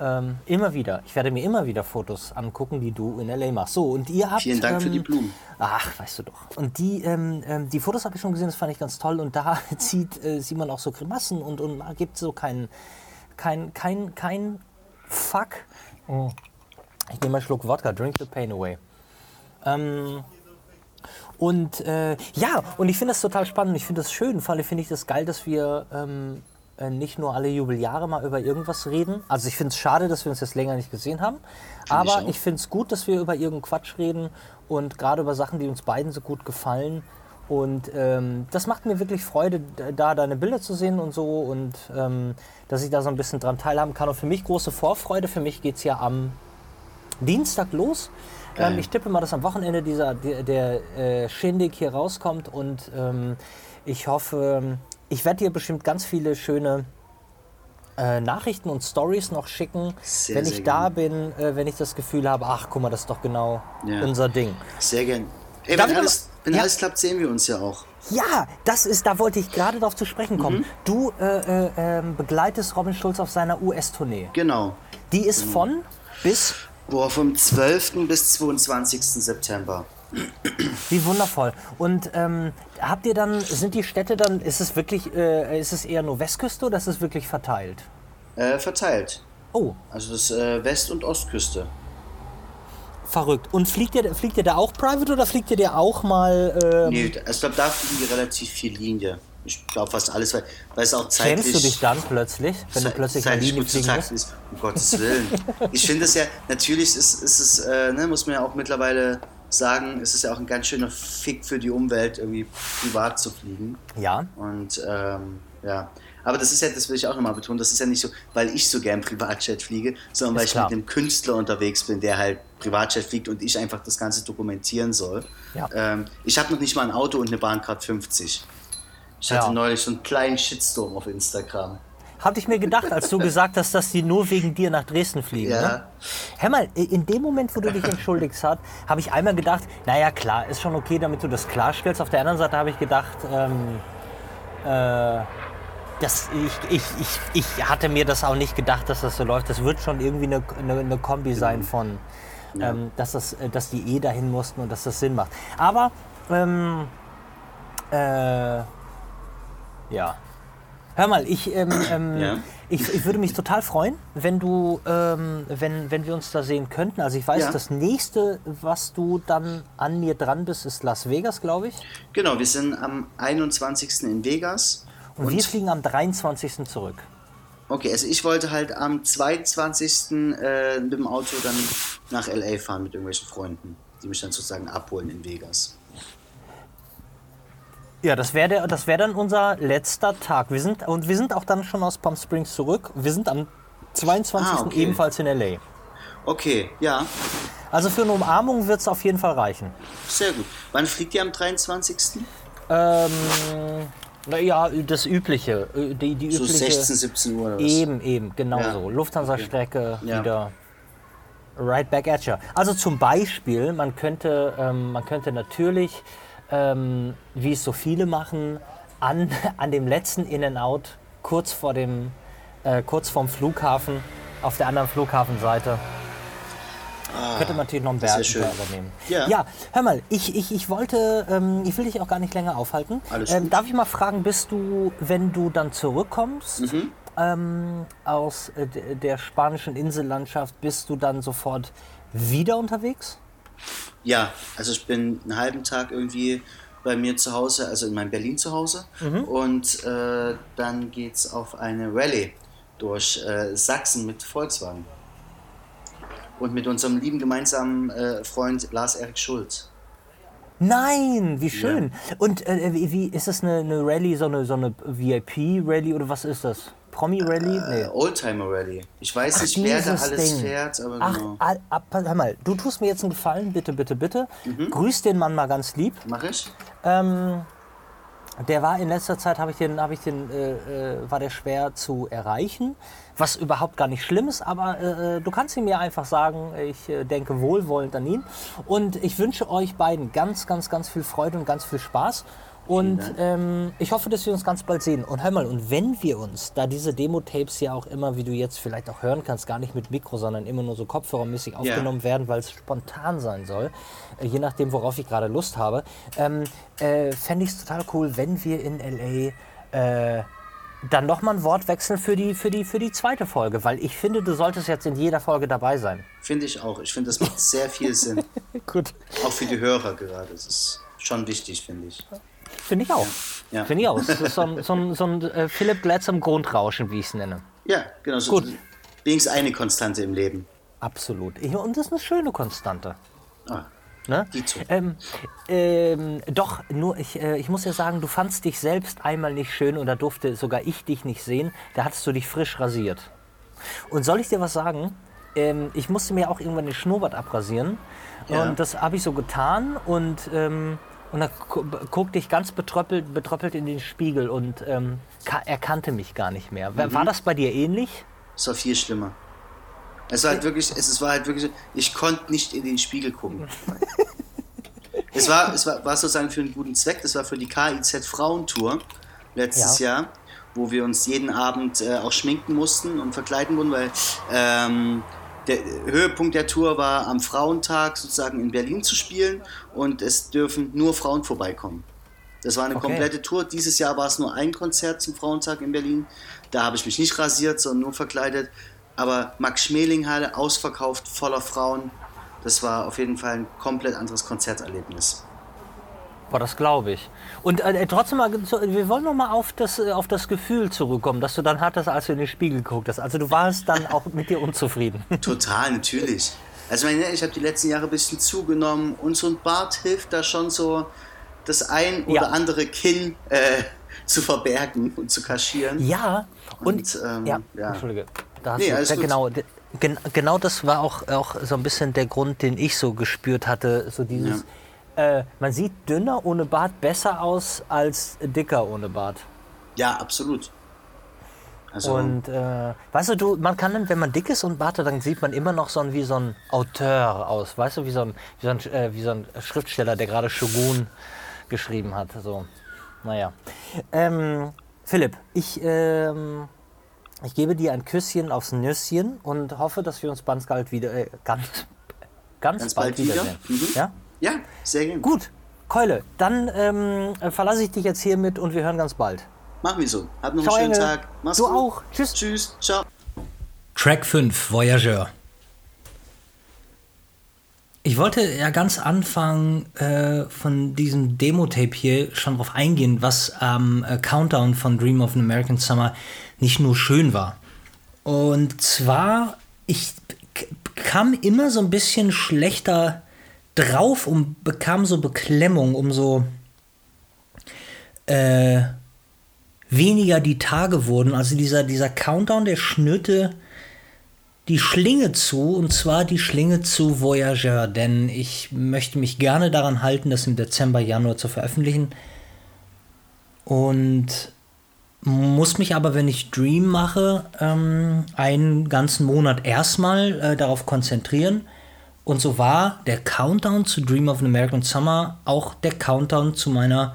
ähm, immer wieder, ich werde mir immer wieder Fotos angucken, die du in LA machst. So, und ihr habt. vielen Dank für die ähm, Blumen. Ach, weißt du doch. Und die, ähm, ähm, die Fotos habe ich schon gesehen, das fand ich ganz toll. Und da *laughs* zieht äh, Simon auch so Grimassen und, und gibt so kein, kein, kein, kein Fuck. Oh. Ich nehme mal einen Schluck Wodka, drink the pain away. Ähm, und äh, ja, und ich finde das total spannend. Ich finde das schön. Vor allem finde ich das geil, dass wir ähm, äh, nicht nur alle Jubeljahre mal über irgendwas reden. Also ich finde es schade, dass wir uns jetzt länger nicht gesehen haben. aber auch. ich finde es gut, dass wir über irgendeinen Quatsch reden und gerade über Sachen, die uns beiden so gut gefallen. Und ähm, das macht mir wirklich Freude, da deine Bilder zu sehen und so und ähm, dass ich da so ein bisschen dran teilhaben kann. Und für mich große Vorfreude. Für mich geht es ja am Dienstag los. Ähm, ich tippe mal, dass am Wochenende dieser, der, der äh, Shindig hier rauskommt und ähm, ich hoffe, ich werde dir bestimmt ganz viele schöne äh, Nachrichten und Stories noch schicken, Sehr, wenn sehr ich da gerne. bin, äh, wenn ich das Gefühl habe, ach guck mal, das ist doch genau Ja. unser Ding. Sehr gern. Ey, wenn alles, wenn Ja. alles klappt, sehen wir uns ja auch. Ja, das ist, da wollte ich gerade darauf zu sprechen kommen. Mhm. Du äh, äh, ähm, begleitest Robin Schulz auf seiner US-Tournee. Genau. Die ist von bis Boah, vom 12. bis 22. September. Wie wundervoll. Und ähm, habt ihr dann, sind die Städte dann, ist es wirklich, äh, ist es eher nur Westküste oder ist es wirklich verteilt? Äh, verteilt. Oh, Also das äh, West- und Ostküste. verrückt. Und fliegt ihr, fliegt ihr da auch private oder fliegt ihr da auch mal? Ähm, Nee, also ich glaube, da fliegen die relativ viel Linie. Ich glaube fast alles, weil, weil es auch zeitlich... Schämst du dich dann plötzlich, wenn du plötzlich zeitlich Linie gut zu musst? ist. Um Gottes Willen. ich finde es ja, natürlich ist, ist es, äh, ne, muss man ja auch mittlerweile sagen, es ist ja auch ein ganz schöner Fick für die Umwelt, irgendwie privat zu fliegen. Ja. Und ähm, ja. Aber das ist ja, das will ich auch nochmal betonen, das ist ja nicht so, weil ich so gern Privatjet fliege, sondern weil Ist ich klar. mit einem Künstler unterwegs bin, der halt Privatjet fliegt und ich einfach das Ganze dokumentieren soll. Ja. Ähm, ich habe noch nicht mal ein Auto und eine Bahncard 50. Ich hatte Ja. neulich so einen kleinen Shitstorm auf Instagram. Hatte ich mir gedacht, als du *laughs* gesagt hast, dass die nur wegen dir nach Dresden fliegen. Ja. Ne? Hör mal, in dem Moment, wo du dich entschuldigt hast, habe ich einmal gedacht, naja klar, ist schon okay, damit du das klarstellst. Auf der anderen Seite habe ich gedacht, ähm, äh, das, ich, ich, ich, ich hatte mir das auch nicht gedacht, dass das so läuft. Das wird schon irgendwie eine, eine, eine Kombi sein von, ähm, dass, das, äh, dass die eh dahin mussten und dass das Sinn macht. Aber, ähm, äh, ja. Hör mal, ich, ähm, *clears throat* ähm, Ja. ich, ich würde mich total freuen, wenn du, ähm, wenn, wenn wir uns da sehen könnten. Also ich weiß, Ja. das nächste, was du dann an mir dran bist, ist Las Vegas, glaube ich. Genau, wir sind am 21. in Vegas. Und, wir fliegen am 23. zurück. Okay, also ich wollte halt am 22. Äh, mit dem Auto dann nach LA fahren mit irgendwelchen Freunden, die mich dann sozusagen abholen in Vegas. Ja, das wäre das wär dann unser letzter Tag. Wir sind, und wir sind auch dann schon aus Palm Springs zurück. Wir sind am 22. Ah, okay. ebenfalls in L.A. Okay, ja, Also für eine Umarmung wird es auf jeden Fall reichen. sehr gut. Wann fliegt ihr am 23.? Ähm, naja, das Übliche. äh, Die, die So übliche 16, 17 Uhr oder was? Eben, eben, genau Ja. so. Lufthansa-Strecke Ja. wieder right back at you. Also zum Beispiel, man könnte, ähm, man könnte natürlich, ähm, wie es so viele machen, an, *laughs* an dem letzten In-N-Out kurz vor dem, äh, kurz vorm Flughafen, auf der anderen Flughafenseite, könnte man natürlich noch einen Ah, Berg schön. Burger nehmen. Ja. ja, hör mal, ich, ich, ich wollte, ähm, ich will dich auch gar nicht länger aufhalten. Alles ähm, darf ich mal fragen, bist du, wenn du dann zurückkommst Mhm. ähm, aus äh, der spanischen Insellandschaft, bist du dann sofort wieder unterwegs? Ja, also ich bin einen halben Tag irgendwie bei mir zu Hause, also in meinem Berlin zu Hause. Und äh, dann geht's auf eine Rallye durch äh, Sachsen mit Volkswagen. Und mit unserem lieben gemeinsamen äh, Freund Lars-Erik Schulz. Nein, wie schön. Und äh, wie, wie ist das eine, eine Rallye, so eine, so eine VIP-Rallye oder was ist das? Promi-Rallye? Äh, Nee. Oldtimer Rallye. Ich weiß Ach, nicht, wer da alles Ding. fährt, aber Ach, genau. ah, ah, hör mal, du tust mir jetzt einen Gefallen, bitte, bitte, bitte. Mhm. Grüß den Mann mal ganz lieb. Mach ich? Ähm, der war in letzter Zeit, habe ich den, habe ich den, äh, äh, war der schwer zu erreichen, was überhaupt gar nicht schlimm ist, aber äh, du kannst ihm ja einfach sagen, ich äh, denke wohlwollend an ihn und ich wünsche euch beiden ganz, ganz, ganz viel Freude und ganz viel Spaß und ähm, ich hoffe, dass wir uns ganz bald sehen. Und hör mal, und wenn wir uns, da diese Demo-Tapes ja auch immer, wie du jetzt vielleicht auch hören kannst, gar nicht mit Mikro, sondern immer nur so kopfhörermäßig aufgenommen werden, weil es spontan sein soll, äh, je nachdem, worauf ich gerade Lust habe, ähm, äh, fände ich es total cool, wenn wir in L.A. Äh, dann nochmal ein Wort wechseln für die, für, die, für die zweite Folge, weil ich finde, du solltest jetzt in jeder Folge dabei sein. Finde ich auch. Ich finde, das macht sehr viel Sinn. *laughs* Gut. Auch für die Hörer gerade. Das ist schon wichtig, finde ich. Finde ich auch. Ja. Finde ich auch. Das ist so ein, so so ein äh, Philipp Glatz am Grundrauschen, wie ich es nenne. Ja, genau. So Gut. Wenigstens eine Konstante im Leben. Absolut. Und das ist eine schöne Konstante. Ah, Ne? Ähm, ähm, doch, nur ich, äh, ich muss ja sagen, du fandst dich selbst einmal nicht schön und da durfte sogar ich dich nicht sehen. Da hattest du dich frisch rasiert. Und soll ich dir was sagen? Ähm, ich musste mir auch irgendwann den Schnurrbart abrasieren. Ja. Und das habe ich so getan und, ähm, und dann gu guckte ich ganz betröppelt, betröppelt in den Spiegel und ähm, ka- erkannte mich gar nicht mehr. War- War das bei dir ähnlich? Es war viel schlimmer. Es war halt wirklich, es, es war halt wirklich, ich konnte nicht in den Spiegel gucken. *laughs* es war, es war, war sozusagen für einen guten Zweck. Das war für die KIZ Frauentour letztes Jahr, wo wir uns jeden Abend äh, auch schminken mussten und verkleiden wurden, weil ähm, der Höhepunkt der Tour war am Frauentag sozusagen in Berlin zu spielen und es dürfen nur Frauen vorbeikommen. Das war eine Okay. komplette Tour. Dieses Jahr war es nur ein Konzert zum Frauentag in Berlin. Da habe ich mich nicht rasiert, sondern nur verkleidet. Aber Max Schmeling Halle ausverkauft, voller Frauen. Das war auf jeden Fall ein komplett anderes Konzerterlebnis. Boah, das glaube ich. Und äh, trotzdem mal, wir wollen noch mal auf das, äh, auf das Gefühl zurückkommen, das du dann hattest, als du in den Spiegel geguckt hast. Also du warst dann *laughs* auch mit dir unzufrieden. Total, natürlich. Also ich meine, ich habe die letzten Jahre ein bisschen zugenommen und so ein Bart hilft da schon so, das ein oder Ja. andere Kinn äh, *laughs* zu verbergen und zu kaschieren. Ja, und, Und, ähm, ja, ja. Entschuldige. Da hast Nee, du, ja, genau, gen, genau das war auch, auch so ein bisschen der Grund, den ich so gespürt hatte. So dieses, äh, man sieht dünner ohne Bart besser aus als dicker ohne Bart. Ja, absolut. Also, Und äh, weißt du, du, man kann dann, wenn man dick ist und Bart hat, dann sieht man immer noch so ein, wie so ein Auteur aus, weißt du, wie so ein, wie so ein, äh, wie so ein Schriftsteller, der gerade Shogun geschrieben hat. So, naja. Ähm, Philipp, ich, ähm, ich gebe dir ein Küsschen aufs Nüsschen und hoffe, dass wir uns ganz bald wieder, äh, ganz, ganz, Ganz bald, bald wieder? wiedersehen. Mhm. Ja? Ja, sehr gerne. Gut, Keule, dann ähm, verlasse ich dich jetzt hiermit und wir hören ganz bald. Machen wir so. Habt noch einen Ciao, schönen Engel. Tag. Mach's Du gut. auch. Tschüss. Tschüss. Ciao. Track 5, Voyageur. Ich wollte ja ganz Anfang äh, von diesem Demo-Tape hier schon drauf eingehen, was am äh, Countdown von Dream of an American Summer nicht nur schön war. Und zwar, ich kam immer so ein bisschen schlechter drauf und bekam so Beklemmung, umso äh, weniger die Tage wurden. Also dieser, dieser Countdown, der schnürte die Schlinge zu, und zwar die Schlinge zu Voyageur, denn ich möchte mich gerne daran halten, das im Dezember, Januar zu veröffentlichen. Und muss mich aber, wenn ich Dream mache, ähm, einen ganzen Monat erstmal äh, darauf konzentrieren. Und so war der Countdown zu Dream of an American Summer auch der Countdown zu meiner,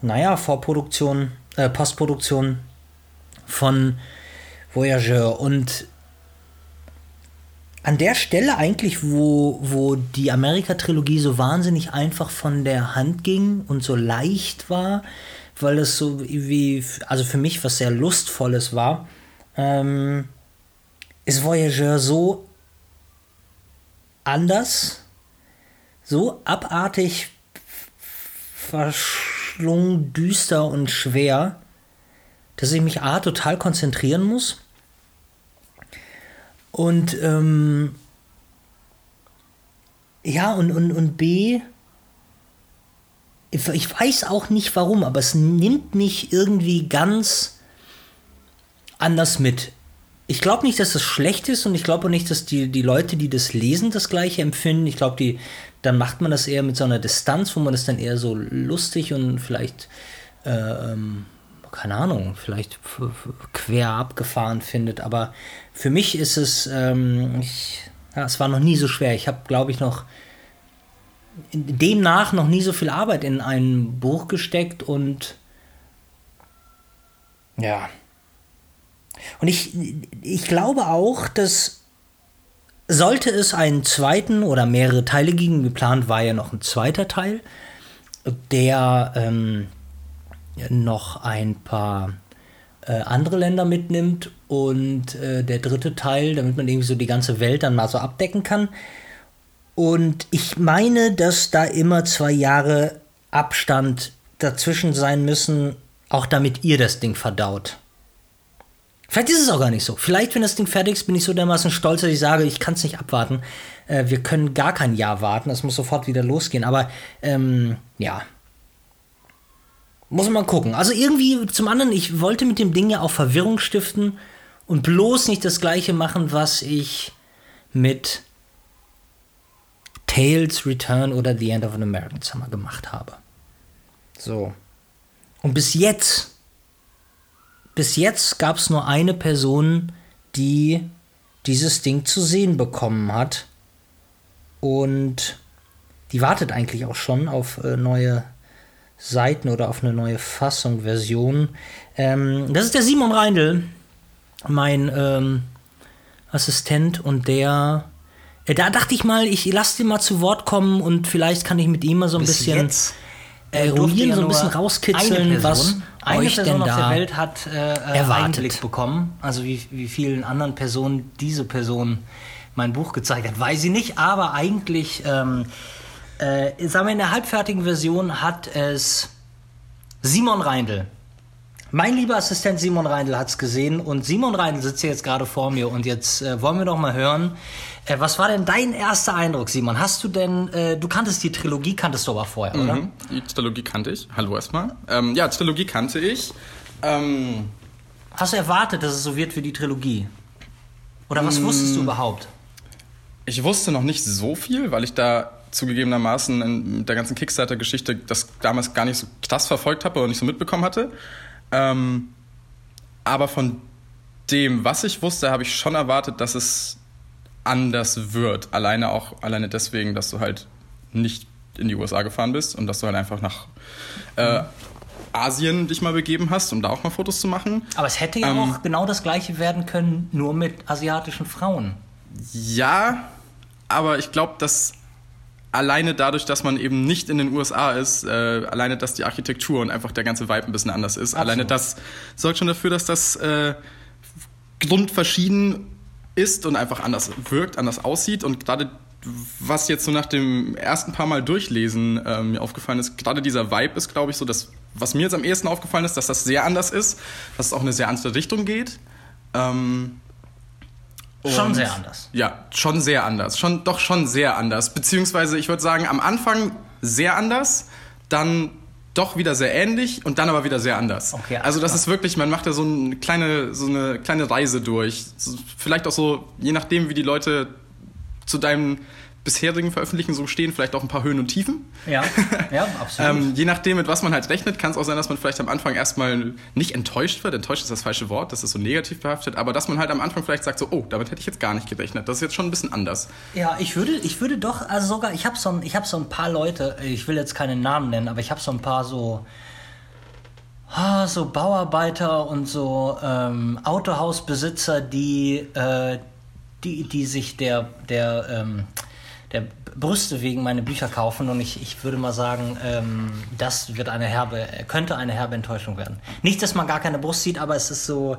naja, Vorproduktion, äh, Postproduktion von Voyageur. Und an der Stelle eigentlich, wo, wo die Amerika-Trilogie so wahnsinnig einfach von der Hand ging und so leicht war, weil es so wie, also für mich was sehr Lustvolles war, ähm, ist Voyageur so anders, so abartig verschlungen, düster und schwer, dass ich mich A total konzentrieren muss und ähm, ja, und, und, und B, ich ich weiß auch nicht warum, aber es nimmt mich irgendwie ganz anders mit. Ich glaube nicht, dass das schlecht ist und ich glaube auch nicht, dass die, die Leute, die das lesen, das gleiche empfinden. Ich glaube, die, dann macht man das eher mit so einer Distanz, wo man das dann eher so lustig und vielleicht, äh, ähm, keine Ahnung, vielleicht quer abgefahren findet. Aber für mich ist es, ähm, ich, ja, es war noch nie so schwer. Ich habe, glaube ich, noch demnach noch nie so viel Arbeit in ein Buch gesteckt und ja. Und ich, ich glaube auch, dass sollte es einen zweiten oder mehrere Teile geben, geplant war ja noch ein zweiter Teil, der ähm, noch ein paar äh, andere Länder mitnimmt und äh, der dritte Teil, damit man irgendwie so die ganze Welt dann mal so abdecken kann. Und ich meine, dass da immer zwei Jahre Abstand dazwischen sein müssen, auch damit ihr das Ding verdaut. Vielleicht ist es auch gar nicht so. Vielleicht, wenn das Ding fertig ist, bin ich so dermaßen stolz, dass ich sage, ich kann es nicht abwarten. Äh, wir können gar kein Jahr warten, es muss sofort wieder losgehen. Aber ähm, ja, muss man gucken. Also irgendwie zum anderen, ich wollte mit dem Ding ja auch Verwirrung stiften und bloß nicht das gleiche machen, was ich mit Tales Return oder The End of an American Summer gemacht habe. So. Und bis jetzt, bis jetzt gab es nur eine Person, die dieses Ding zu sehen bekommen hat. Und die wartet eigentlich auch schon auf äh, neue Seiten oder auf eine neue Fassung, Version. Ähm, das ist der Simon Reindl, mein, ähm, Assistent und der. Äh, da dachte ich mal, ich lasse den mal zu Wort kommen und vielleicht kann ich mit ihm mal so ein Bis bisschen jetzt, äh, ja so ein bisschen rauskitzeln, Person, was eine euch Person denn auf da der Welt hat äh, äh, erwartet. Einblick bekommen. Also wie, wie vielen anderen Personen diese Person mein Buch gezeigt hat, weiß ich nicht. Aber eigentlich, ähm, äh, sagen wir in der halbfertigen Version hat es Simon Reindl. Mein lieber Assistent Simon Reindl hat es gesehen und Simon Reindl sitzt hier jetzt gerade vor mir und jetzt äh, wollen wir doch mal hören, äh, was war denn dein erster Eindruck, Simon? Hast du denn, äh, du kanntest die Trilogie, kanntest du aber vorher, oder? Mhm. Die Trilogie kannte ich. Hallo erstmal. Ähm, ja, Trilogie kannte ich. Ähm, Hast du erwartet, dass es so wird wie die Trilogie? Oder was Mm. wusstest du überhaupt? ich wusste noch nicht so viel, weil ich da zugegebenermaßen in der ganzen Kickstarter-Geschichte das damals gar nicht so krass verfolgt habe oder nicht so mitbekommen hatte. Ähm, aber von dem, was ich wusste, habe ich schon erwartet, dass es anders wird. Alleine auch, alleine deswegen, dass du halt nicht in die USA gefahren bist und dass du halt einfach nach äh, Asien dich mal begeben hast, um da auch mal Fotos zu machen. Aber es hätte ja Ähm, auch genau das gleiche werden können, nur mit asiatischen Frauen. Ja, aber ich glaube, dass alleine dadurch, dass man eben nicht in den USA ist, äh, alleine, dass die Architektur und einfach der ganze Vibe ein bisschen anders ist, alleine das sorgt schon dafür, dass das äh, grundverschieden ist und einfach anders wirkt, anders aussieht und gerade was jetzt so nach dem ersten paar Mal durchlesen äh, mir aufgefallen ist, gerade dieser Vibe ist, glaube ich, so das, was mir jetzt am ehesten aufgefallen ist, dass das sehr anders ist, dass es auch in eine sehr andere Richtung geht. Ähm, Schon sehr anders. Ja, schon sehr anders. Schon, doch schon sehr anders. Beziehungsweise, ich würde sagen, am Anfang sehr anders, dann doch wieder sehr ähnlich und dann aber wieder sehr anders. Okay, also das klar. ist wirklich, man macht da so eine kleine, so eine kleine Reise durch. Vielleicht auch so, je nachdem, wie die Leute zu deinem bisherigen Veröffentlichen so stehen, vielleicht auch ein paar Höhen und Tiefen. Ja, ja, *laughs* absolut. Ähm, je nachdem, mit was man halt rechnet, kann es auch sein, dass man vielleicht am Anfang erstmal nicht enttäuscht wird. Enttäuscht ist das falsche Wort, das ist so negativ behaftet, aber dass man halt am Anfang vielleicht sagt so, oh, damit hätte ich jetzt gar nicht gerechnet. Das ist jetzt schon ein bisschen anders. Ja, ich würde, ich würde doch, also sogar, ich habe so, ein- ich hab so ein paar Leute, ich will jetzt keine Namen nennen, aber ich habe so ein paar so, ah, so Bauarbeiter und so ähm, Autohausbesitzer, die, äh, die, die sich der, der, ähm, der Brüste wegen meine Bücher kaufen und ich, ich würde mal sagen, ähm, das wird eine herbe, könnte eine herbe Enttäuschung werden. Nicht, dass man gar keine Brust sieht, aber es ist so,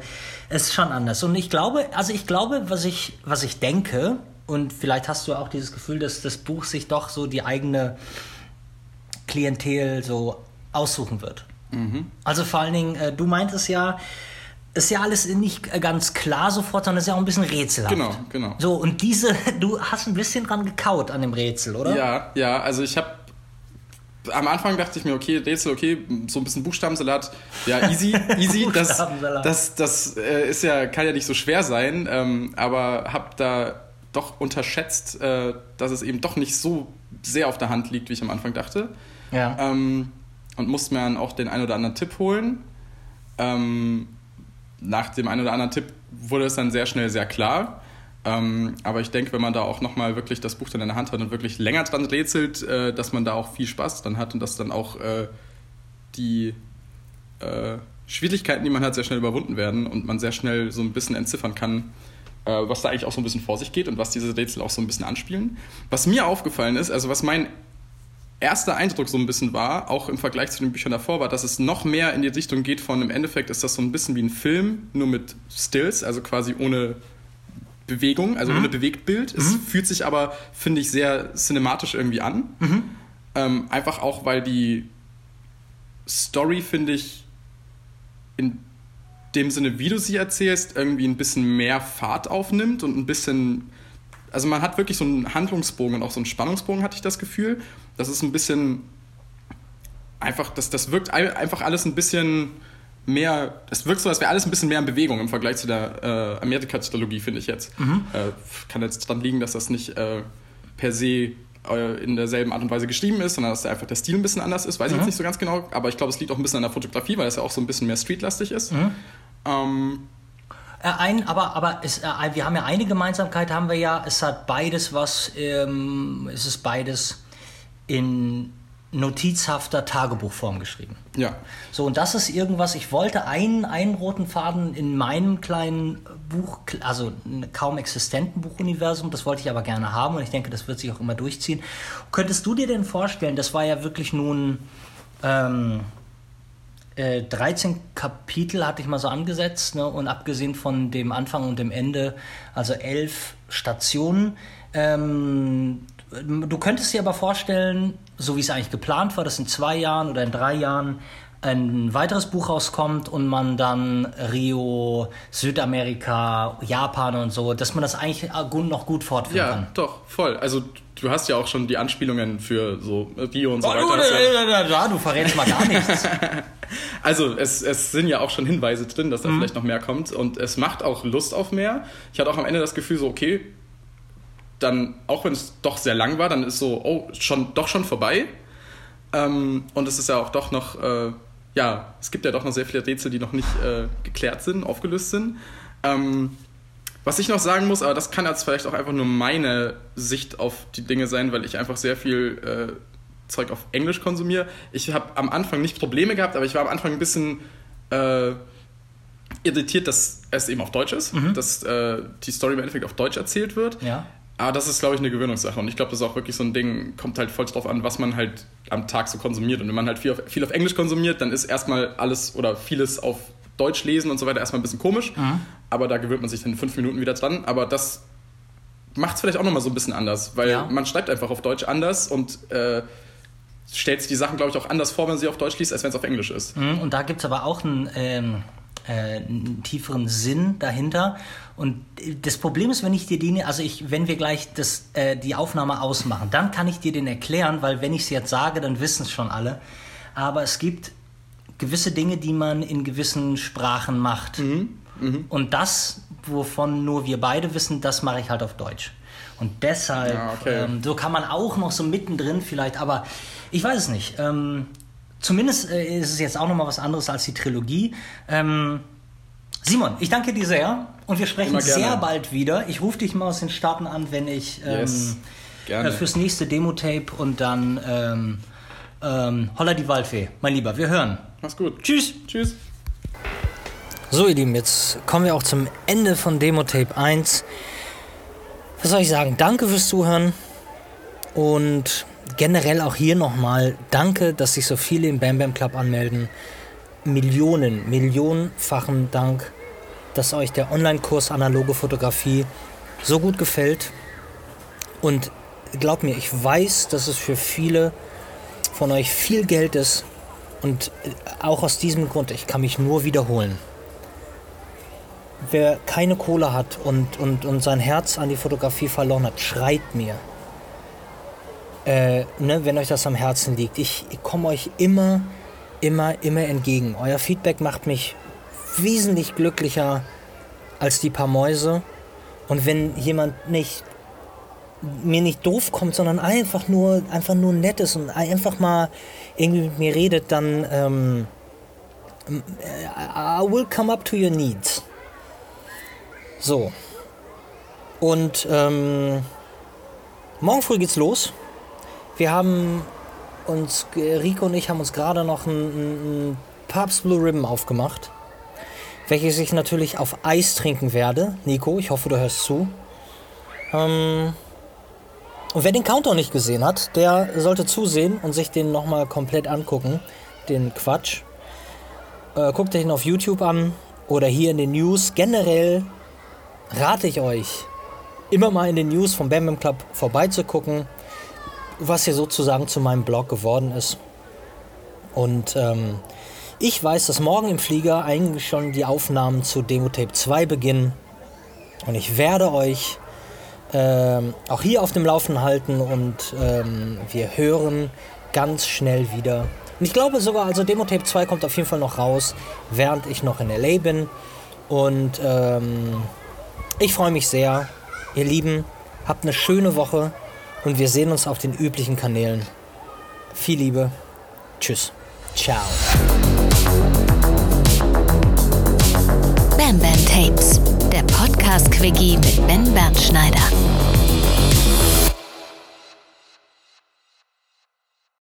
es ist schon anders. Und ich glaube, also ich glaube, was ich, was ich denke, und vielleicht hast du auch dieses Gefühl, dass das Buch sich doch so die eigene Klientel so aussuchen wird. Also vor allen Dingen, äh, du meintest ja, ist ja alles nicht äh, ganz klar sofort, sondern ist ja auch ein bisschen rätselhaft. Genau, genau. So, und diese, *laughs* du hast ein bisschen dran gekaut an dem Rätsel, oder? Ja, ja, also ich habe am Anfang dachte ich mir, okay, Rätsel, okay, so ein bisschen Buchstabensalat, ja, easy, *laughs* easy. Das, das, das äh, ist ja, kann ja nicht so schwer sein, ähm, aber habe da doch unterschätzt, äh, dass es eben doch nicht so sehr auf der Hand liegt, wie ich am Anfang dachte. Ja. Ähm, und musste mir dann auch den einen oder anderen Tipp holen. Ähm, nach dem einen oder anderen Tipp wurde es dann sehr schnell sehr klar. Ähm, aber ich denke, wenn man da auch nochmal wirklich das Buch dann in der Hand hat und wirklich länger dran rätselt, äh, dass man da auch viel Spaß dran hat und dass dann auch äh, die äh, Schwierigkeiten, die man hat, sehr schnell überwunden werden und man sehr schnell so ein bisschen entziffern kann, äh, was da eigentlich auch so ein bisschen vor sich geht und was diese Rätsel auch so ein bisschen anspielen. Was mir aufgefallen ist, also was mein erster Eindruck so ein bisschen war, auch im Vergleich zu den Büchern davor, war, dass es noch mehr in die Richtung geht von, im Endeffekt ist das so ein bisschen wie ein Film, nur mit Stills, also quasi ohne Bewegung, also ohne Bewegtbild. Es fühlt sich aber, finde ich, sehr cinematisch irgendwie an. Ähm, einfach auch, weil die Story, finde ich, in dem Sinne, wie du sie erzählst, irgendwie ein bisschen mehr Fahrt aufnimmt und ein bisschen. Also man hat wirklich so einen Handlungsbogen und auch so einen Spannungsbogen, hatte ich das Gefühl. Das ist ein bisschen einfach, das, das wirkt einfach alles ein bisschen mehr, es wirkt so, als wäre alles ein bisschen mehr in Bewegung im Vergleich zu der äh, Amerika-Trilogie, finde ich jetzt. Äh, kann jetzt dran liegen, dass das nicht äh, per se äh, in derselben Art und Weise geschrieben ist, sondern dass da einfach der Stil ein bisschen anders ist. Weiß ich jetzt nicht so ganz genau, aber ich glaube, es liegt auch ein bisschen an der Fotografie, weil es ja auch so ein bisschen mehr streetlastig ist. Ähm, Äh, ein, aber aber es, äh, wir haben ja eine Gemeinsamkeit, haben wir ja. Es hat beides was, ähm, es ist beides in notizhafter Tagebuchform geschrieben. Ja. So, und das ist irgendwas, ich wollte einen, einen roten Faden in meinem kleinen Buch, also kaum existenten Buchuniversum, das wollte ich aber gerne haben und ich denke, das wird sich auch immer durchziehen. Könntest du dir denn vorstellen, das war ja wirklich nun ähm, äh, 13 Kapitel hatte ich mal so angesetzt ne, und abgesehen von dem Anfang und dem Ende, also elf Stationen, ähm, du könntest dir aber vorstellen, so wie es eigentlich geplant war, dass in zwei Jahren oder in drei Jahren ein weiteres Buch rauskommt und man dann Rio, Südamerika, Japan und so, dass man das eigentlich noch gut fortführen ja, kann. Ja, doch, voll. Also du hast ja auch schon die Anspielungen für so Rio und so oh, weiter. Du, ja, ja, du verrätst mal gar nichts. *laughs* also es, es sind ja auch schon Hinweise drin, dass da Mhm. vielleicht noch mehr kommt und es macht auch Lust auf mehr. Ich hatte auch am Ende das Gefühl so, okay, dann, auch wenn es doch sehr lang war, dann ist so, oh, schon, doch schon vorbei. Ähm, und es ist ja auch doch noch, äh, ja, es gibt ja doch noch sehr viele Rätsel, die noch nicht äh, geklärt sind, aufgelöst sind. Ähm, was ich noch sagen muss, aber das kann jetzt vielleicht auch einfach nur meine Sicht auf die Dinge sein, weil ich einfach sehr viel äh, Zeug auf Englisch konsumiere. Ich habe am Anfang nicht Probleme gehabt, aber ich war am Anfang ein bisschen äh, irritiert, dass es eben auf Deutsch ist, dass äh, die Story im Endeffekt auf Deutsch erzählt wird. Ja. Aber das ist, glaube ich, eine Gewöhnungssache. Und ich glaube, das ist auch wirklich so ein Ding, kommt halt voll drauf an, was man halt am Tag so konsumiert. Und wenn man halt viel auf, viel auf Englisch konsumiert, dann ist erstmal alles oder vieles auf Deutsch lesen und so weiter erstmal ein bisschen komisch. Aber da gewöhnt man sich dann in fünf Minuten wieder dran. Aber das macht es vielleicht auch nochmal so ein bisschen anders, weil Ja. man schreibt einfach auf Deutsch anders und äh, stellt sich die Sachen, glaube ich, auch anders vor, wenn man sie auf Deutsch liest, als wenn es auf Englisch ist. Mhm, Und da gibt es aber auch einen, ähm, äh, einen tieferen Sinn dahinter. Und äh, das Problem ist, wenn ich dir die, also ich, wenn wir gleich das, äh, die Aufnahme ausmachen, dann kann ich dir den erklären, weil wenn ich es jetzt sage, dann wissen es schon alle. Aber es gibt gewisse Dinge, die man in gewissen Sprachen macht. Und das, wovon nur wir beide wissen, das mache ich halt auf Deutsch. Und deshalb, Ja, okay. ähm, so kann man auch noch so mittendrin vielleicht, aber ich weiß es nicht. Ähm, zumindest äh, ist es jetzt auch nochmal was anderes als die Trilogie. Ähm, Simon, ich danke dir sehr und wir sprechen sehr bald wieder. Ich rufe dich mal aus den Staaten an, wenn ich ähm, Yes, äh, fürs nächste Demo-Tape und dann ähm, ähm, Holla die Waldfee. Mein Lieber, wir hören. Mach's gut. Tschüss. Tschüss. So, ihr Lieben, jetzt kommen wir auch zum Ende von Demo-Tape 1. Was soll ich sagen? Danke fürs Zuhören und generell auch hier nochmal danke, dass sich so viele im Bam Bam Club anmelden. Millionen, millionenfachen Dank, dass euch der Online-Kurs Analoge Fotografie so gut gefällt. Und glaubt mir, ich weiß, dass es für viele von euch viel Geld ist. Und auch aus diesem Grund, ich kann mich nur wiederholen. Wer keine Kohle hat und, und, und sein Herz an die Fotografie verloren hat, schreit mir. Äh, ne, wenn euch das am Herzen liegt. Ich, komme euch immer, immer, immer entgegen. Euer Feedback macht mich wesentlich glücklicher als die paar Mäuse. Und wenn jemand nicht mir nicht doof kommt, sondern einfach nur, einfach nur nett ist und einfach mal irgendwie mit mir redet, dann ähm, I will come up to your needs. So. Und ähm, morgen früh geht's los. Wir haben uns, Rico und ich haben uns gerade noch ein, ein, Pabst Blue Ribbon aufgemacht, welches ich natürlich auf Eis trinken werde. Nico, ich hoffe, du hörst zu. Ähm, und wer den Countdown nicht gesehen hat, der sollte zusehen und sich den nochmal komplett angucken. Den Quatsch. Äh, guckt euch ihn auf YouTube an oder hier in den News. Generell rate ich euch, immer mal in den News vom Bam Bam Club vorbeizugucken, was hier sozusagen zu meinem Blog geworden ist. Und ähm, ich weiß, dass morgen im Flieger eigentlich schon die Aufnahmen zu Demo Tape 2 beginnen. Und ich werde euch ähm, auch hier auf dem Laufen halten und ähm, wir hören ganz schnell wieder. Und ich glaube sogar, also Demo Tape 2 kommt auf jeden Fall noch raus, während ich noch in LA bin. Und ähm, ich freue mich sehr. Ihr Lieben, habt eine schöne Woche und wir sehen uns auf den üblichen Kanälen. Viel Liebe. Tschüss. Ciao. Bam Bam Tapes, der Podcast-Quickie mit Ben Bernschneider.